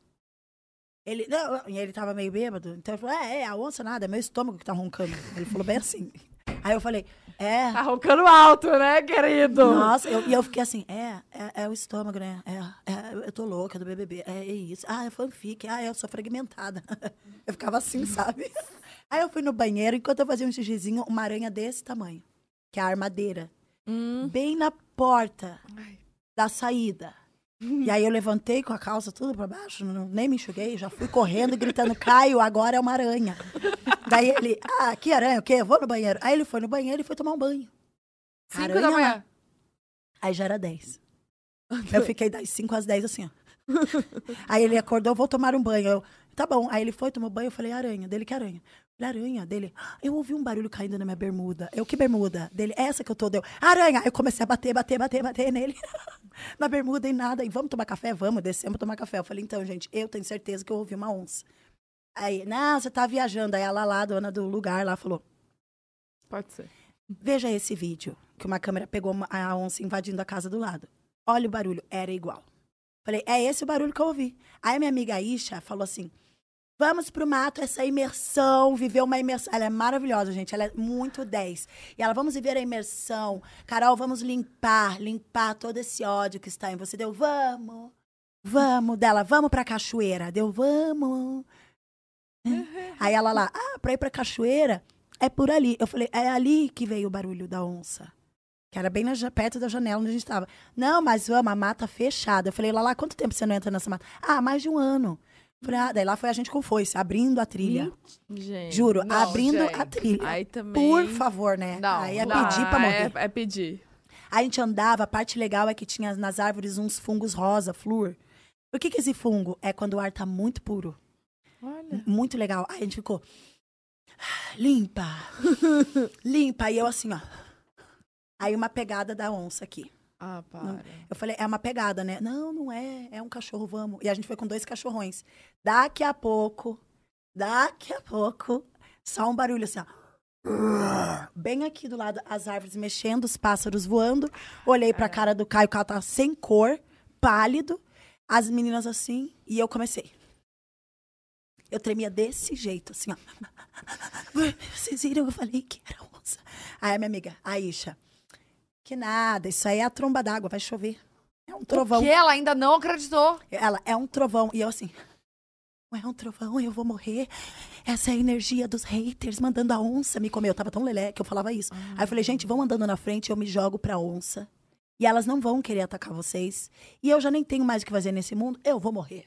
Ele, não, e ele tava meio bêbado. Então ele falou, é, é, a onça nada, é meu estômago que tá roncando. Ele falou bem assim. Aí eu falei, é. Tá roncando alto, né, querido? Nossa, eu- e eu fiquei assim, é, é, é o estômago, né? É, é, eu tô louca do BBB, é, é isso. Ah, é fanfic, ah, eu sou fragmentada. Eu ficava assim, sabe? Aí eu fui no banheiro, enquanto eu fazia um xixizinho, uma aranha desse tamanho, que é a armadeira. Hum. bem na porta da saída. E aí eu levantei com a calça tudo pra baixo, não- nem me enxuguei, já fui correndo gritando, Caio, agora é uma aranha. Daí ele, ah, que aranha, o quê? Vou no banheiro. Aí ele foi no banheiro e foi tomar um banho. Cinco Aranha da lá. manhã. Aí já era 10. Eu fiquei das 5 às 10 assim, ó. Aí ele acordou, vou tomar um banho. Eu, tá bom. Aí ele foi, tomou banho, eu falei, aranha. Dele, que aranha? Falei, aranha. Dele, "Ah, eu ouvi um barulho caindo na minha bermuda. Eu, que bermuda? Dele, essa que eu tô, deu. Aranha! Aí eu comecei a bater, bater, bater, bater nele. na bermuda e nada. E vamos tomar café? Vamos, descemos tomar café. Eu falei, então, gente, eu tenho certeza que eu ouvi uma onça. Aí, não, você tá viajando. Aí ela lá, dona do lugar, lá falou, Pode ser. Veja esse vídeo, que uma câmera pegou a onça invadindo a casa do lado. Olha o barulho, era igual. Falei, é esse o barulho que eu ouvi. Aí a minha amiga Isha falou assim, vamos pro mato, essa imersão, viver uma imersão. Ela é maravilhosa, gente, ela é muito 10. E ela, vamos viver a imersão. Carol, vamos limpar, limpar todo esse ódio que está em você. Deu, vamos, vamos. Dela, vamos pra cachoeira. Deu, vamos. Aí ela lá, ah, pra ir pra cachoeira é por ali. Eu falei, é ali que veio o barulho da onça. Que era bem na perto da janela onde a gente estava. Não, mas vamos, a mata fechada. Eu falei, lá, lá, quanto tempo você não entra nessa mata? Ah, mais de um ano. Falei, ah, daí lá foi a gente com foice, abrindo a trilha. Gente. Juro, Não, abrindo gente. a trilha. Aí também. Por favor, né? Não, Aí é não. pedir pra Ah, morrer. É, é pedir. Aí a gente andava, a parte legal é que tinha nas árvores uns fungos rosa, flúor. Por que, que esse fungo? É quando o ar tá muito puro. Olha. Muito legal. Aí a gente ficou. Limpa. Limpa. E eu assim, ó. Aí uma pegada da onça aqui. Ah, para. Eu falei, é uma pegada, né? Não, não é. É um cachorro, vamos. E a gente foi com dois cachorrões. Daqui a pouco, daqui a pouco, só um barulho assim, ó. Bem aqui do lado, as árvores mexendo, os pássaros voando. Olhei pra cara do Caio, o Caio tava sem cor, pálido. As meninas assim, e eu comecei. Eu tremia desse jeito, assim, ó. Vocês viram? Eu falei que era onça. Aí a minha amiga, a Isha, que nada, isso aí é a tromba d'água, vai chover. É um trovão. Que ela ainda não acreditou. Ela, é um trovão. E eu assim, não é um trovão, eu vou morrer. Essa é a energia dos haters mandando a onça me comer. Eu tava tão lelé que eu falava isso. Aí eu falei, gente, vão andando na frente, eu me jogo pra onça. E elas não vão querer atacar vocês. E eu já nem tenho mais o que fazer nesse mundo, eu vou morrer.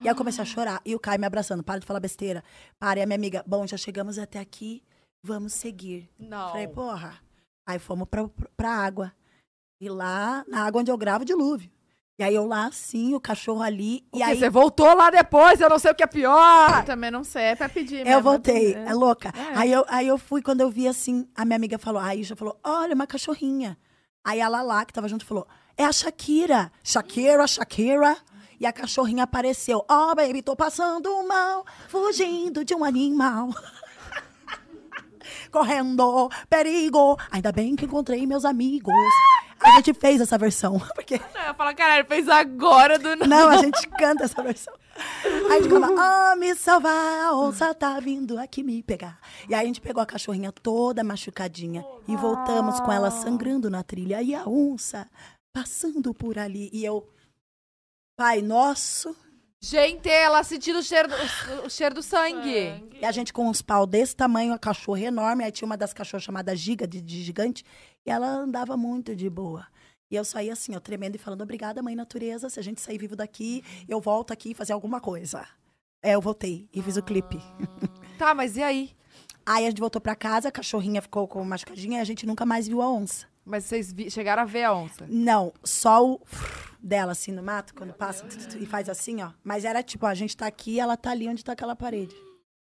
E aí eu comecei a chorar. E o Caio me abraçando, para de falar besteira. Para, e a minha amiga, bom, já chegamos até aqui, vamos seguir. Não. Falei, porra. Aí fomos pra, pra água. E lá, na água onde eu gravo, dilúvio. E aí eu lá assim, o cachorro ali. E Porque aí você voltou lá depois, eu não sei o que é pior. Eu também não sei, é pra pedir mesmo. eu voltei, é. é louca. É. Aí, eu, aí eu fui, quando eu vi assim, a minha amiga falou, a Isha falou, olha, uma cachorrinha. Aí a Lala, que tava junto, falou, é a Shakira. Shakira, Shakira. E a cachorrinha apareceu. Ó, oh, baby, tô passando mal, fugindo de um animal. Correndo, perigo. Ainda bem que encontrei meus amigos. A gente fez essa versão. Porque Não, eu falo, caralho, fez agora do nada. não, a gente canta essa versão. Aí a gente canta, oh, me salvar, a onça tá vindo aqui me pegar. E aí a gente pegou a cachorrinha toda machucadinha e voltamos com ela sangrando na trilha. E a onça passando por ali. E eu, pai nosso, Gente, ela sentindo o cheiro do, o, cheiro do sangue. e a gente com uns pau desse tamanho, a cachorra enorme. Aí tinha uma das cachorras chamada Giga, de, de gigante, e ela andava muito de boa. E eu saí assim, ó, tremendo e falando, obrigada, mãe natureza, se a gente sair vivo daqui, eu volto aqui e fazer alguma coisa. É, eu voltei e fiz o clipe. Tá, mas e aí? Aí a gente voltou pra casa, a cachorrinha ficou com machucadinha e a gente nunca mais viu a onça. Mas vocês vi- chegaram a ver a onça. Não, só o dela, assim, no mato, quando passa tu, tu, tu, e faz assim, ó. Mas era tipo, ó, a gente tá aqui ela tá ali onde tá aquela parede.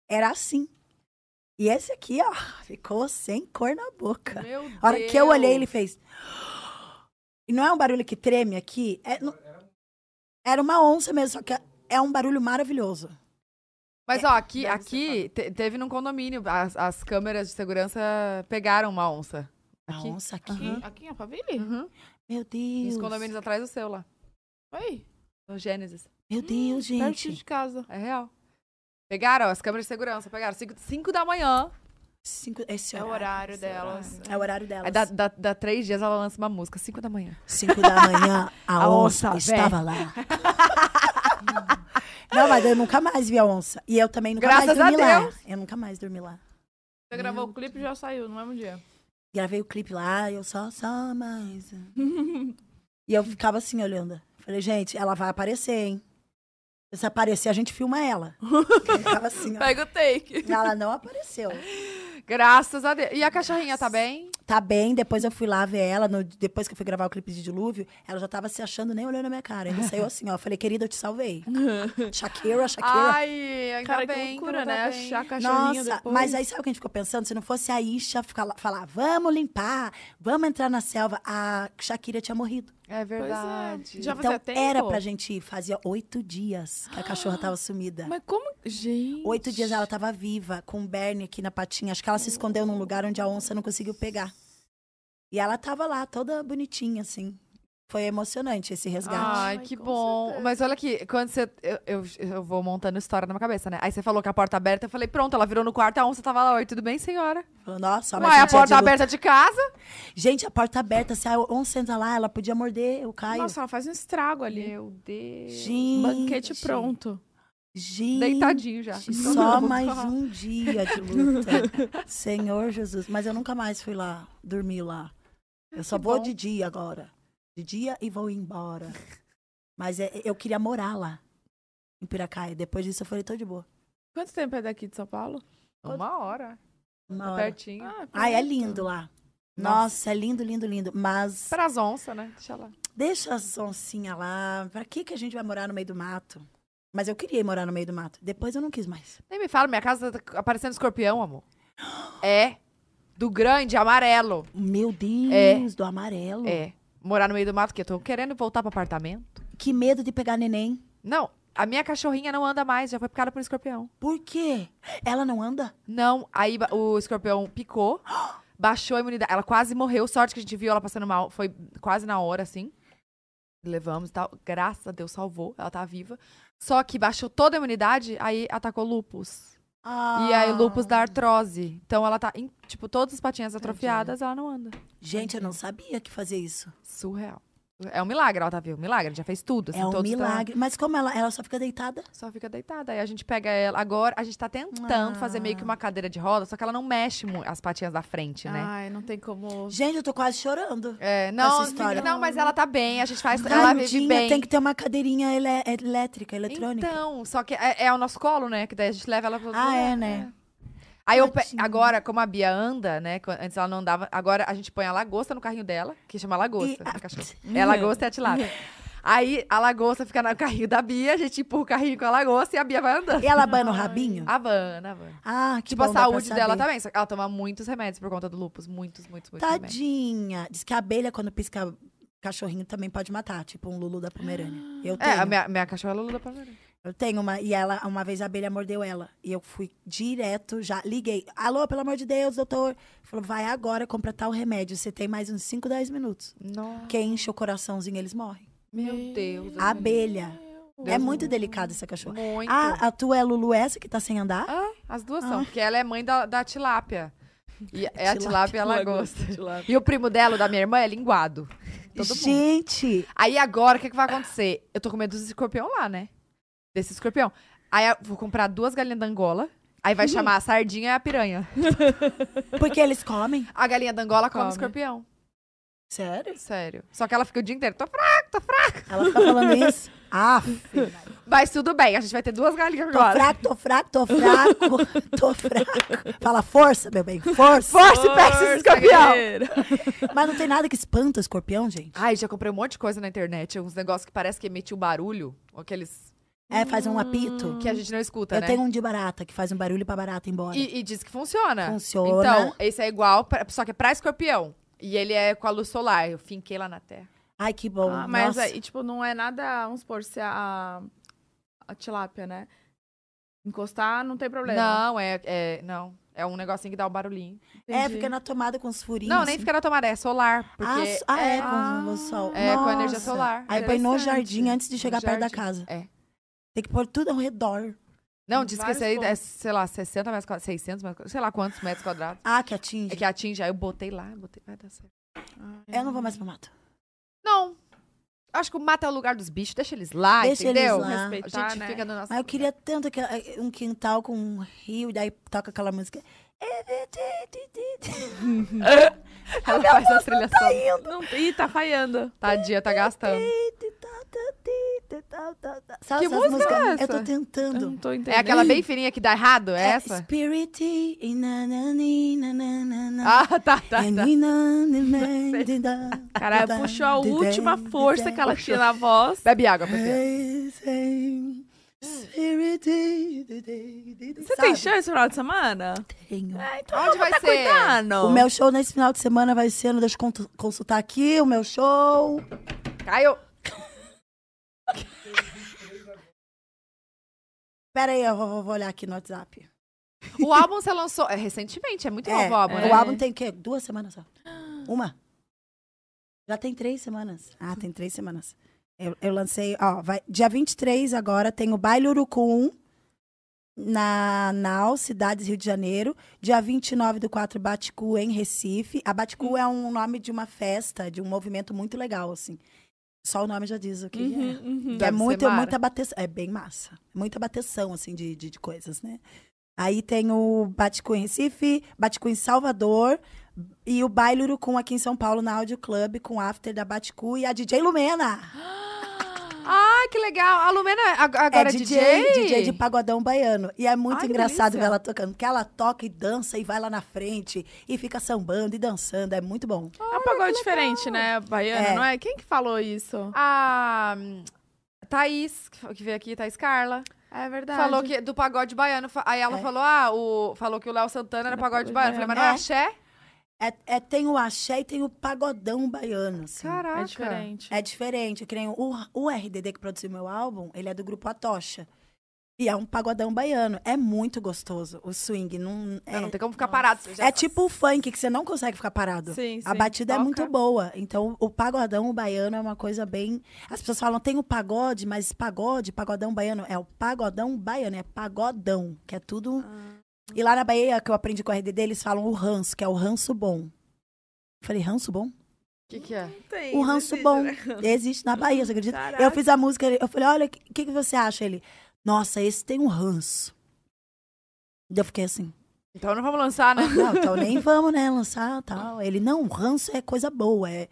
Era assim. E esse aqui, ó, ficou sem cor na boca. Meu A hora que eu olhei, ele Deus. fez. E não é um barulho que treme aqui? É, não- Era uma onça mesmo, só que é- é um barulho maravilhoso. Mas, ó, aqui, aqui te- teve num condomínio, as, as câmeras de segurança pegaram uma onça. A onça aqui. Aham. Aqui em Alphaville? Uhum. Meu Deus. Nos condomínios atrás do seu lá. Oi, No Gênesis. Meu Deus, perto gente. de casa. É real. Pegaram as câmeras de segurança, pegaram 5 da manhã. Cinco, esse É o horário esse delas. É o horário delas. Dá, dá três dias ela lança uma música, 5 da manhã. Cinco da manhã, a, A onça, onça estava lá. Não, mas eu nunca mais vi a onça. E eu também nunca Graças mais a dormi lá. Deus. Eu nunca mais dormi lá. Você gravou o clipe e já saiu no mesmo dia. Gravei o clipe lá, eu só, só mais. e eu ficava assim olhando. Falei, gente, ela vai aparecer, hein? Se aparecer, a gente filma ela. Assim. Pega o take. Ela não apareceu. Graças a Deus. E a cachorrinha tá bem? Tá bem, depois eu fui lá ver ela, no- depois que eu fui gravar o clipe de Dilúvio, ela já tava se achando, nem olhando na minha cara. Ainda saiu assim, ó. Eu falei, querida, eu te salvei. Shakira, Shakira. Ai, ainda Cara, que bem. loucura, ela tá né? bem. Achar cachorrinho Nossa, depois. mas aí sabe o que a gente ficou pensando? Se não fosse a Isha ficar, falar, vamos limpar, vamos entrar na selva, a Shakira tinha morrido. É verdade. Já então fazia tempo? era pra gente ir. Fazia oito dias que a cachorra tava sumida. Mas como... Gente... Oito dias ela tava viva, com um berne aqui na patinha. Acho que ela se escondeu num lugar onde a onça não conseguiu pegar. E ela tava lá, toda bonitinha, assim. Foi emocionante esse resgate. Ai, que bom. certeza. Mas olha aqui, quando você. Eu, eu, eu vou montando história na minha cabeça, né? Aí você falou que a porta aberta, eu falei, pronto, ela virou no quarto, a onça tava lá. Oi, tudo bem, senhora? Falou, Nossa, mas Uai, a gente, é porta de luta. aberta de casa? Gente, a porta aberta, se a onça entra lá, ela podia morder o Caio. Nossa, ela faz um estrago ali. Meu Deus. Gente. Banquete pronto. Gente, Deitadinho já. Só mais um dia de luta. Senhor Jesus. Mas eu nunca mais fui lá, dormir lá. Eu só que vou bom. de dia agora. De dia e vou embora. Mas é- eu queria morar lá, em Piracaia. Depois disso eu falei, tô de boa. Quanto tempo é daqui de São Paulo? Uma hora. Uma hora. Pertinho. Ah, Ai, é lindo lá. Nossa. Nossa, é lindo, lindo, lindo. Mas Pras onças, né? Deixa lá. deixa as oncinhas lá. Pra que, que a gente vai morar no meio do mato? Mas eu queria ir morar no meio do mato. Depois eu não quis mais. Nem me fala, minha casa tá aparecendo escorpião, amor. É. Do grande, amarelo. Meu Deus, É. do amarelo. É. Morar no meio do mato, que eu tô querendo voltar pro apartamento. Que medo de pegar neném. Não, a minha cachorrinha não anda mais, já foi picada por um escorpião. Por quê? Ela não anda? Não, aí ba- o escorpião picou, baixou a imunidade. Ela quase morreu, sorte que a gente viu ela passando mal. Foi quase na hora, assim. Levamos e tal. Graças a Deus salvou, ela tá viva. Só que baixou toda a imunidade, aí atacou lupus. E aí lupus da artrose. Então ela tá, em, tipo, todas as patinhas atrofiadas, ela não anda. Gente, eu não sabia que fazia isso. Surreal. É um milagre ela tá viva, um milagre. Já fez tudo, assim, é um milagre. Mas como ela, ela só fica deitada? Só fica deitada. Aí a gente pega ela. Agora, a gente tá tentando fazer meio que uma cadeira de roda, só que ela não mexe as patinhas da frente, né? Ai, não tem como... Gente, eu tô quase chorando. É, não, história. não, mas ela tá bem, a gente faz, ela vive bem. tem que ter uma cadeirinha ele- elétrica, eletrônica. Então, só que é, é o nosso colo, né? Que daí a gente leva ela pro ah, é, né? Aí eu pe- agora, como a Bia anda, né? Antes ela não andava, agora a gente põe a lagosta no carrinho dela, que chama lagosta. E a- cachorra. É a lagosta e a tilápia. Aí a lagosta fica no carrinho da Bia, a gente empurra o carrinho com a lagosta e a Bia vai andando. E ela abana o rabinho? A Havana, a Havana. Ah, que Tipo, bom, a dá pra saúde dela saber. também. Só que ela toma muitos remédios por conta do lupus. Muitos, muitos, muitos remédios. Tadinha. Diz que a abelha, quando pisca cachorrinho, também pode matar. Tipo um Lulu da Pomerânia. Eu tenho. É, a minha, minha cachorra é Lulu da Palmeiras. Eu tenho uma. E ela, uma vez a abelha mordeu ela. E eu fui direto, já liguei. Alô, pelo amor de Deus, doutor. Falou, vai agora completar o remédio. Você tem mais uns 5, 10 minutos. Nossa, Quem enche o coraçãozinho, eles morrem. meu Deus. A abelha. é Deus muito delicada essa cachorra. Muito. Ah, a tua é a Lulu essa que tá sem andar? Ah, as duas são, porque ela é mãe da, da tilápia. E é a Tilápia. e lagosta. E o primo dela, da minha irmã, é linguado. Todo mundo. Gente, Aí agora, o que, que vai acontecer? Eu tô com medo dos escorpião lá, né? Desse escorpião. Aí eu vou comprar duas galinhas da Angola. Aí vai chamar a sardinha e a piranha. porque eles comem? A galinha da Angola come, Come. escorpião. Sério? Sério. Só que ela fica o dia inteiro. Tô fraco, tô fraco. Ela fica falando isso? Ah, Mas tudo bem, a gente vai ter duas galinhas tô agora. fraco, tô fraco, tô fraco, tô fraco. Fala força, meu bem, força. Força e pega esse escorpião. Mas não tem nada que espanta o escorpião, gente. Ai, já comprei um monte de coisa na internet. Uns negócios que parece que emitiu barulho. Aqueles É, faz um apito. que a gente não escuta, Eu né? tenho um de barata, que faz um barulho pra barata ir embora. E, e diz que funciona. Funciona. Então, esse é igual, pra- só que é pra escorpião. E ele é com a luz solar. Eu finquei lá na terra. Ai, que bom. Ah, mas Nossa. aí, tipo, não é nada, vamos supor, se a, a tilápia, né? Encostar, não tem problema. Não, é, é. Não. É um negocinho que dá um barulhinho. É, Entendi. fica na tomada com os furinhos. Não, nem assim. fica na tomada, é solar. Ah, Porque ah, é, é, com o sol. é com energia Nossa. solar. Aí põe no jardim antes de chegar No perto da casa. É. Tem que pôr tudo ao redor. Não, diz que esse aí é, sei lá, 60 metros quadrados, 600 metros quadrados, sei lá quantos metros quadrados. Ah, que atinge. É que atinge, aí eu botei lá, botei, vai dar certo. Eu não vou mais pro mato. Não. Acho que o mato é o lugar dos bichos, deixa eles lá, Deixa eles entendeu? lá. A Respeitar, gente né? fica no nosso... Mas eu queria tanto que, eh, um quintal com um rio, e daí toca aquela música. Ela faz a trilha tá sonora. indo. Não, ih, tá falhando. Tadinha, tá gastando. Sabe Que essas música é essa? Eu tô Eu tentando. não tô entendendo. É aquela bem fininha que dá errado? É, É essa? Spirit e nanani, nananana. Ah, tá, tá, tá. Caralho, puxou a última força que ela tinha na voz. Bebe água, Pepe. Você tem show esse final de semana? Tenho. É, então Onde vai tá ser? cuidando. O meu show nesse final de semana vai ser, no- deixa eu con- consultar aqui, o meu show. Caiu. Pera aí, eu vou, vou olhar aqui no WhatsApp. O álbum você lançou é, recentemente, é muito novo o álbum, é, né? O álbum tem o quê? Duas semanas só. Uma. Já tem três semanas. Ah, tem três semanas. Eu, eu lancei, ó, vai, dia 23 agora tem o Baile Urucum na Nau, Cidades, Rio de Janeiro. Dia 29 do 4, Baticu em Recife. A Baticu é um nome de uma festa, de um movimento muito legal, assim. Só o nome já diz o que Uhum, é. uhum. Que é muito, muita bateção. É bem massa. Muita bateção, assim, de, de, de coisas, né? Aí tem o Baticu em Recife, Baticu em Salvador e o Baile Urucum aqui em São Paulo, na Audio Club, com o after da Baticu e a DJ Lumena. Ah, que legal. A Lumena ag- agora é é DJ, DJ de pagodão baiano. E é muito Ai, engraçado delícia. ver ela tocando, porque ela toca e dança e vai lá na frente e fica sambando e dançando. É muito bom. É um pagode diferente, né? Baiano, É. não é? Quem que falou isso? A hum, Thaís, que veio aqui, Thaís Carla, É verdade. falou que do pagode baiano. Aí ela É. falou, ah, o, falou que o Léo Santana era Era pagode pagode baiano. Eu Falei, mas não é axé? É, é- tem o axé e tem o pagodão baiano, assim. Caraca. É diferente. É diferente. Que nem o, o RDD que produziu meu álbum, ele é do grupo Atocha. E é um pagodão baiano. É muito gostoso o swing. Não, é, Não, não tem como ficar parado. você já é faz. tipo o funk, que você não consegue ficar parado. Sim, A sim. batida é Toca. muito boa. Então, o pagodão baiano é uma coisa bem. As pessoas falam, tem o pagode, mas pagode, pagodão baiano. É o pagodão baiano, é pagodão, que é tudo. Ah. E lá na Bahia, que eu aprendi com o RDD, eles falam o ranço, que é o ranço bom. Eu falei, ranço bom? O que, que é? O ranço bom. Existe na Bahia, você acredita? Caraca. Eu fiz a música, eu falei, olha, o que, que, você acha? Ele, nossa, esse tem um ranço. Eu fiquei assim, Então não vamos lançar, né? não, então nem vamos, né, lançar tal. Ele, não, ranço é coisa boa, é...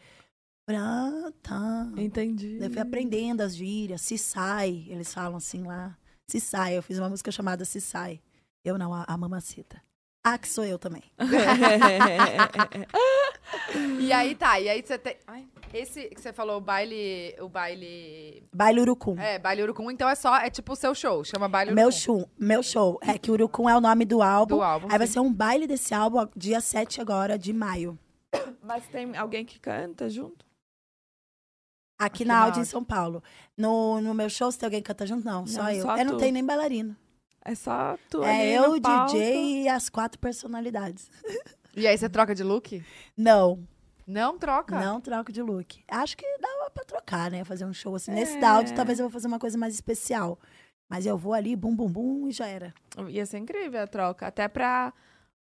Ah, tá. Entendi. Eu fui aprendendo as gírias, se sai, eles falam assim lá. Se sai, eu fiz uma música chamada Se Sai. Eu não, a, a mamacita. Ah, que sou eu também. E aí tá, e aí você tem. Ai, esse que você falou, o baile. O baile. Baile Urucum. É, baile Urucum, então é só. É tipo o seu show, chama baile Meu Urucum. show, meu show. É que Urucum é o nome do álbum. Do álbum, Aí vai sim. ser um baile desse álbum, dia 7 agora, de maio. Mas tem alguém que canta junto? Aqui, Aqui na na Audi, em. São Paulo. No, no meu show, se tem alguém que canta junto, não. Só Não, eu. só eu não tu. tenho nem bailarino. É só tu é ali eu. DJ e as quatro personalidades. E aí você troca de look? Não, Não troca? não troco de look. Acho que dava pra trocar, né? Fazer um show assim. Nesse É. da Audi, talvez eu vou fazer uma coisa mais especial. Mas eu vou ali, bum, bum, bum, e já era. Ia ser incrível a troca. Até pra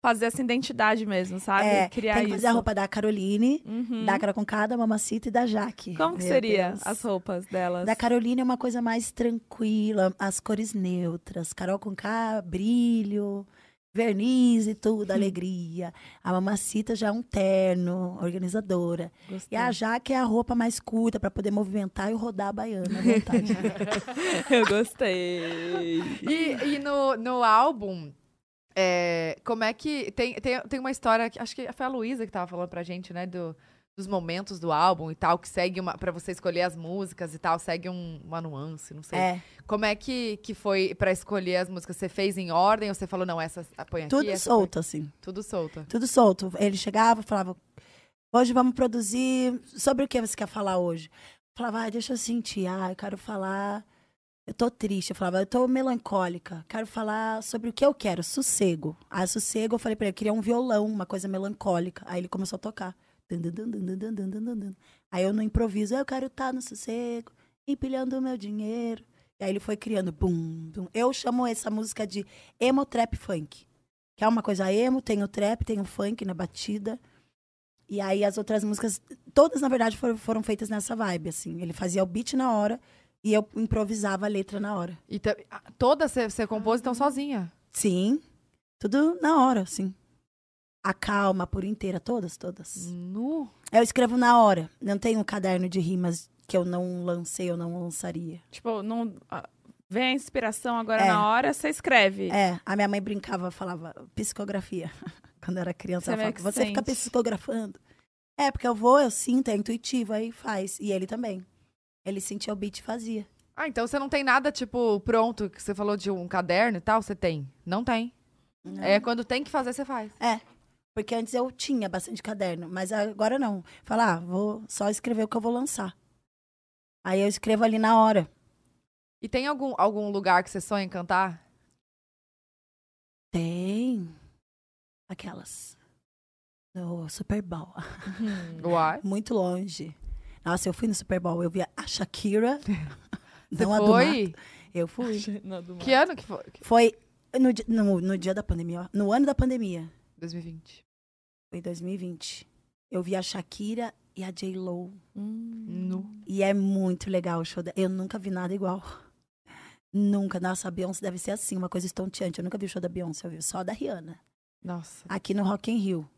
fazer essa identidade mesmo, sabe? É, Criar tem que isso. fazer a roupa da Caroline, Uhum. da Cara com Cada, Mamacita e da Jaque. Como que Meu seria Deus. as roupas delas? Da Caroline é uma coisa mais tranquila, as cores neutras. Carol com K, brilho, verniz e tudo, alegria. A Mamacita já é um terno, organizadora. E Gostei. a Jaque é a roupa mais curta para poder movimentar e rodar a baiana à vontade. Eu gostei. E, e no, no álbum, é, como é que. Tem, tem, tem uma história, que acho que foi a Luísa que tava falando pra gente, né? Do, dos momentos do álbum e tal, que segue uma. Pra você escolher as músicas e tal, segue um- uma nuance, não sei. é, Como é que, que foi pra escolher as músicas? Você fez em ordem ou você falou, não, essa põe aqui? tudo põe- solto, assim. Tudo solto. Tudo solto. Ele chegava e falava: Hoje vamos produzir. Sobre o que você quer falar hoje? Eu falava: ah, deixa eu sentir. Ah, eu quero falar eu tô triste, eu falava, eu tô melancólica, quero falar sobre o que eu quero, sossego. Aí, sossego, eu falei pra ele, eu queria um violão, uma coisa melancólica. Aí ele começou a tocar. Aí eu no improviso, eu quero estar tá no sossego, empilhando meu dinheiro. E aí ele foi criando, bum, bum. Eu chamo essa música de emo trap funk. Que é uma coisa emo, tem o trap, tem o funk na batida. E aí as outras músicas, todas na verdade foram, foram feitas nessa vibe, assim. Ele fazia o beat na hora e eu improvisava a letra na hora. E todas você, compôs então sozinha. Sim, tudo na hora, sim. A calma por inteira, todas, todas. Nu. Eu escrevo na hora. Não tenho um caderno de rimas que eu não lancei, eu não lançaria. Tipo, não. Vem a inspiração agora É. na hora, você escreve. É, a minha mãe brincava, falava psicografia. Quando eu era criança, Você ela falava, que você fica sente. psicografando. É, porque eu vou, eu sinto, é intuitivo, aí faz. E ele também. Ele sentia o beat e fazia. Ah, então você não tem nada, tipo, pronto, que você falou de um caderno e tal? Você tem? Não tem. Não. É, quando tem que fazer, você faz. É. Porque antes eu tinha bastante caderno, mas agora não. Falar, ah, vou só escrever o que eu vou lançar. Aí eu escrevo ali na hora. E tem algum, algum lugar que você sonha em cantar? Tem. Aquelas. No Super Bowl. Uai. Muito longe. Nossa, eu fui no Super Bowl, eu vi a Shakira. Você não a do foi? mato. Eu fui. Que ano que foi? Foi no, no, no dia da pandemia, ó. no ano da pandemia. 2020. Foi 2020. Eu vi a Shakira e a J-Lo. Nu. E é muito legal o show dela. Eu nunca vi nada igual. Nunca. Nossa, a Beyoncé deve ser assim, uma coisa estonteante. Eu nunca vi o show da Beyoncé, eu vi só da Rihanna. Nossa. Aqui no Rock in Rio.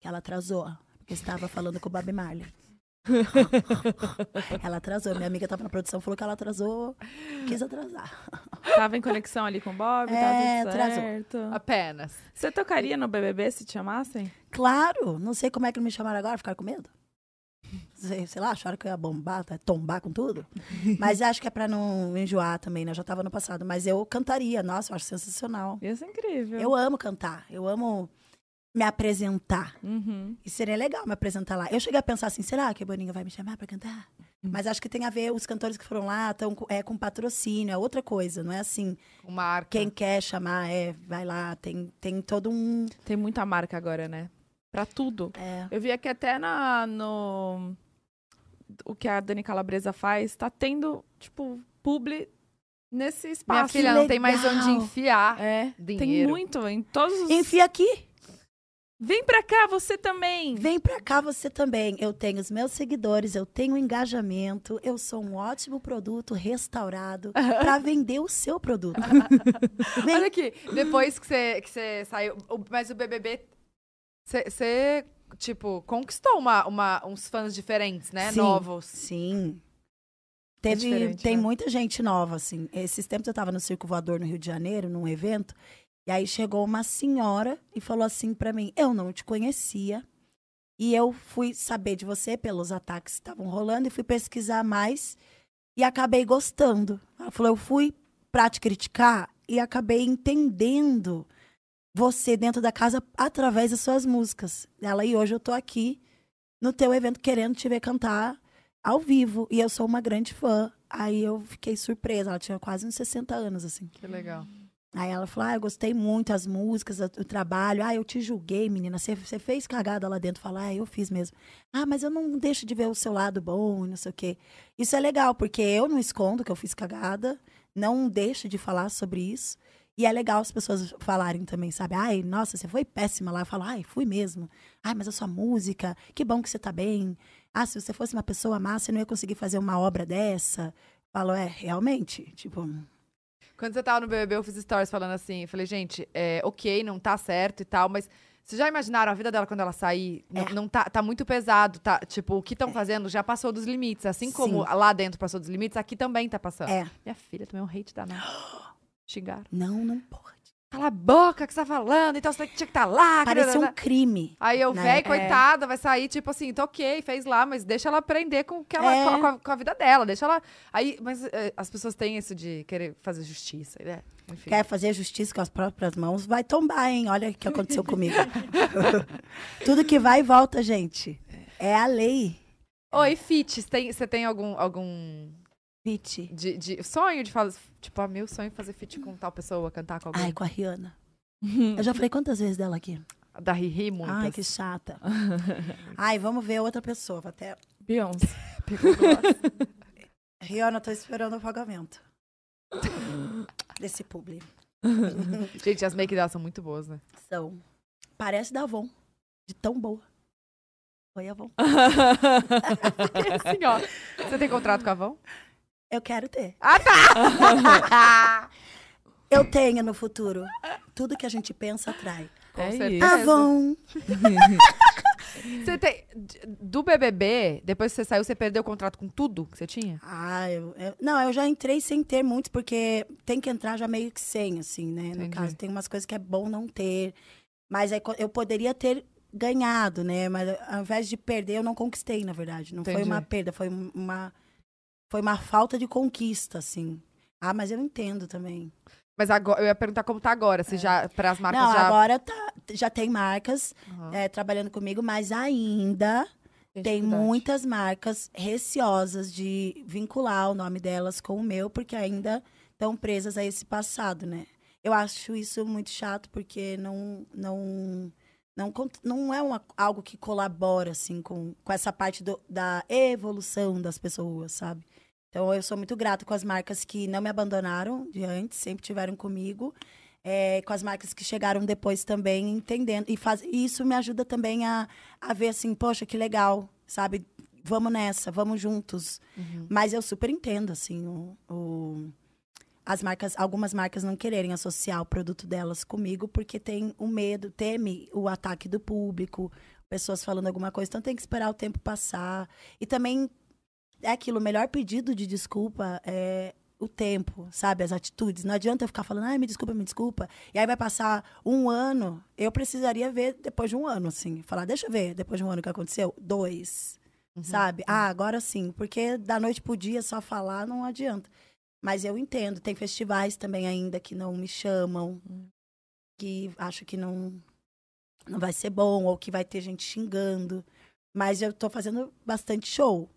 Que ela atrasou, porque estava falando com o Bob Marley. ela atrasou. Minha amiga estava na produção, falou que ela atrasou, quis atrasar. Tava em conexão ali com o Bob, É, tá tudo atrasou. certo. Apenas. Você tocaria no BBB se te chamassem? Claro, não sei como é que me chamaram agora, ficaram com medo. Sei, sei lá, acharam que eu ia bombar, tá, tombar com tudo. Mas acho que é pra não enjoar também, né? Já tava no passado. Mas eu cantaria, nossa, eu acho sensacional. Isso é incrível. Eu amo cantar, eu amo me apresentar. Uhum. E seria legal me apresentar lá. Eu cheguei a pensar assim, será que a Boninga vai me chamar pra cantar? Mas acho que tem a ver, os cantores que foram lá estão com, é, com patrocínio, é outra coisa, não é assim, Com marca. quem quer chamar, é, vai lá, tem, tem todo um... Tem muita marca agora, né? Pra tudo. É, Eu vi aqui até na, no. O que a Dani Calabresa faz, tá tendo, tipo, publi nesse espaço. Minha filha não tem mais onde enfiar. É, tem Dinheiro. muito em todos os. enfia aqui. Vem pra cá, você também. Vem pra cá você também. Eu tenho os meus seguidores, eu tenho engajamento, eu sou um ótimo produto restaurado pra vender o seu produto. Olha aqui, depois que você, que você saiu. Mas o BBB. Você, você, tipo, conquistou uma, uma, uns fãs diferentes, né? Sim. Novos. Sim. Teve, diferente, tem né? muita gente nova, assim. Esses tempos eu tava no Circo Voador no Rio de Janeiro, num evento, e aí chegou uma senhora e falou assim pra mim: Eu não te conhecia. E eu fui saber de você pelos ataques que estavam rolando e fui pesquisar mais e acabei gostando. Ela falou: Eu fui pra te criticar e acabei entendendo você dentro da casa através das suas músicas. Ela, e hoje eu tô aqui no teu evento querendo te ver cantar ao vivo. E eu sou uma grande fã. Aí eu fiquei surpresa. Ela tinha quase uns 60 anos, assim. Que legal. Aí ela falou: Ah, eu gostei muito das músicas, o trabalho. Ah, eu te julguei, menina. Você fez cagada lá dentro. Falar, ah, eu fiz mesmo. Ah, mas eu não deixo de ver o seu lado bom e não sei o quê. Isso é legal, porque eu não escondo que eu fiz cagada, não deixo de falar sobre isso. E é legal as pessoas falarem também, sabe? Ai, nossa, você foi péssima lá. Eu falo, ai, fui mesmo. Ai, mas a sua música, que bom que você tá bem. Ah, se você fosse uma pessoa má, você não ia conseguir fazer uma obra dessa. Falo, é, realmente, tipo, Quando você tava no BBB, eu fiz stories falando assim. Falei, gente, é, ok, não tá certo e tal, mas vocês já imaginaram a vida dela quando ela sair? Não, É. não tá, tá muito pesado, tá? Tipo, o que estão fazendo já passou dos limites. Assim como Sim. lá dentro passou dos limites, aqui também tá passando. é. Minha filha também é um hate danado. Xingaram. Não, não pode. Cala a boca que você tá falando, então você tinha que estar lá. que Parece um crime. Aí eu, né? véi, É. coitada, vai sair, tipo assim, tá ok, fez lá, mas deixa ela aprender com, que ela, É. com, a, com a- vida dela, deixa ela... Aí, mas eh, as pessoas têm isso de querer fazer justiça, né? Enfim. Quer fazer justiça com as próprias mãos, vai tombar, hein? Olha o que aconteceu comigo. Tudo que vai e volta, gente. É a lei. Oi, Fit, você tem, tem algum, algum Pete. de, de- sonho de fazer... Tipo, ah, meu sonho é fazer feat com tal pessoa, cantar com alguém? Ai, com a Rihanna. Eu já falei quantas vezes dela aqui? Da Riri, muitas. Ai, que chata. Ai, vamos ver outra pessoa. Vou até... Beyoncé. Rihanna, tô esperando o pagamento. Desse publi. Gente, as make delas são muito boas, né? São. Parece da Avon. De tão boa. Oi, Avon. assim, ó. Você tem contrato com a Avon? Eu quero ter. Ah, tá! Eu tenho no futuro. Tudo que a gente pensa atrai. Com É certeza. Tá bom. Você tem, do BBB, depois que você saiu, você perdeu o contrato com tudo que você tinha? Ah, eu, eu- não, eu já entrei sem ter muitos, porque tem que entrar já meio que sem, assim, né? No Entendi. caso, tem umas coisas que é bom não ter. Mas aí, co- eu poderia ter ganhado, né? Mas ao invés de perder, eu não conquistei, na verdade. Não foi Entendi. uma perda, foi um- uma, foi uma falta de conquista, assim. Ah, mas eu entendo também. Mas agora, eu ia perguntar como tá agora, se já, para as marcas não, já... agora tá, já tem marcas Aham. é, trabalhando comigo, mas ainda Tem tem muitas marcas receosas de vincular o nome delas com o meu, porque ainda estão presas a esse passado, né? Eu acho isso muito chato, porque não, não, não, não é uma- algo que colabora, assim, com, com essa parte do- da evolução das pessoas, sabe? Então, eu sou muito grata com as marcas que não me abandonaram de antes, sempre tiveram comigo. é, com as marcas que chegaram depois também, entendendo. E, faz, e isso me ajuda também a, a ver assim, poxa, que legal, sabe? Vamos nessa, vamos juntos. Mas eu super entendo, assim, o, o- as marcas, algumas marcas não quererem associar o produto delas comigo porque tem o medo, teme o ataque do público, pessoas falando alguma coisa, então tem que esperar o tempo passar. E também é aquilo, o melhor pedido de desculpa é o tempo, sabe? As atitudes. Não adianta eu ficar falando, ai, me desculpa, me desculpa. E aí vai passar um ano. Eu precisaria ver depois de um ano, assim. Falar, deixa eu ver depois de um ano o que aconteceu. Dois. Sabe? Ah, agora sim. Porque da noite pro dia só falar não adianta. Mas eu entendo. Tem festivais também ainda que não me chamam. Que acho que não, não vai ser bom. Ou que vai ter gente xingando. Mas eu tô fazendo bastante show.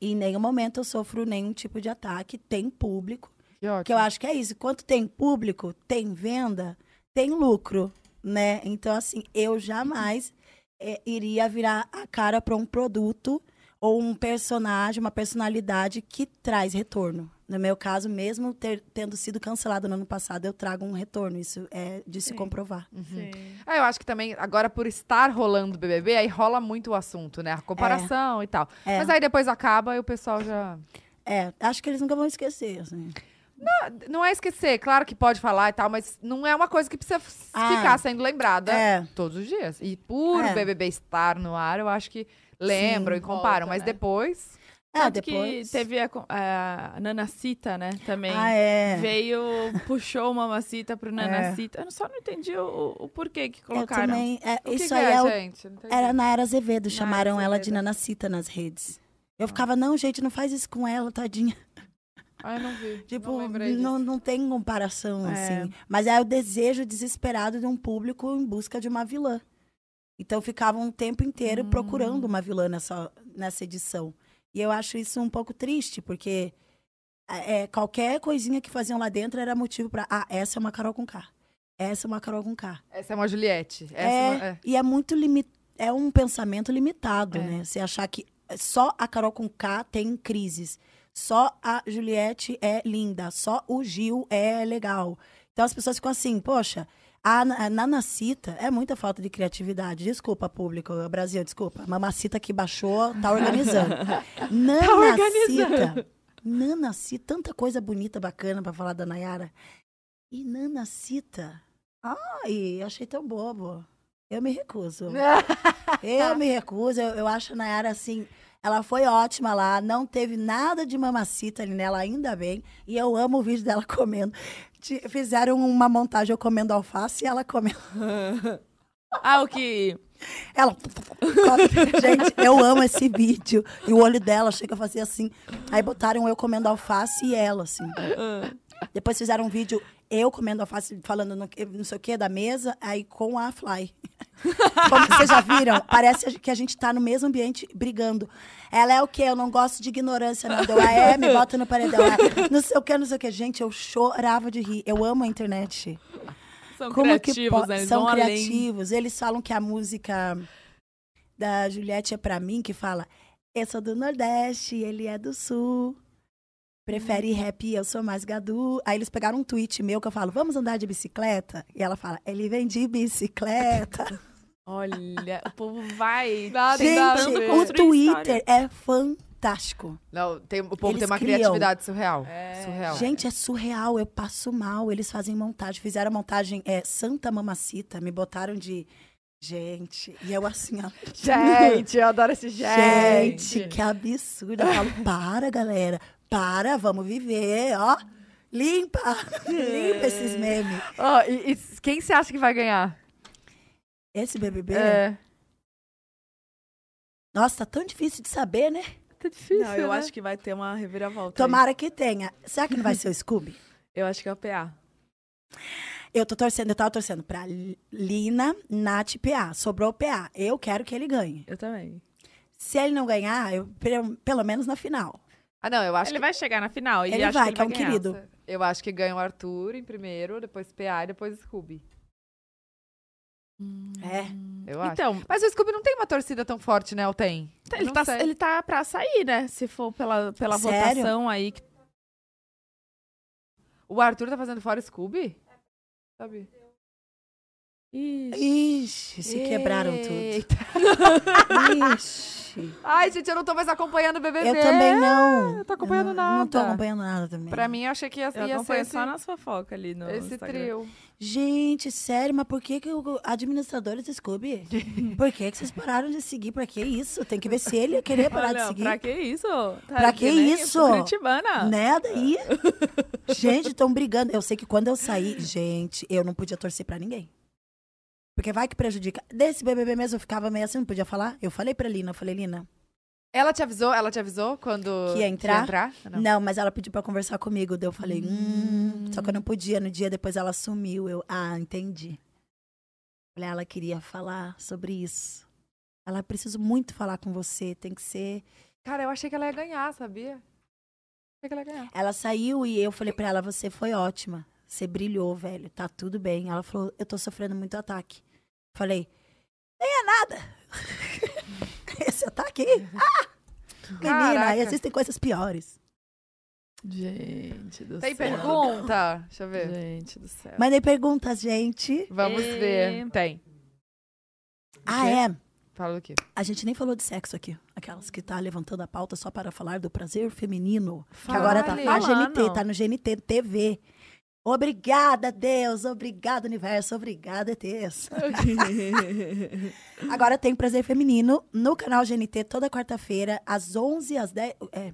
E em nenhum momento eu sofro nenhum tipo de ataque. Tem público. Que ótimo. Que eu acho que é isso. Quanto tem público, tem venda, tem lucro, né? Então, assim, eu jamais eh, iria virar a cara para um produto ou um personagem, uma personalidade que traz retorno. No meu caso, mesmo ter- tendo sido cancelado no ano passado, eu trago um retorno. Isso é de se comprovar. Sim. Ah, eu acho que também, agora por estar rolando o BBB, aí rola muito o assunto, né? A comparação e tal. É. Mas aí depois acaba e o pessoal já... É, acho que eles nunca vão esquecer, assim. Não é esquecer, claro que pode falar e tal, mas não é uma coisa que precisa Ah, ficar sendo lembrada é. todos os dias. E por É. o BBB estar no ar, eu acho que lembram Sim. e comparam. Volta, mas né? depois... É, Tanto depois... que teve a, a Nanacita, né, também. Ah, é. Veio, puxou o Mamacita pro Nanacita. Eu só não entendi o, o porquê que Eu colocaram. também... é, O isso que aí é, é o gente? Era na Era Azevedo, chamaram ela de Azevedo. Nanacita nas redes. Eu ficava, não, gente, não faz isso com ela, tadinha. Ah, eu não vi. Tipo, não não, não tem comparação, É. assim. Mas é o desejo desesperado de um público em busca de uma vilã. Então ficavam um tempo inteiro Hum. procurando uma vilã nessa, nessa edição. E eu acho isso um pouco triste, porque é, qualquer coisinha que faziam lá dentro era motivo pra. Ah, essa é uma Carol com K. Essa é uma Carol com K. Essa é uma Juliette. É, é uma- é. e é muito limit... é um pensamento limitado, É. né? Você achar que só a Carol com K tem crises, só a Juliette é linda, só o Gil é legal. Então as pessoas ficam assim, poxa, a, a Nanacita é muita falta de criatividade. Desculpa, público, Brasil, desculpa. A mamacita que baixou tá organizando. Nanacita. Nanacita, tanta coisa bonita, bacana pra falar da Nayara. E Nanacita. Ai, achei tão bobo. Eu me recuso. Eu me recuso. Eu, eu acho a Nayara assim. Ela foi ótima lá, não teve nada de mamacita ali nela, ainda bem. E eu amo o vídeo dela comendo. Fizeram uma montagem eu comendo alface e ela comendo. Ah, o que. Ela. Gente, eu amo esse vídeo. E o olho dela chega a fazer assim. Aí botaram eu comendo alface e ela, assim. Depois fizeram um vídeo eu comendo alface, falando no, não sei o que da mesa, aí com a Fly. Como vocês já viram? Parece que a gente tá no mesmo ambiente brigando. Ela é o quê? Eu não gosto de ignorância, não. Deu, ah, é, me bota no paredão. É, não sei o que, não sei o que. Gente, eu chorava de rir. Eu amo a internet. São Como criativos, que né? Eles São vão além. criativos. Eles falam que a música da Juliette é pra mim, que fala eu sou do Nordeste, ele é do Sul. Prefere Hum. rap, eu sou mais gadu. Aí eles pegaram um tweet meu que eu falo, vamos andar de bicicleta? E ela fala, ele vem de bicicleta. Olha, o povo vai. Nada, Gente, ver. o Twitter história. é fantástico. Não, tem, o povo Eles tem uma criam. criatividade surreal. Surreal. Gente, é surreal, eu passo mal. Eles fazem montagem, fizeram a montagem é, Santa Mamacita, me botaram de. Gente, e eu assim, ó. Gente, eu adoro esse gente. Gente, que absurdo. Eu falo, para, galera. Para, vamos viver, ó. Limpa. Limpa esses memes. Ó, e, e quem você acha que vai ganhar? Esse BBB. É. Nossa, tá tão difícil de saber, né? Tá difícil, Não, eu né? acho que vai ter uma reviravolta. aí. Tomara que tenha. Será que não vai ser o Scooby? Eu acho que é o PA. Eu tô torcendo, eu tava torcendo pra Li- Lina, Nath e PA. Sobrou o PA. Eu quero que ele ganhe. Eu também. Se ele não ganhar, eu, pelo menos na final. Ah, não, eu acho Ele que... vai chegar na final e Ele acho vai, que que é ele um vai ganhar. querido. Eu acho que ganha o Arthur em primeiro, depois PA e depois Scooby. É. Eu acho. Então, Mas o Scooby não tem uma torcida tão forte, né? Ou tem? ele Não tá, sei. ele tá pra sair, né? Se for pela, pela Sério? votação aí. que- O Arthur tá fazendo fora Scooby? Sabe? Ixi, se quebraram tudo. Ixi. Ai, gente, eu não tô mais acompanhando o BBB. Eu também não. Eu tô acompanhando Eu nada. Não tô acompanhando nada também. Pra mim, eu achei que ia, Eu ia ser esse, só nas fofocas ali no esse Instagram. trio. Gente, sério, mas por que, que o administrador do Scooby? por que, que vocês pararam de seguir? Pra que isso? Tem que ver se ele ia querer parar de Olha, seguir. pra que isso? Tá Pra que nem isso? Curitibana. Né? Daí. gente, estão brigando. Eu sei que quando eu saí, gente, eu não podia torcer pra ninguém. Porque vai que prejudica. Desse BBB mesmo, eu ficava meio assim, não podia falar. Eu falei pra Lina, eu falei, Lina, Ela te avisou? Ela te avisou quando Que ia entrar? Não. não. mas ela pediu pra conversar comigo. Daí eu falei, hum. Só que eu não podia. No dia depois ela sumiu. Eu, ah, entendi. Falei, ela queria falar sobre isso. Ela preciso muito falar com você. Tem que ser. Cara, eu achei que ela ia ganhar, sabia? Achei que ela ia ganhar. Ela saiu e eu falei pra ela, você foi ótima. Você brilhou, velho. Tá tudo bem. Ela falou, eu tô sofrendo muito ataque. Falei, nem é nada. Esse ataque aí? Ah! Menina, Caraca. existem coisas piores. Gente do Tem céu. pergunta? Deixa eu ver. Gente do céu. Mandei perguntas, gente. Vamos E- ver. Tem. Ah, é. Fala do quê? A gente nem falou de sexo aqui. Aquelas que tá levantando a pauta só para falar do prazer feminino. Que agora tá na GNT, tá no GNT TV. Obrigada, Deus. Obrigada, universo. Obrigada, ETs. agora tem prazer feminino no canal GNT toda quarta-feira, às 11 às 10. É.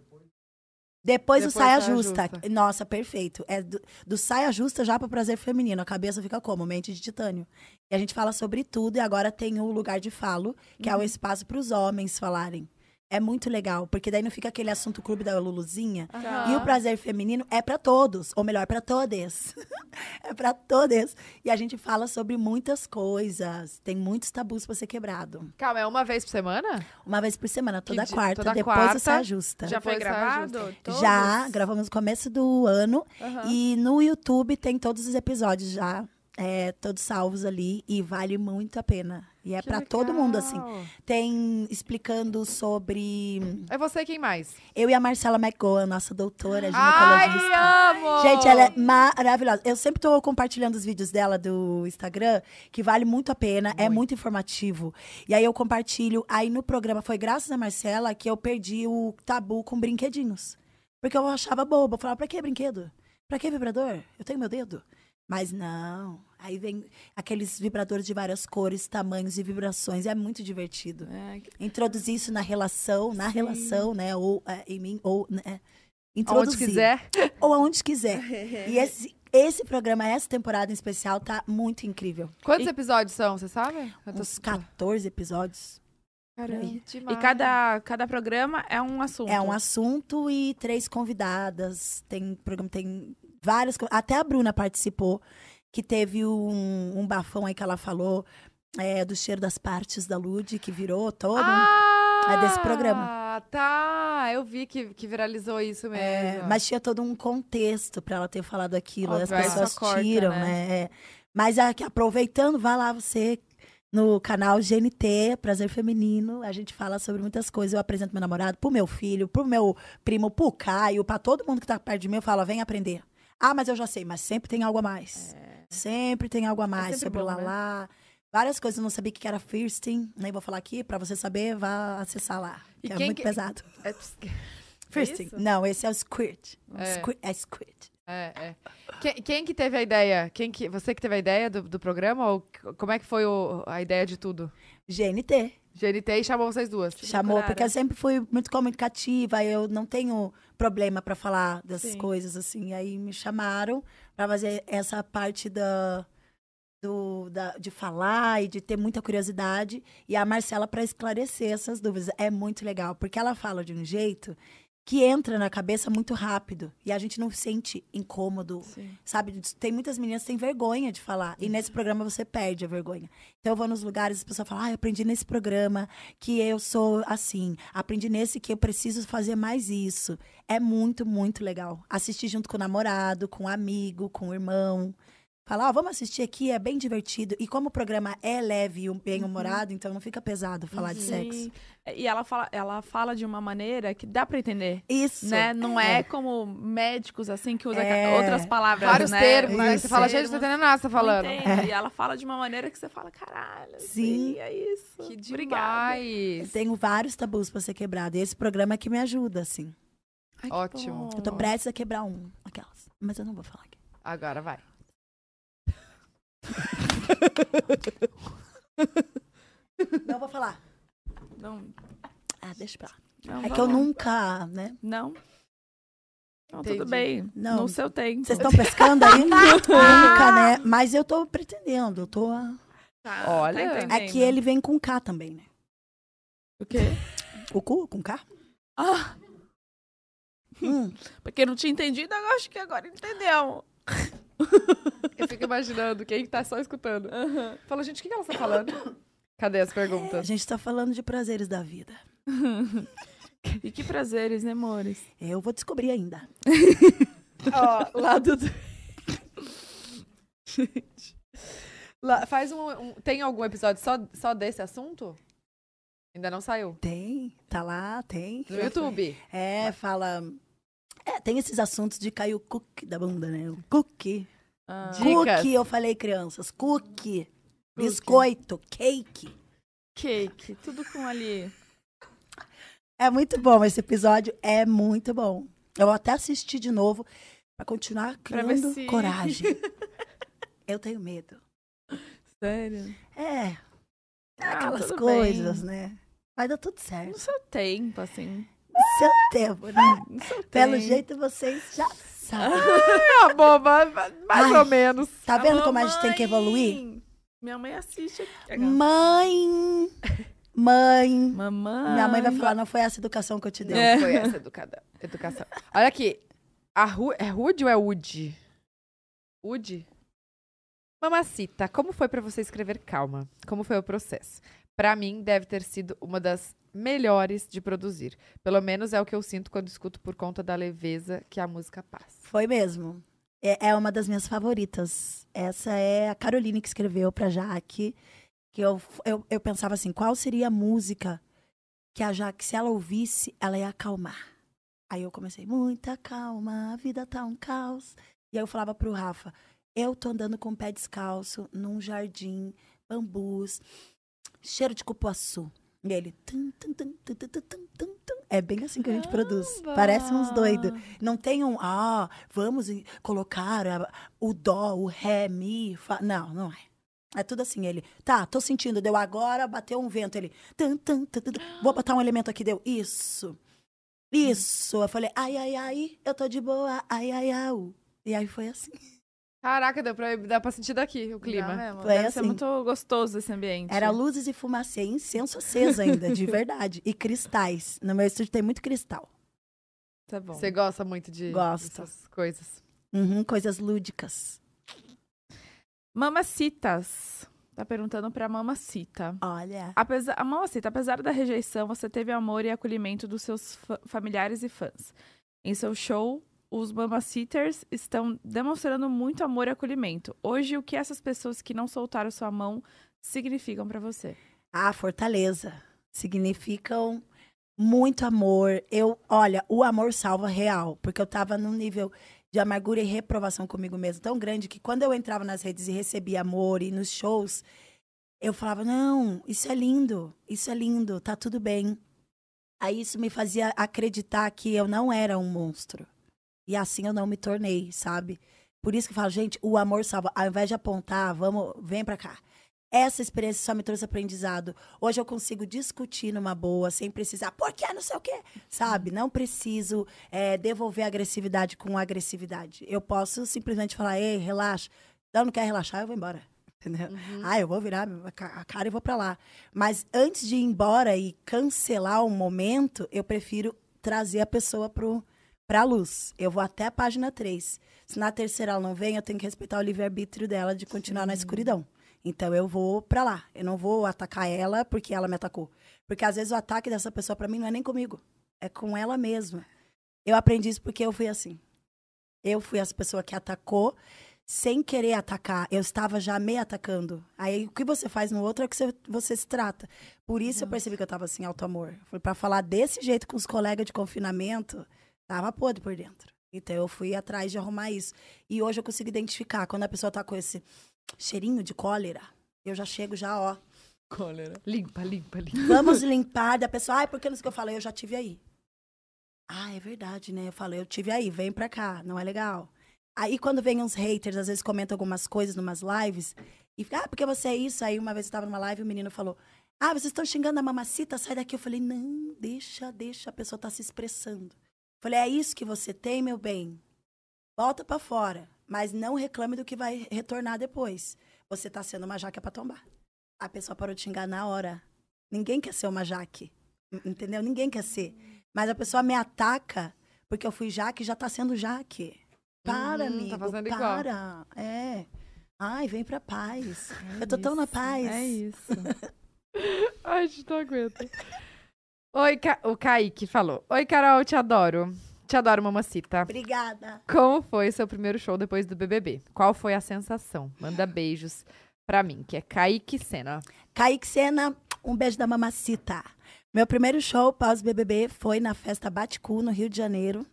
Depois, do Saia Saia Justa. Justa. Nossa, perfeito. É do, do Saia Justa já para prazer feminino. A cabeça fica como? Mente de titânio. E a gente fala sobre tudo e agora tem o lugar de falo, que é o espaço para os homens falarem. É muito legal, porque daí não fica aquele assunto clube da Luluzinha. E o prazer feminino é para todos, ou melhor, para todes. é para todas. E a gente fala sobre muitas coisas. Tem muitos tabus para ser quebrado. Calma, é uma vez por semana? Uma vez por semana, toda di- quarta, toda depois quarta, do Saia Justa. Já foi gravado? Já, gravamos no começo do ano. Aham. E no YouTube tem todos os episódios já. É, todos salvos ali. E vale muito a pena. E é pra todo mundo, assim. Tem explicando sobre. É você quem mais? Eu e a Marcela McGowan, nossa doutora Ai, ginecologista. amo! Gente, ela é maravilhosa. Eu sempre tô compartilhando os vídeos dela do Instagram, que vale muito a pena, é muito informativo. E aí eu compartilho. Aí no programa, foi graças a Marcela que eu perdi o tabu com brinquedinhos. Porque eu achava boba. Eu falava, pra que brinquedo? Pra que vibrador? Eu tenho meu dedo. Mas não. Aí vem aqueles vibradores de várias cores, tamanhos e vibrações. É muito divertido. É, Introduzir isso na relação, na relação, né? Ou é, em mim, ou. Né? Onde Introduzir quiser. ou aonde quiser. e esse, esse programa, essa temporada em especial, tá muito incrível. Quantos episódios são, você sabe? Quantos- Uns 14 episódios. Caramba. E cada, cada programa é um assunto. É um assunto e três convidadas. Tem programa, tem vários. co- Até a Bruna participou, que teve um, um bafão aí que ela falou é, do cheiro das partes da Lud, que virou todo. um- Ah, É desse programa. tá. Eu vi que, que viralizou isso mesmo. É, mas tinha todo um contexto pra ela ter falado aquilo. Óbvio, As pessoas corta, tiram, né? né? É. Mas aqui, aproveitando, vai lá você no canal GNT, Prazer Feminino. A gente fala sobre muitas coisas. Eu apresento meu namorado pro meu filho, pro meu primo, pro Caio, pra todo mundo que tá perto de mim. Eu falo, vem aprender. Ah, mas eu já sei, mas sempre tem algo a mais. Sempre tem algo a mais sempre sobre o né? Lalá. Várias coisas, eu não sabia o que era Firsting, nem vou falar aqui, pra você saber, vá acessar lá. E que é quem muito que- pesado. É, Firsting. isso? Não, esse é o Squirt. É. Squirt é Squirt. é, é. Quem, quem que teve a ideia? Quem que, você que teve a ideia do, do programa? Ou como é que foi o- a ideia de tudo? GNT. GNT e chamou vocês duas. Chamou, porque eu sempre fui muito comunicativa, eu não tenho problema pra falar dessas Sim. coisas, assim. Aí me chamaram pra fazer essa parte da, do, da- de falar e de ter muita curiosidade. E a Marcela pra esclarecer essas dúvidas. É muito legal, porque ela fala de um jeito que entra na cabeça muito rápido. E a gente não se sente incômodo, sabe? Tem muitas meninas que têm vergonha de falar. E nesse programa você perde a vergonha. Então eu vou nos lugares e as pessoas falam, ah, eu aprendi nesse programa que eu sou assim. Aprendi nesse que eu preciso fazer mais isso. É muito, muito legal. Assistir junto com o namorado, com o amigo, com o irmão. Falar, vamos assistir aqui, é bem divertido. E como o programa é leve e bem-humorado, então não fica pesado falar de sexo. Sim. E ela fala, ela fala de uma maneira que dá pra entender. Isso. Né? Não é, como médicos, assim, que usa É. outras palavras, Vários né? termos, né? Você fala, gente, não tô entendendo nada você tá falando. Entende. E ela fala de uma maneira que você fala, caralho, Sim. é isso. Que Obrigada. Eu tenho vários tabus pra ser quebrado. E esse programa é que me ajuda, assim. Ótimo. Eu tô prestes a quebrar um. Aquelas. Mas eu não vou falar aqui. Agora vai. Não vou falar. Não. Ah, deixa pra lá. Não, é que eu lá. nunca, né? Não. Não, Entendi. tudo bem. Não. No seu tempo. Vocês estão pescando aí? nunca, né? Mas eu tô pretendendo. Eu tô. Tá, Olha, tá É que ele vem com K também, né? O quê? O cu com K? Ah, Hum. porque não tinha entendido, eu acho que agora entendeu. Eu fico imaginando quem tá só escutando. Fala, gente, o que, que ela tá falando? Cadê as A perguntas? gente tá falando de prazeres da vida. E que prazeres, né, amores? Eu vou descobrir ainda. Ó, lá do. Gente. Lá, faz um, um- Tem algum episódio só, só desse assunto? Ainda não saiu. Tem, tá lá, tem. No YouTube. É, fala. É, tem esses assuntos de cair o cookie da bunda, né? O cookie. Ah, Dicas. Cookie, eu falei, crianças. Cookie. Biscoito, cake. cake, tudo com ali. É muito bom, esse episódio é muito bom. Eu vou até assistir de novo pra continuar Pra criando se- coragem. Eu tenho medo. Sério? É. Ah, Aquelas coisas, bem. né? Vai dar tudo No certo. seu tempo, assim. Seu tempo, né? No seu Pelo tempo. jeito vocês já sabem. Ah, boba, mais Ai, ou menos. Tá vendo Alô, como a gente tem que evoluir? Minha mãe assiste aqui. Mãe! Mãe! Mamãe. Minha mãe vai falar, não foi essa educação que eu te dei. Não foi essa educada, educação. Olha aqui. A Ru, é Rude ou é Woody? Woody? Mamacita, como foi pra você escrever Calma? Como foi o processo? Pra mim, deve ter sido uma das melhores de produzir. Pelo menos é o que eu sinto quando escuto por conta da leveza que a música passa. Foi mesmo. É, é uma das minhas favoritas. Essa é a Caroline que escreveu pra Jaque. Que eu, eu, eu pensava assim, qual seria a música que a Jaque, se ela ouvisse, ela ia acalmar. Aí eu comecei, muita calma, a vida tá um caos. E aí eu falava pro Rafa, eu tô andando com o pé descalço num jardim, bambus, cheiro de cupuaçu. E ele. Tum, tum, tum, tum, tum, tum, tum, tum. É bem assim que a gente Caramba. produz. Parece uns doidos. Não tem um. Ah, vamos colocar a, o dó, o ré, mi. Fa... Não, não é. É tudo assim, ele. Tá, tô sentindo, deu agora, bateu um vento. Ele. Tum, tum, tum, tum, Vou botar um elemento aqui, deu. Isso. Isso. Eu falei, ai, ai, ai, eu tô de boa, ai, ai, au. E aí foi assim. Caraca, deu pra, dá pra sentir daqui o clima. Dá mesmo. Foi Deve ser assim. muito gostoso esse ambiente. Era luzes e fumacê, incenso aceso ainda, de verdade. E cristais. No meu estúdio tem muito cristal. Tá bom. Você gosta muito de Gosto. dessas coisas. Uhum, coisas lúdicas. Mamacitas. Tá perguntando pra Mamacita. Olha. Apesar, a Mamacita, apesar da rejeição, você teve amor e acolhimento dos seus fa- familiares e fãs. Em seu show, os Mamacitters estão demonstrando muito amor e acolhimento. Hoje, o que essas pessoas que não soltaram sua mão significam pra você? Ah, fortaleza. Significam muito amor. Eu, olha, o amor salva real, porque eu tava num nível de amargura e reprovação comigo mesmo tão grande que quando eu entrava nas redes e recebia amor e nos shows, eu falava, não, isso é lindo, isso é lindo, tá tudo bem. Aí isso me fazia acreditar que eu não era um monstro. E assim eu não me tornei, sabe? Por isso que eu falo, gente, o amor salva. Ao invés de apontar, vamos, vem pra cá. Essa experiência só me trouxe aprendizado. Hoje eu consigo discutir numa boa, sem precisar, por que não sei o quê? Sabe? Não preciso é, devolver agressividade com agressividade. Eu posso simplesmente falar, ei, relaxa. Não, não quer relaxar, eu vou embora. Entendeu? Uhum. Ah, eu vou virar a cara e vou pra lá. Mas antes de ir embora e cancelar um momento, eu prefiro trazer a pessoa pro, pra luz. Eu vou até a página 3. Se na terceira ela não vem, eu tenho que respeitar o livre-arbítrio dela de continuar na escuridão. Então eu vou pra lá. Eu não vou atacar ela porque ela me atacou. Porque às vezes o ataque dessa pessoa pra mim não é nem comigo, é com ela mesma. Eu aprendi isso porque eu fui assim. Eu fui essa pessoa que atacou sem querer atacar. Eu estava já me atacando. Aí o que você faz no outro é o que você, você se trata. Por isso eu percebi que eu estava sem auto-amor. Foi para falar desse jeito com os colegas de confinamento, tava podre por dentro. Então eu fui atrás de arrumar isso. E hoje eu consigo identificar quando a pessoa tá com esse cheirinho de cólera. Eu já chego já, ó. Cólera. Limpa, limpa, limpa. Vamos limpar da pessoa. Ai, por que não sei o que eu falei? Eu já tive aí. Ah, é verdade, né? Eu falei, eu tive aí, vem pra cá, não é legal. Aí quando vem uns haters, às vezes comentam algumas coisas numas lives, e fica, ah, porque você é isso? Aí uma vez eu tava numa live e o menino falou, ah, vocês estão xingando a mamacita, sai daqui. Eu falei, não, deixa, deixa, a pessoa tá se expressando. Falei, é isso que você tem, meu bem? Volta pra fora, mas não reclame do que vai retornar depois. Você tá sendo uma jaque pra tombar. A pessoa parou de xingar na hora. Ninguém quer ser uma jaque, entendeu? Ninguém quer ser. Mas a pessoa me ataca porque eu fui jaque e já tá sendo jaque. Para, Hum, amigo, tá fazendo igual. para. É. Ai, vem pra paz. eu tô tão na paz. É isso. Ai, gente, não aguento. Oi, Ca... o Kaique falou. Oi, Carol, te adoro. Te adoro, mamacita. Obrigada. Como foi seu primeiro show depois do BBB? Qual foi a sensação? Manda beijos pra mim, que é Kaique Sena. Kaique Sena, um beijo da mamacita. Meu primeiro show pós-BBB foi na festa Baticu, no Rio de Janeiro.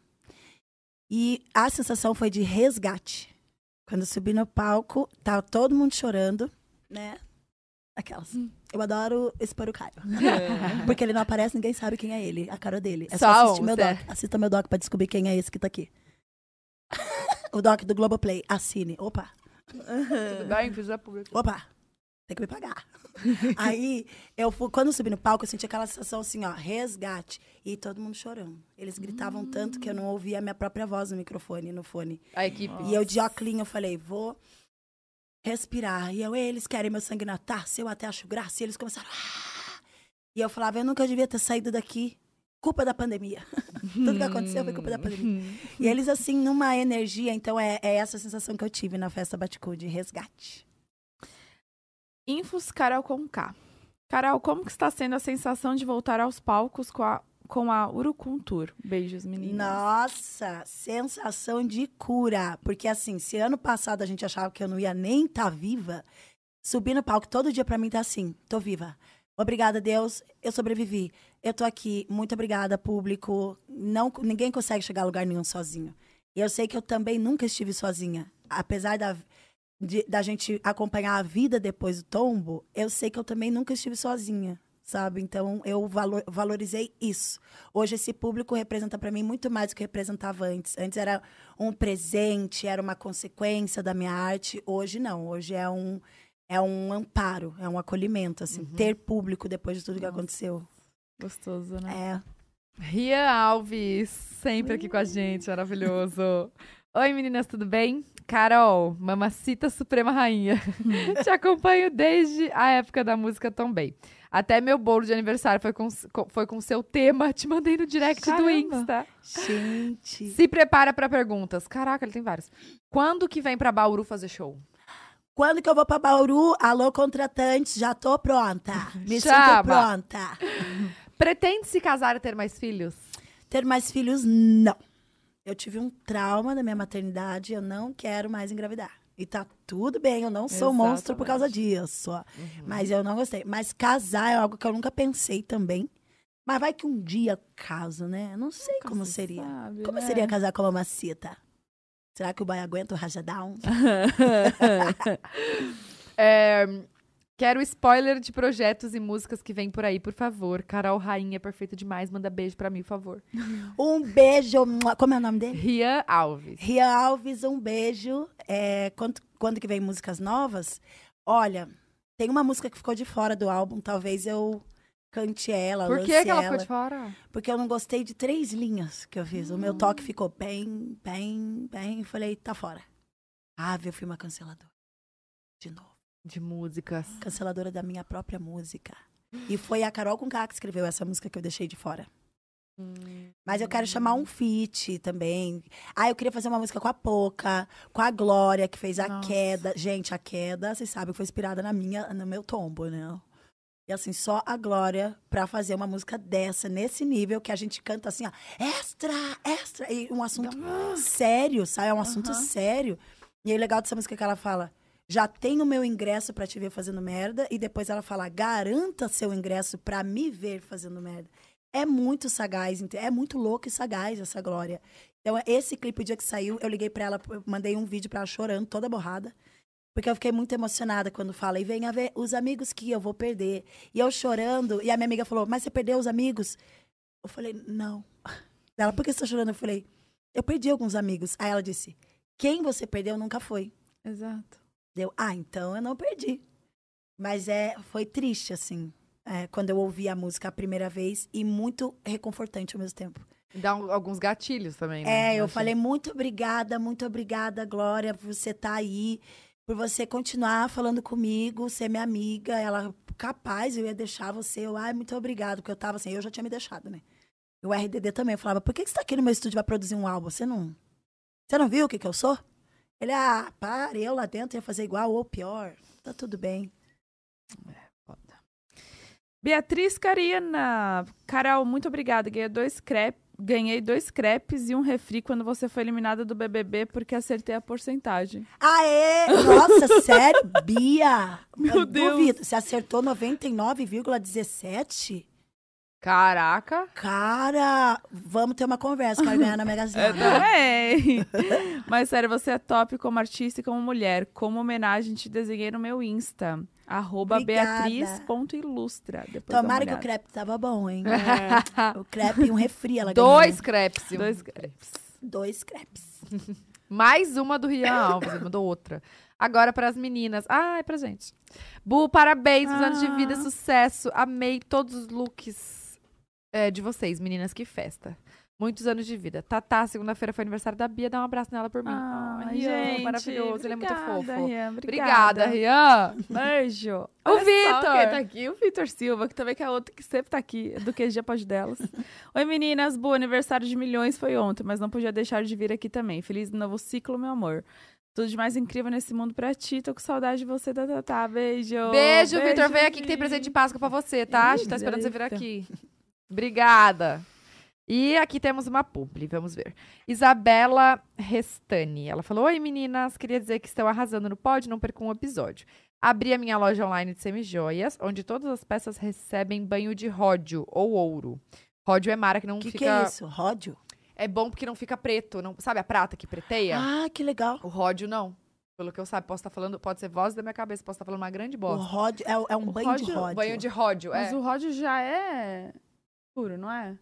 E a sensação foi de resgate. Quando eu subi no palco, tava todo mundo chorando, né? Aquelas. Eu adoro expor o Caio. Porque ele não aparece, ninguém sabe quem é ele, a cara dele. É só, Só assistir meu doc. Assista meu doc pra descobrir quem é esse que tá aqui. o doc do Globoplay. Assine. Opa. Tudo bem? Fiz a pública. Opa, tem que me pagar. Aí, eu fui, quando eu subi no palco, eu senti aquela sensação assim, ó, resgate. E todo mundo chorando. Eles gritavam tanto que eu não ouvia a minha própria voz no microfone, no fone. A equipe. E eu de óculos, eu falei, vou respirar. E eu, eles querem meu sangue na taça, eu até acho graça. E eles começaram, "Ah!" E eu falava, eu nunca devia ter saído daqui. Culpa da pandemia. Tudo que aconteceu foi culpa da pandemia. E eles, assim, numa energia, então é, é essa sensação que eu tive na festa Baticu, de resgate. Infos Carol com K. Carol, como que está sendo a sensação de voltar aos palcos com a, com a Urucum Tour? Beijos, meninas. Nossa, sensação de cura. Porque assim, se ano passado a gente achava que eu não ia nem estar viva, subir no palco todo dia pra mim tá assim, tô viva. Obrigada, Deus, eu sobrevivi. Eu tô aqui, muito obrigada, público. Não, ninguém consegue chegar a lugar nenhum sozinho. E eu sei que eu também nunca estive sozinha. Apesar da, de- da gente acompanhar a vida depois do tombo, eu sei que eu também nunca estive sozinha, sabe? Então eu valo- valorizei isso. Hoje esse público representa para mim muito mais do que representava antes. Antes era um presente, era uma consequência da minha arte. Hoje não. Hoje é um é um amparo, é um acolhimento, assim, ter público depois de tudo que aconteceu. Gostoso, né? É. Ria Alves, sempre aqui com a gente, maravilhoso. Oi, meninas, tudo bem? Carol, mamacita suprema rainha. Te acompanho desde a época da música também. Até meu bolo de aniversário foi com, foi com seu tema. Te mandei no direct do Caramba. Insta. Gente. Se prepara pra perguntas. Caraca, ele tem vários. Quando que vem pra Bauru fazer show? Quando que eu vou pra Bauru? Alô, contratantes, já tô pronta. Me sinto Chama. pronta. Pretende se casar e ter mais filhos? Ter mais filhos, não. Eu tive um trauma da minha maternidade, eu não quero mais engravidar. E tá tudo bem, eu não sou monstro por causa disso. Mas eu não gostei. Mas casar é algo que eu nunca pensei também. Mas vai que um dia caso, né? Eu não sei como se seria. sabe, como né? seria casar com uma macita? Será que o boy aguenta o rajadão? É, Quero spoiler de projetos e músicas que vem por aí, por favor. Carol Rainha, perfeita demais. Manda beijo pra mim, por favor. Um beijo. Como é o nome dele? Rian Alves. Ria Alves, um beijo. É, quando, quando que vem músicas novas? Olha, tem uma música que ficou de fora do álbum, talvez eu cante ela, Por que, que ela ela. ficou de fora? Porque eu não gostei de três linhas que eu fiz. O meu toque ficou bem, bem, bem. Falei, tá fora. Ah, eu fui uma canceladora. De novo. De músicas. Canceladora da minha própria música. E foi a Carol Conká que escreveu essa música que eu deixei de fora. Mas eu quero chamar um feat também. Ah, eu queria fazer uma música com a Poca, com a Glória, que fez a Nossa. queda. Gente, a queda, vocês sabem, foi inspirada na minha, no meu tombo, né? E assim, só a Glória pra fazer uma música dessa, nesse nível, que a gente canta assim, ó, extra, extra. E um assunto sério, sabe? É um assunto sério. E o legal dessa música é que ela fala. Já tenho meu ingresso pra te ver fazendo merda. E depois ela fala: garanta seu ingresso pra me ver fazendo merda. É muito sagaz, é muito louco e sagaz essa Glória. Então, esse clipe, o dia que saiu, eu liguei pra ela, mandei um vídeo pra ela chorando, toda borrada. Porque eu fiquei muito emocionada quando fala, e venha ver os amigos que eu vou perder. E eu chorando, e a minha amiga falou, mas você perdeu os amigos? Eu falei, não. Ela, por que você tá chorando? Eu falei, eu perdi alguns amigos. Aí ela disse, quem você perdeu nunca foi. Exato. Deu, ah, então eu não perdi. Mas é, foi triste, assim, é, quando eu ouvi a música a primeira vez e muito reconfortante ao mesmo tempo. Dá um- alguns gatilhos também, né? É, eu falei, muito obrigada, muito obrigada, Glória, por você estar aí, por você continuar falando comigo, ser minha amiga. Ela, capaz, eu ia deixar você. Eu, ai, muito obrigada, porque eu tava assim, eu já tinha me deixado, né? E o RDD também, eu falava, por que que você tá aqui no meu estúdio pra produzir um álbum? Você não, você não viu o que que eu sou? Ele, ah, para, eu lá dentro ia fazer igual ou pior. Tá tudo bem. Beatriz Carina. Carol, muito obrigada. Ganhei dois, crep... Ganhei dois crepes e um refri quando você foi eliminada do BBB porque acertei a porcentagem. Aê! Nossa, sério? Bia? Meu Eu Deus. Duvido. Você acertou 99,17? Caraca. Cara, vamos ter uma conversa. Quero ganhar na Mega Eu Sena. também. Mas sério, você é top como artista e como mulher. Como homenagem, te desenhei no meu Insta. Arroba beatriz.ilustra. Tomara que o crepe tava bom, hein? O crepe e um refri ela Dois ganhou. crepes. e um- Dois crepes. Dois crepes. Mais uma do Rian Alves, mandou outra. Agora para as meninas. Ah, é pra gente. Bu, parabéns, os anos de vida, Ah. sucesso. Amei todos os looks é, de vocês, meninas, que festa. Muitos anos de vida. Tatá, segunda-feira foi aniversário da Bia, dá um abraço nela por mim. Ah, Ai, Rian, gente, maravilhoso, ele é muito obrigada, fofo. Rian, Obrigada, obrigada. Rian. Beijo. O Olha Vitor. Quem tá aqui? O Vitor Silva, que também que é outro que sempre tá aqui, do QG Pode Delas. Oi, meninas. Boa, aniversário de milhões foi ontem, mas não podia deixar de vir aqui também. Feliz novo ciclo, meu amor. Tudo de mais incrível nesse mundo pra ti. Tô com saudade de você, Tatá. Beijo. Beijo, Vitor. Vem aqui que tem presente de Páscoa pra você, tá? A gente tá esperando você vir aqui. Obrigada. E aqui temos uma publi, vamos ver. Isabela Restani. Ela falou: Oi, meninas. Queria dizer que estão arrasando no pod, não percam um episódio. Abri a minha loja online de semijoias, onde todas as peças recebem banho de ródio ou ouro. Ródio é mara que não O que, fica. que é isso? Ródio? É bom porque não fica preto. Não... Sabe a prata que preteia? Ah, que legal. O ródio não. Pelo que eu sabe, posso estar falando, pode ser voz da minha cabeça, posso estar falando uma grande O bosta. ródio é, é um O banho de ródio- ródio. Banho de ródio, Mas é. o Ródio já é puro, não é?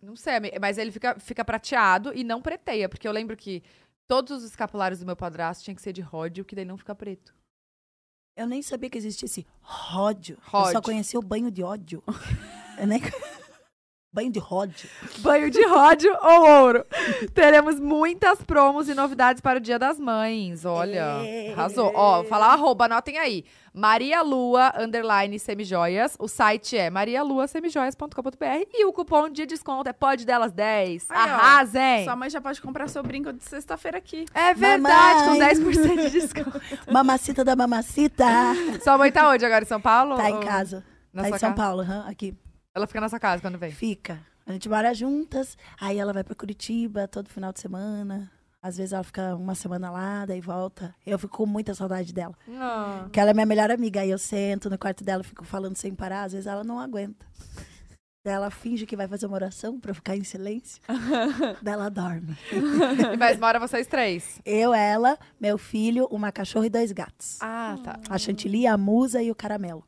Não sei, mas ele fica, fica prateado e não preteia, porque eu lembro que todos os escapulários do meu padrasto tinham que ser de ródio, que daí não fica preto. Eu nem sabia que existia esse ródio. Eu Ródio. só conhecia o banho de ódio. Eu nem... banho de ródio. Banho de ródio ou ouro. Teremos muitas promos e novidades para o Dia das Mães. Olha, É. arrasou. Ó, falar arroba, anotem aí. Maria Lua, underline, semijoias. O site é marialuasemijoias.com.br e o cupom de desconto é pode delas 10. Aí, ó. Arrasem! Sua mãe já pode comprar seu brinco de sexta-feira aqui. É verdade, Mamãe. com 10% de desconto. Mamacita da mamacita. Sua mãe tá onde agora? Em São Paulo? Tá em casa. Na tá em São casa? Paulo, aham, aqui. Ela fica na sua casa quando vem. Fica. A gente mora juntas, aí ela vai pra Curitiba todo final de semana. Às vezes ela fica uma semana lá, daí volta. Eu fico com muita saudade dela. Porque ela é minha melhor amiga. Aí eu sento no quarto dela, fico falando sem parar. Às vezes ela não aguenta. Daí ela finge que vai fazer uma oração pra ficar em silêncio. Daí ela dorme. Mas mora vocês três. Eu, ela, meu filho, uma cachorra e dois gatos. Ah, tá. A Chantilly, a Musa e o Caramelo.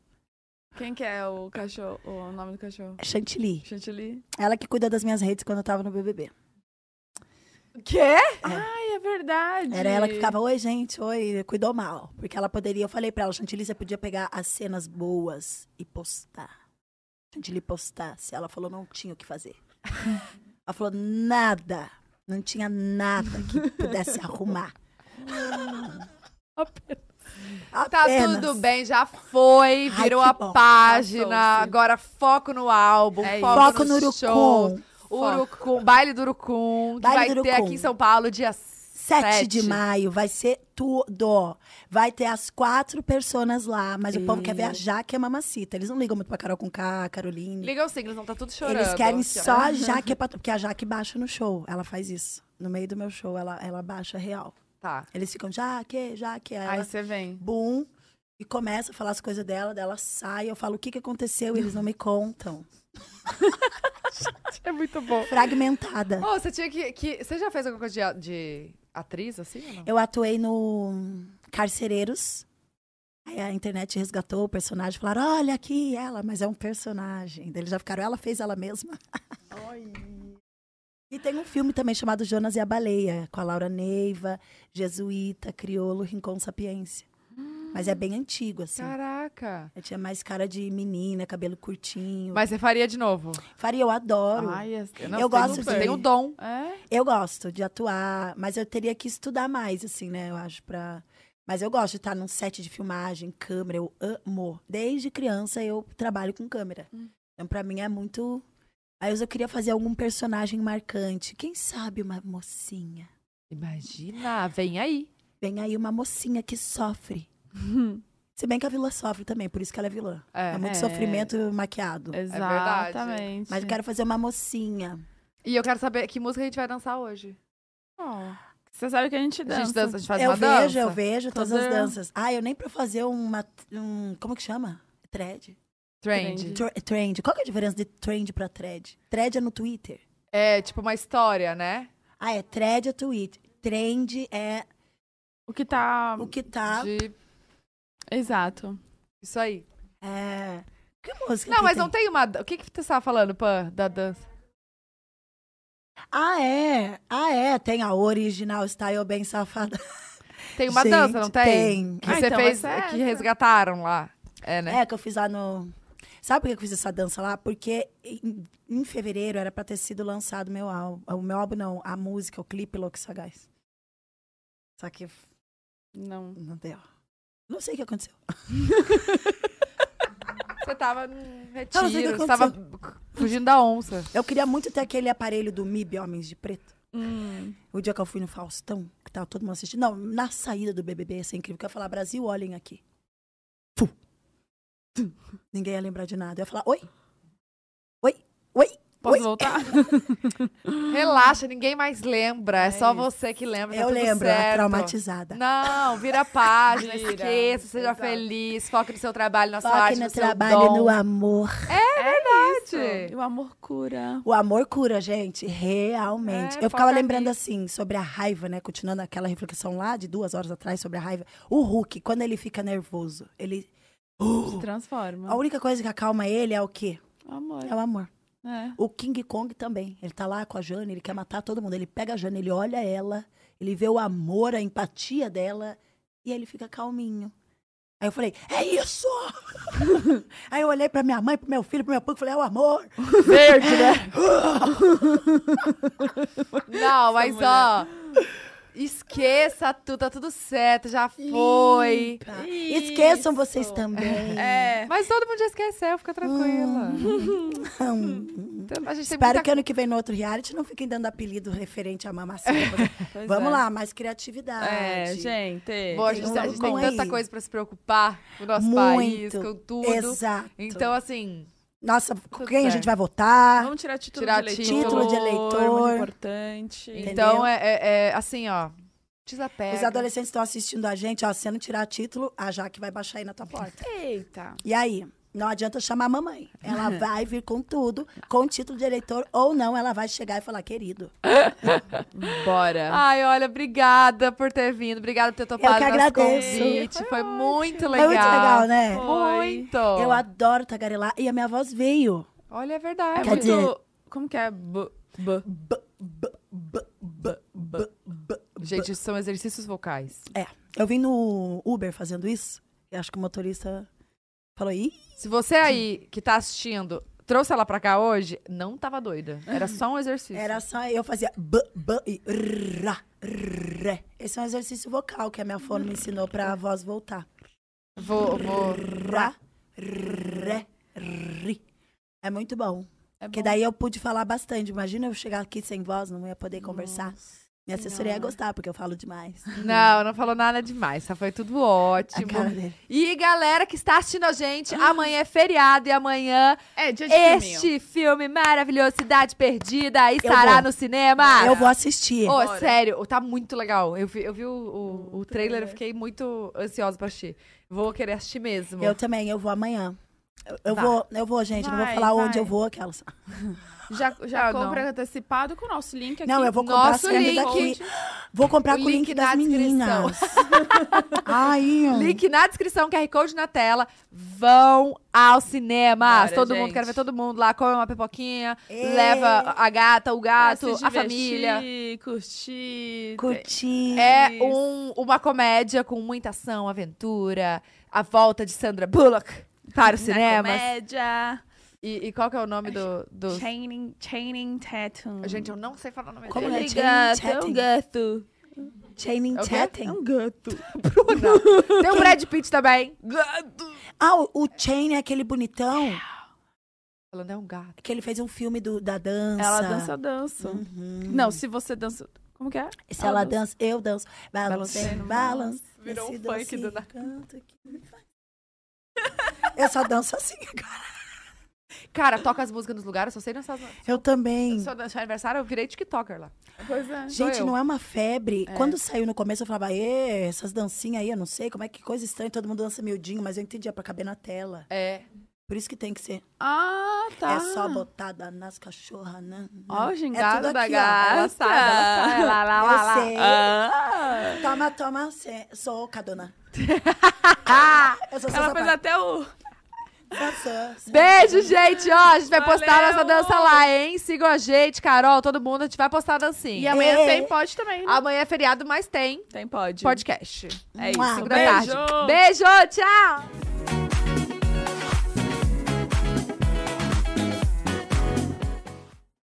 Quem que é o cachorro, o nome do cachorro? Chantilly. Chantilly? Ela que cuida das minhas redes quando eu tava no BBB. Quê? Ai, é verdade. Era ela que ficava, oi, gente, oi, cuidou mal. Porque ela poderia, eu falei pra ela, Chantilly, você podia pegar as cenas boas e postar. Chantilly postasse. Ela falou, não tinha o que fazer. ela falou, nada. Não tinha nada que pudesse arrumar. Tá Apenas. tudo bem, já foi, Ai, virou que a bom. página. Agora foco no álbum, É foco. Foco no show. Urucum. Urucum, baile do Urucum, que Baile vai do ter Urucum. aqui em São Paulo dia 7 de Sete. maio vai ser tudo. Vai ter as quatro personas lá, mas o povo quer ver a Jaque e a Mamacita. Eles não ligam muito pra Carol com K, Caroline. Liga os signos, não tá tudo chorando. Eles querem Aqui, ó. só a Jaque, pra- porque a Jaque baixa no show. Ela faz isso. No meio do meu show, ela, ela baixa real. Tá. Eles ficam, Jaque, Jaque. Aí Aí ela, você vem. bum, e começa a falar as coisas dela, dela sai. Eu falo, o que, que aconteceu? E eles não me contam. É muito bom. Fragmentada. Ô, você tinha que, que- Você já fez alguma coisa de, de atriz, assim? Eu atuei no Carcereiros. Aí a internet resgatou o personagem. Falaram, olha aqui ela, mas é um personagem. Daí Eles já ficaram, ela fez ela mesma. e tem um filme também chamado Jonas e a Baleia, com a Laura Neiva, Jesuíta, Criolo, Rincon Sapiência. Mas é bem antigo, assim. Caraca. Eu tinha mais cara de menina, cabelo curtinho. Mas você faria de novo? Faria, eu adoro. Ai, é- Não, Eu gosto um- de- Você tem o dom. É? Eu gosto de atuar, mas eu teria que estudar mais, assim, né? Eu acho, pra... Mas eu gosto de estar num set de filmagem, câmera, eu amo. Desde criança eu trabalho com câmera. Então, pra mim é muito. Aí eu queria fazer algum personagem marcante. Quem sabe uma mocinha? Imagina, vem aí. Vem aí uma mocinha que sofre. Se bem que a vilã sofre também, por isso que ela é vilã. É. É, muito É. sofrimento maquiado. verdade. Exatamente. Mas eu quero fazer uma mocinha. E eu quero saber que música a gente vai dançar hoje. Ó, Você sabe que a gente A dança. gente, dança, a gente faz eu uma vejo, dança. eu vejo todas as danças. Ah, eu nem pra fazer uma. Um, como que chama? Thread. Trend. Tr- Trend. Qual que é a diferença de trend pra thread? Thread é no Twitter. É tipo uma história, né? Ah, é thread é Twitter. Trend é O que tá... o que tá. De... Exato. Isso aí. É. Que música? Não, que mas tem? não tem uma. O que, que você tava falando, Pan, da dança? Ah, é. Ah, é. Tem a original Style Bem Safada. Tem uma Gente, dança, não tem? tem. Que Ah, você então fez, é que resgataram lá. É, né? É, que eu fiz lá no. Sabe por que eu fiz essa dança lá? Porque em, em fevereiro era pra ter sido lançado meu álbum. O meu álbum não, a música, o clipe Louco Sagaz. Só que Não. não deu. Não sei o que aconteceu. Você tava num Não, não sei o retiro, você tava fugindo da onça. Eu queria muito ter aquele aparelho do MIB Homens de Preto. Hum. O dia que eu fui no Faustão, que tava todo mundo assistindo. Não, na saída do BBB, ia ser incrível. Que eu ia falar, Brasil, olhem aqui. Fu. Ninguém ia lembrar de nada. Eu ia falar? Oi? Posso Oi? voltar? Relaxa, ninguém mais lembra. É, É só isso. você que lembra. tá Eu tudo lembro, ela certo. traumatizada. Não, vira a página, Vira, esqueça, seja exato. feliz, foque no seu trabalho, na sua Foque arte, no no seu trabalho, dom. no amor. Gente, E o amor cura. O amor cura, gente, realmente. É, eu ficava lembrando assim, sobre a raiva, né? Continuando aquela reflexão lá de duas horas atrás sobre a raiva. O Hulk, quando ele fica nervoso, ele. Se transforma. A única coisa que acalma ele é o quê? Amor. É o amor. É. O King Kong também. Ele tá lá com a Jane, ele quer matar todo mundo. Ele pega a Jane, ele olha ela, ele vê o amor, a empatia dela, e ele fica calminho. Aí eu falei, é isso! Aí eu olhei pra minha mãe, pro meu filho, pro meu pai, e falei, é o amor! verde, né? Não, mas ó, esqueça tudo, tá tudo certo, já foi. Limpa. Esqueçam vocês também. É. Mas todo mundo já esqueceu, fica tranquila. Hum. Então, gente tem Espero muita que ano que vem no outro reality não fiquem dando apelido referente a mamacita. Pois Vamos é. lá, mais criatividade. É, gente. Boa, a Tem gente, um a gente tem bom tanta coisa pra se preocupar com o nosso país, Muito. com tudo. Exato. Então, assim, Nossa, Tudo quem a certo. gente vai votar? Vamos tirar título Tirar de eleitor. título de eleitor. Muito importante. então é, é- é assim, ó. Desapega. Os adolescentes estão assistindo a gente, ó, se você não tirar título, a Jaque vai baixar aí na tua porta. Eita. E aí? Não adianta chamar a mamãe. Ela vai vir com tudo, com título de eleitor ou não, ela vai chegar e falar, querido. Bora. Ai, olha, obrigada por ter vindo. Obrigada por ter topado que nosso agradeço. convite. Foi, muito Foi legal. muito legal, né? Muito. Eu adoro tagarelar. E a minha voz veio. Olha, é É verdade. Quer muito... dizer- Como que é? B, b. Gente, isso são exercícios vocais. É. Eu vim no Uber fazendo isso. E acho que o motorista falou, ih, Se você aí que tá assistindo trouxe ela pra cá hoje, não tava doida. Era só um exercício. Era só eu fazia b, b e ra, ré. Esse é um exercício vocal que a minha fono me ensinou pra voz voltar. Vou, vou. Ra, ré, ri. É muito bom. É Porque bom. daí eu pude falar bastante. Imagina eu chegar aqui sem voz, não ia poder conversar. Minha assessoria ia gostar, porque eu falo demais. Não, não falou nada demais. Só foi tudo ótimo. E galera que está assistindo a gente, amanhã é feriado e amanhã É, dia de filminho. este filme maravilhoso, Cidade Perdida, estará no cinema. Eu vou assistir. Ô, Bora. sério, tá muito legal. Eu vi, eu vi o, o, o trailer, eu fiquei muito ansiosa pra assistir. Vou querer assistir mesmo. Eu também, eu vou amanhã. Eu, eu Vai. vou, eu vou, gente. não vou Vai, falar onde vai. eu vou, aquelas. Já, já Ah, não. compra antecipado com o nosso link aqui. Não, eu vou comprar Nosso link. daqui. Vou comprar O com o link link na das descrição. meninas. Ai, Link na descrição, QR Code na tela. Vão ao cinema. Bora, todo mundo, gente. quero ver todo mundo lá. Come uma pipoquinha, É. leva a gata, o gato, se a divertir, família. Curtir. curti. É um- uma comédia com muita ação, aventura, a volta de Sandra Bullock para os Na cinemas. Comédia. E, e qual que é o nome do... do... Chaining, chaining Tattoo. Gente, eu não sei falar o nome Como dele. é? Ele Chaining é um Tattoo. gato. Chaining É o quê? Chatting. um gato. Bruna. Tem o Brad Pitt também. Gato. Ah, o, o Chain é aquele bonitão Falando é um gato. que ele fez um filme do, da dança. Ela dança, dança. Uhum. Não, se você dança... Como que é? Se ela dança, eu danço. Balancei, no balance. Virou um funk do- canto que Eu só danço assim agora. Cara, toca as músicas nos lugares, só sei nessas... Eu também. Só dançar aniversário, eu virei TikToker lá. Pois é. Gente, eu. não é uma febre. Quando saiu no começo, eu falava, Ê, essas dancinhas aí, eu não sei como é que coisa estranha, todo mundo dança miudinho, mas eu entendia pra caber na tela. É. Por isso que tem que ser. Ah, tá. É só botada nas cachorras, né? Ó, o É gingado da aqui, ó. gata. Ela sabe, ela sabe. Lá, lá, lá, lá. Eu sei. Ah. Toma, toma, cê- sou cadona. eu sou Ela fez até o... Beijo, gente. Ó, a gente vai postar Valeu. nossa dança lá, hein? Sigam a gente, Carol, todo mundo. A gente vai postar a dancinha. E amanhã É. tem pode também, né? Amanhã é feriado, mas tem Tem pode. podcast. É isso. Mua. Cinco da tarde. Beijo. Beijo, tchau!